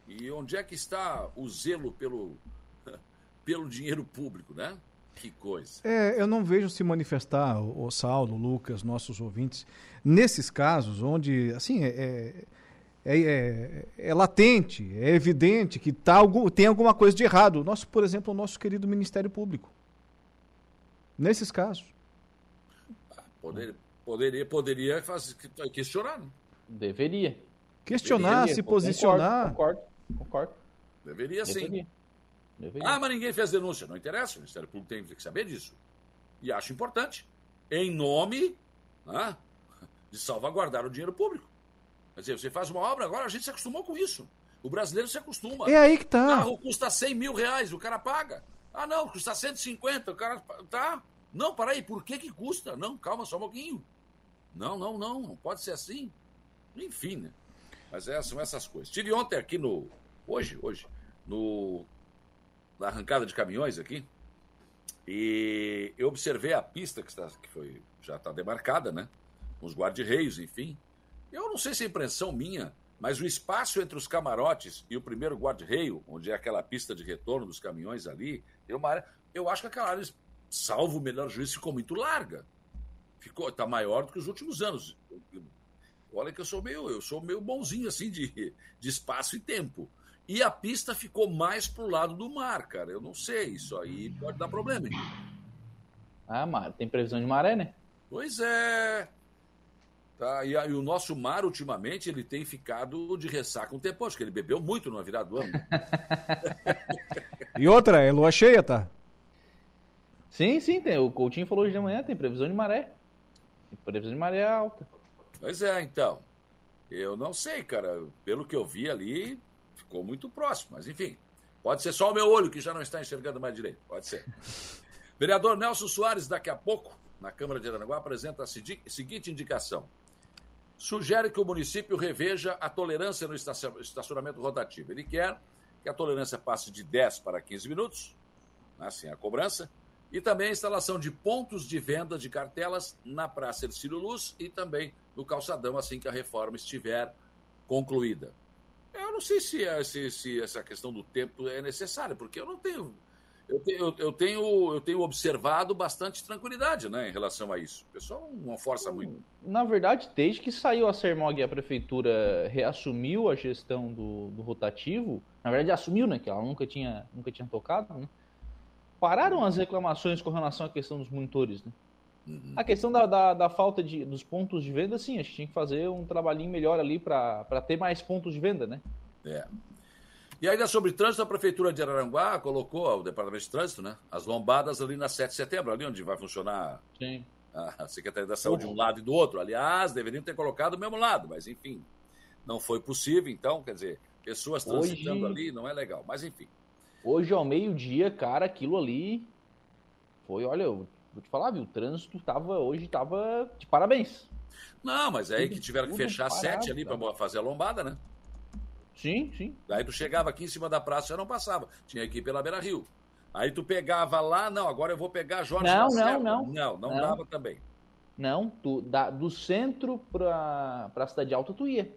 E onde é que está o zelo pelo, (laughs) pelo dinheiro público, né? Que coisa. É, eu não vejo se manifestar, o, Saulo, o Lucas, nossos ouvintes, nesses casos onde, assim, é, é, é, é latente, é evidente que tá algum, tem alguma coisa de errado. Nosso, por exemplo, o nosso querido Ministério Público. Nesses casos. Poder, poderia, poderia fazer, questionar, né? Deveria. Questionar, Deveria, se concordo, posicionar. Concordo, concordo. Deveria sim. Deveria. Deveria. Ah, mas ninguém fez denúncia. Não interessa, o Ministério Público tem que saber disso. E acho importante. Em nome né, de salvaguardar o dinheiro público. Quer dizer, você faz uma obra, agora a gente se acostumou com isso. O brasileiro se acostuma. É aí que tá. O carro custa 100 mil reais, o cara paga. Ah, não, custa 150, o cara. Tá. Não, peraí, por que que custa? Não, calma só um pouquinho. Não, não, não, não pode ser assim. Enfim, né? Mas é, são essas coisas. Tive ontem aqui no. Hoje, hoje, no. Na arrancada de caminhões aqui. E eu observei a pista que, está, que foi, já está demarcada, né? Os guarda-reios, enfim. Eu não sei se é impressão minha, mas o espaço entre os camarotes e o primeiro guarda-reio, onde é aquela pista de retorno dos caminhões ali, tem uma área. Eu acho que aquela área, salvo o melhor juízo, ficou muito larga. Ficou, tá maior do que os últimos anos. Olha que eu sou meio, eu sou meio bonzinho assim de, de espaço e tempo. E a pista ficou mais pro lado do mar, cara. Eu não sei, isso aí pode dar problema. Hein? Ah, mar, tem previsão de maré, né? Pois é. Tá, e, a- e o nosso mar, ultimamente, ele tem ficado de ressaca um tempo. Acho que ele bebeu muito na virada do ano. (laughs) E outra, é lua cheia, tá? Sim, sim, tem. O Coutinho falou hoje de manhã, tem previsão de maré. Tem previsão de maré alta. Pois é, então. Eu não sei, cara. Pelo que eu vi ali, ficou muito próximo. Mas, enfim, pode ser só o meu olho que já não está enxergando mais direito. Pode ser. (laughs) Vereador Nelson Soares, daqui a pouco, na Câmara de Aranaguá, apresenta a seguinte indicação. Sugere que o município reveja a tolerância no estacionamento rotativo. Ele quer que a tolerância passe de 10 para 15 minutos, assim a cobrança, e também a instalação de pontos de venda de cartelas na Praça Ercílio Luz e também no calçadão, assim que a reforma estiver concluída. Eu não sei se, é- se- se essa questão do tempo é necessária, porque eu não tenho. Eu tenho, eu- tenho, eu tenho observado bastante tranquilidade né, em relação a isso. O pessoal não força muito. Na verdade, desde que saiu a Sermog e a prefeitura reassumiu a gestão do, do rotativo, na verdade assumiu, né? Que ela nunca tinha, nunca tinha tocado, né? Pararam as reclamações com relação à questão dos monitores, né? A questão da, da, da falta de, dos pontos de venda, sim, a gente tinha que fazer um trabalhinho melhor ali para ter mais pontos de venda, né? É. E ainda sobre trânsito, a Prefeitura de Araranguá colocou, o Departamento de Trânsito, né? As lombadas ali na 7 de setembro, ali onde vai funcionar Sim. a Secretaria da Saúde de um lado e do outro. Aliás, deveriam ter colocado do mesmo lado, mas enfim, não foi possível. Então, quer dizer, pessoas transitando Hoje- ali não é legal. Mas enfim. Hoje ao meio-dia, cara, aquilo ali foi, olha, eu vou te falar, viu? O trânsito tava, hoje tava de parabéns. Não, mas é aí que tiveram que fechar parado, sete ali para fazer a lombada, né? Sim, sim. Daí tu chegava aqui em cima da praça já não passava. Tinha que ir pela Beira Rio. Aí tu pegava lá, não, agora eu vou pegar Jorge Não, não, não. Não, não, Não. dava também. Não, tu, da, do centro pra, pra cidade alta tu ia.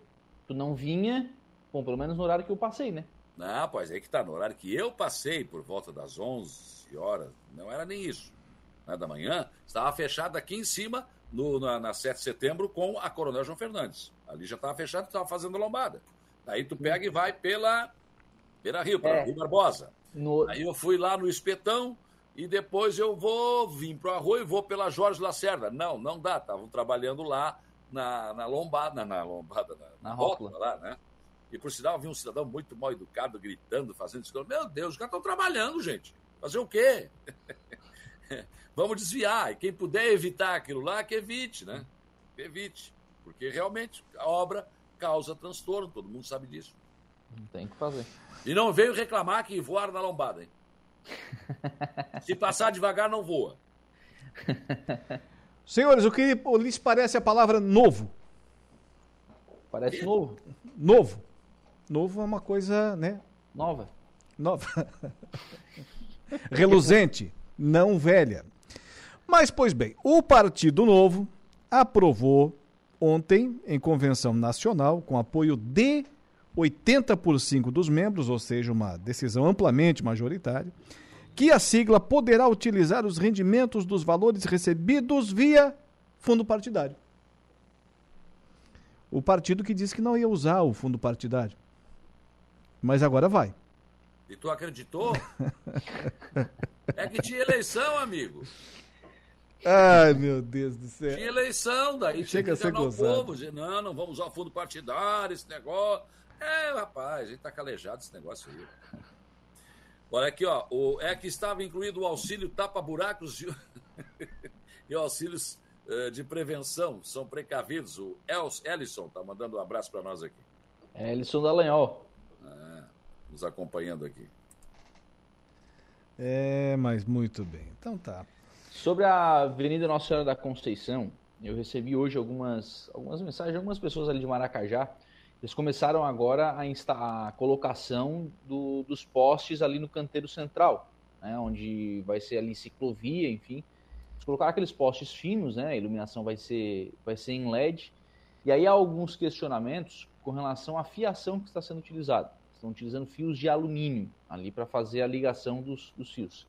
Tu não vinha, bom, pelo menos no horário que eu passei, né? Não, pois aí que tá. No horário que eu passei, por volta das 11 horas, não era nem isso. Né, da manhã, estava fechado aqui em cima, no, na, na 7 de setembro, com a Coronel João Fernandes. Ali já estava fechado, estava fazendo lombada. Daí tu pega e vai pela Beira Rio, pela É. Rui Barbosa. No... Aí eu fui lá no Espetão e depois eu vou, vim pro Arroio e vou pela Jorge Lacerda. Não, não dá, estavam trabalhando lá na, na lombada, na lombada, na, Na rótula lá, né? E por sinal, vi um cidadão muito mal educado gritando, fazendo isso. Meu Deus, os caras estão trabalhando, gente. Fazer o quê? (laughs) (laughs) Vamos desviar. E quem puder evitar aquilo lá, que evite, né? Que evite. Porque realmente a obra causa transtorno, todo mundo sabe disso. Não tem o que fazer. E não veio reclamar que voaram na lombada, hein? (laughs) Se passar devagar, não voa. (laughs) Senhores, o que lhes parece a palavra novo? Parece novo. Novo. Novo é uma coisa, né? Nova. Nova. Reluzente, não velha. Mas, pois bem, o Partido Novo aprovou ontem, em convenção nacional, com apoio de 80% dos membros, ou seja, uma decisão amplamente majoritária, que a sigla poderá utilizar os rendimentos dos valores recebidos via fundo partidário. O partido que disse que não ia usar o fundo partidário. Mas agora vai. E tu acreditou? (laughs) É que tinha eleição, amigo. Ai, meu Deus do céu. Tinha eleição, daí Chega a ser enganar o povo, dizer, não, não vamos usar o fundo partidário, esse negócio. É, rapaz, a gente tá calejado esse negócio aí. Olha aqui, ó, o, é que estava incluído o auxílio tapa-buracos e, (laughs) e auxílios eh, de prevenção, são precavidos. O Els, Ellison tá mandando um abraço para nós aqui. É Elisson Dallagnol. Ah, nos acompanhando aqui. É, mas muito bem. Então tá. Sobre a Avenida Nossa Senhora da Conceição, eu recebi hoje algumas, algumas mensagens algumas pessoas ali de Maracajá. Eles começaram agora a, insta- a colocação do- dos postes ali no canteiro central, né, onde vai ser ali ciclovia, enfim. Eles colocaram aqueles postes finos, né, a iluminação vai ser, vai ser em LED. E aí há alguns questionamentos com relação à fiação que está sendo utilizada. Estão utilizando fios de alumínio ali para fazer a ligação dos, dos fios.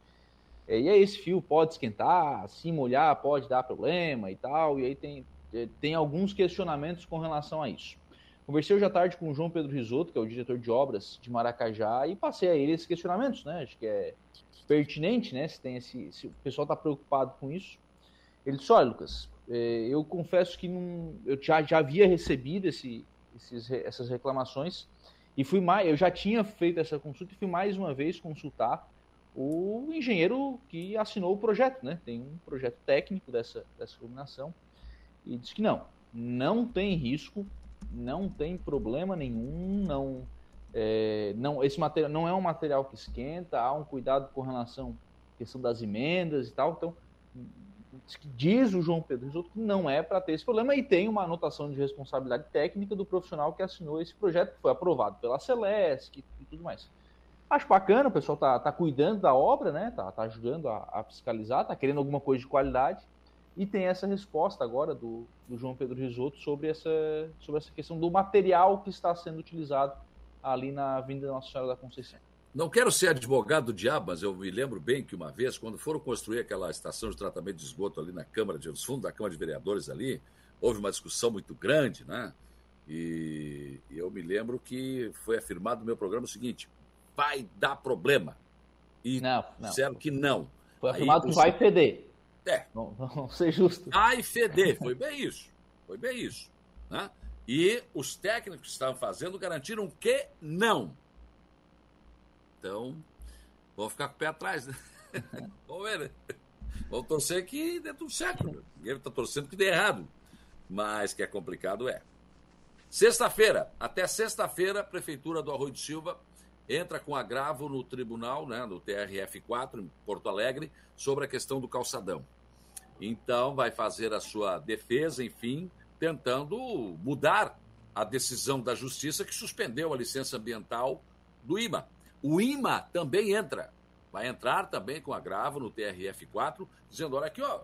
É, E aí esse fio pode esquentar, se molhar pode dar problema e tal, e aí tem, é, tem alguns questionamentos com relação a isso. Conversei hoje à tarde com o João Pedro Risotto, que é o diretor de obras de Maracajá, e passei a ele esses questionamentos, né? Acho que é pertinente, né? Se, tem esse, se o pessoal está preocupado com isso. Ele disse, olha, Lucas, é, eu confesso que não, eu já, já havia recebido esse, esses, essas reclamações, e fui mais, eu já tinha feito essa consulta e fui mais uma vez consultar o engenheiro que assinou o projeto, né? Tem um projeto técnico dessa, dessa iluminação e diz que não, não tem risco, não tem problema nenhum, não, é, não esse material não é um material que esquenta, há um cuidado com relação à questão das emendas e tal, então diz o João Pedro Risotto que não é para ter esse problema e tem uma anotação de responsabilidade técnica do profissional que assinou esse projeto, que foi aprovado pela Celesc e tudo mais. Acho bacana, o pessoal tá, tá cuidando da obra, né? Tá, tá ajudando a, a fiscalizar, tá querendo alguma coisa de qualidade. E tem essa resposta agora do, do João Pedro Risotto sobre essa, sobre essa questão do material que está sendo utilizado ali na Avenida Nossa Senhora da Conceição. Não quero ser advogado do diabo, mas eu me lembro bem que uma vez, quando foram construir aquela estação de tratamento de esgoto ali na Câmara, de, nos fundos da Câmara de Vereadores ali, houve uma discussão muito grande, né? E, e eu me lembro que foi afirmado no meu programa o seguinte: vai dar problema. E não, não. disseram que não. Foi Aí, afirmado que os- vai feder. É. Vamos, (laughs) vamos ser justos. Vai feder, foi bem isso. Foi bem isso. Né? E os técnicos que estavam fazendo garantiram que não. Então, vamos ficar com o pé atrás, né? (laughs) vamos ver, né? Torcer que dê tudo certo. Né? Ninguém está torcendo que dê errado. Mas que é complicado é. Sexta-feira, até sexta-feira, a Prefeitura do Arroio de Silva entra com agravo no tribunal, né, no TRF4, em Porto Alegre, sobre a questão do calçadão. Então, vai fazer a sua defesa, enfim, tentando mudar a decisão da justiça que suspendeu a licença ambiental do IMA. O IMA também entra, vai entrar também com agravo no TRF4, dizendo: olha aqui, ó,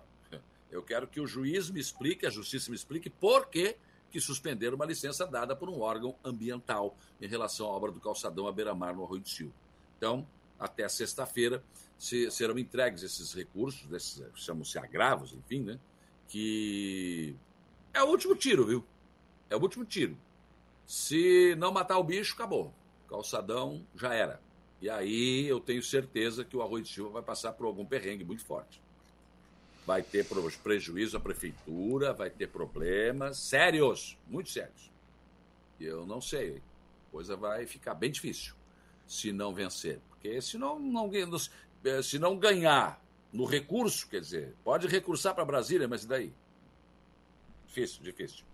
eu quero que o juiz me explique, a justiça me explique por que, que suspenderam uma licença dada por um órgão ambiental em relação à obra do calçadão à beira-mar no Arroio do Sil. Então, até sexta-feira se, serão entregues esses recursos, chamam-se agravos, enfim, né? Que é o último tiro, viu? É o último tiro. Se não matar o bicho, acabou. Calçadão já era. E aí eu tenho certeza que o Arroio de Silva vai passar por algum perrengue muito forte. Vai ter prejuízo à prefeitura, vai ter problemas sérios, muito sérios. Eu não sei, a coisa vai ficar bem difícil se não vencer. Porque se não, não, eh, se não ganhar no recurso, quer dizer, pode recursar para Brasília, mas e daí? Difícil, difícil.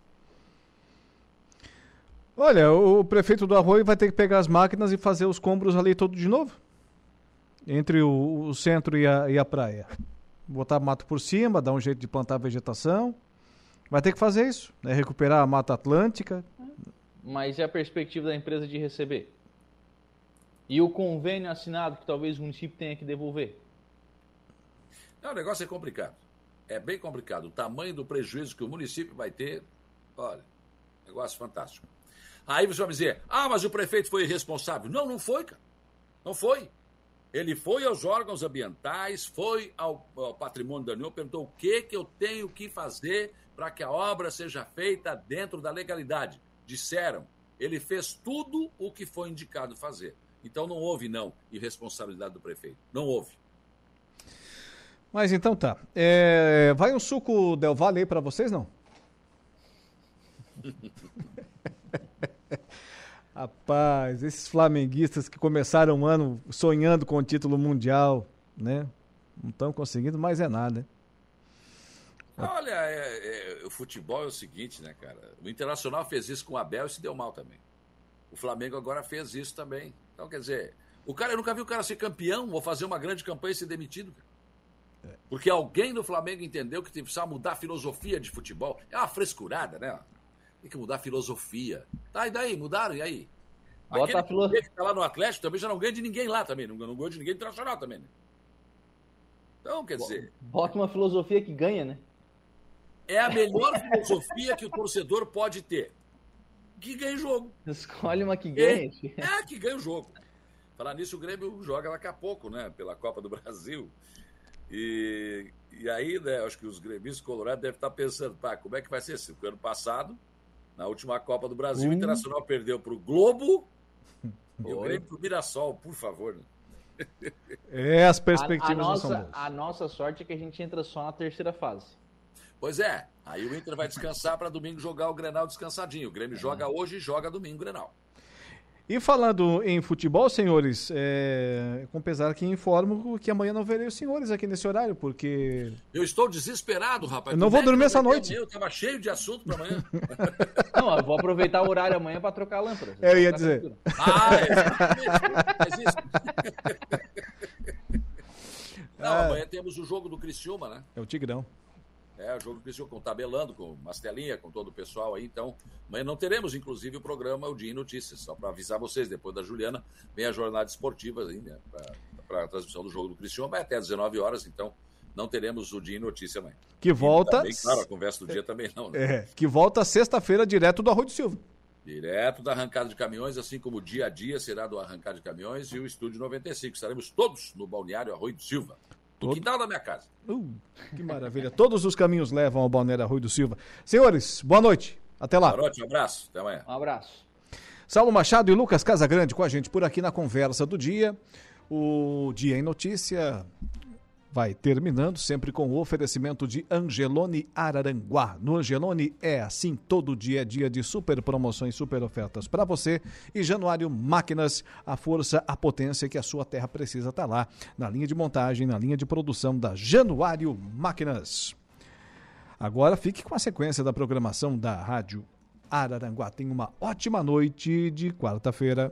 Olha, o prefeito do Arroio vai ter que pegar as máquinas e fazer os combros ali todo de novo. Entre o, o centro e a, e a praia. Botar mato por cima, dar um jeito de plantar vegetação. Vai ter que fazer isso, né? Recuperar a Mata Atlântica. Mas e a perspectiva da empresa de receber? E o convênio assinado que talvez o município tenha que devolver? Não, o negócio é complicado. É bem complicado. O tamanho do prejuízo que o município vai ter, olha, negócio fantástico. Aí você vai dizer, ah, mas o prefeito foi irresponsável. Não, não foi, cara. Não foi. Ele foi aos órgãos ambientais, foi ao, ao patrimônio da União, perguntou o que, que eu tenho que fazer para que a obra seja feita dentro da legalidade. Disseram, ele fez tudo o que foi indicado fazer. Então não houve, não, irresponsabilidade do prefeito. Não houve. Mas então tá. É, vai um suco Del Valle aí para vocês, não? (laughs) Rapaz, esses flamenguistas que começaram o ano sonhando com o título mundial, né? Não estão conseguindo mais é nada. Né? Olha, é, é, o futebol é o seguinte, né, cara? O Internacional fez isso com o Abel e se deu mal também. O Flamengo agora fez isso também. Então, quer dizer, o cara, eu nunca vi o cara ser campeão ou fazer uma grande campanha e ser demitido, cara. Porque alguém do Flamengo entendeu que precisava mudar a filosofia de futebol. É uma frescurada, né? Tem que mudar a filosofia. Tá, e daí? Mudaram, e aí? Bota Aquele a filo... que tá lá no Atlético também já não ganha de ninguém lá também. Não, não ganha de ninguém internacional também, né? Então, quer dizer. Bota uma filosofia que ganha, né? É a melhor filosofia que o torcedor pode ter. Que ganha o jogo. Escolhe uma que ganha. É, é que ganha o jogo. Falar nisso, o Grêmio joga daqui a pouco, né? Pela Copa do Brasil. E, e aí, né, acho que os gremistas colorados devem estar pensando, pá, como é que vai ser? Se o ano passado na última Copa do Brasil, o Internacional perdeu para o Globo e o Grêmio para o Mirassol, por favor. É, as perspectivas a, a nossa, são boas. A nossa sorte é que a gente entra só na terceira fase. Pois é, aí o Inter vai descansar para domingo jogar o Grenal descansadinho. O Grêmio é. joga hoje e joga domingo o Grenal. E falando em futebol, senhores, é, com pesar que informo que amanhã não verei os senhores aqui nesse horário, porque. Eu estou desesperado, rapaz. Eu não vou dormir essa noite. Eu estava cheio de assunto para amanhã. (laughs) não, eu vou aproveitar o horário amanhã para trocar a lâmpada. Eu ia dizer. Ah, é, isso. (laughs) Não, ah. amanhã temos o jogo do Criciúma, né? É o Tigrão. É, o jogo que com tabelando, com Mastelinha, com todo o pessoal aí. Então, amanhã não teremos, inclusive, o programa O Dia em Notícias. Só para avisar vocês, depois da Juliana, vem a jornada esportiva aí, né, para a transmissão do jogo do Cristiano, vai até às 19 horas, então não teremos o Dia em Notícia amanhã. Que volta. Também, claro, a conversa do dia também não. Né? É, que volta sexta-feira direto do Arroio do Silva. Direto da arrancada de caminhões, assim como o dia a dia será do arrancada de caminhões e o Estúdio 95. Estaremos todos no balneário Arroio do Silva. No Todo... quintal da minha casa. Uh, que maravilha. Todos os caminhos levam ao Balneário Rui do Silva. Senhores, boa noite. Até lá. Boa noite, um abraço. Até amanhã. Um abraço. Saulo Machado e Lucas Casagrande com a gente por aqui na conversa do dia. O Dia em Notícia vai terminando, sempre com o oferecimento de Angelone Araranguá. No Angelone é assim, todo dia é dia de super promoções, super ofertas para você. E Januário Máquinas, a força, a potência que a sua terra precisa estar tá lá, na linha de montagem, na linha de produção da Januário Máquinas. Agora fique com a sequência da programação da Rádio Araranguá. Tenha uma ótima noite de quarta-feira.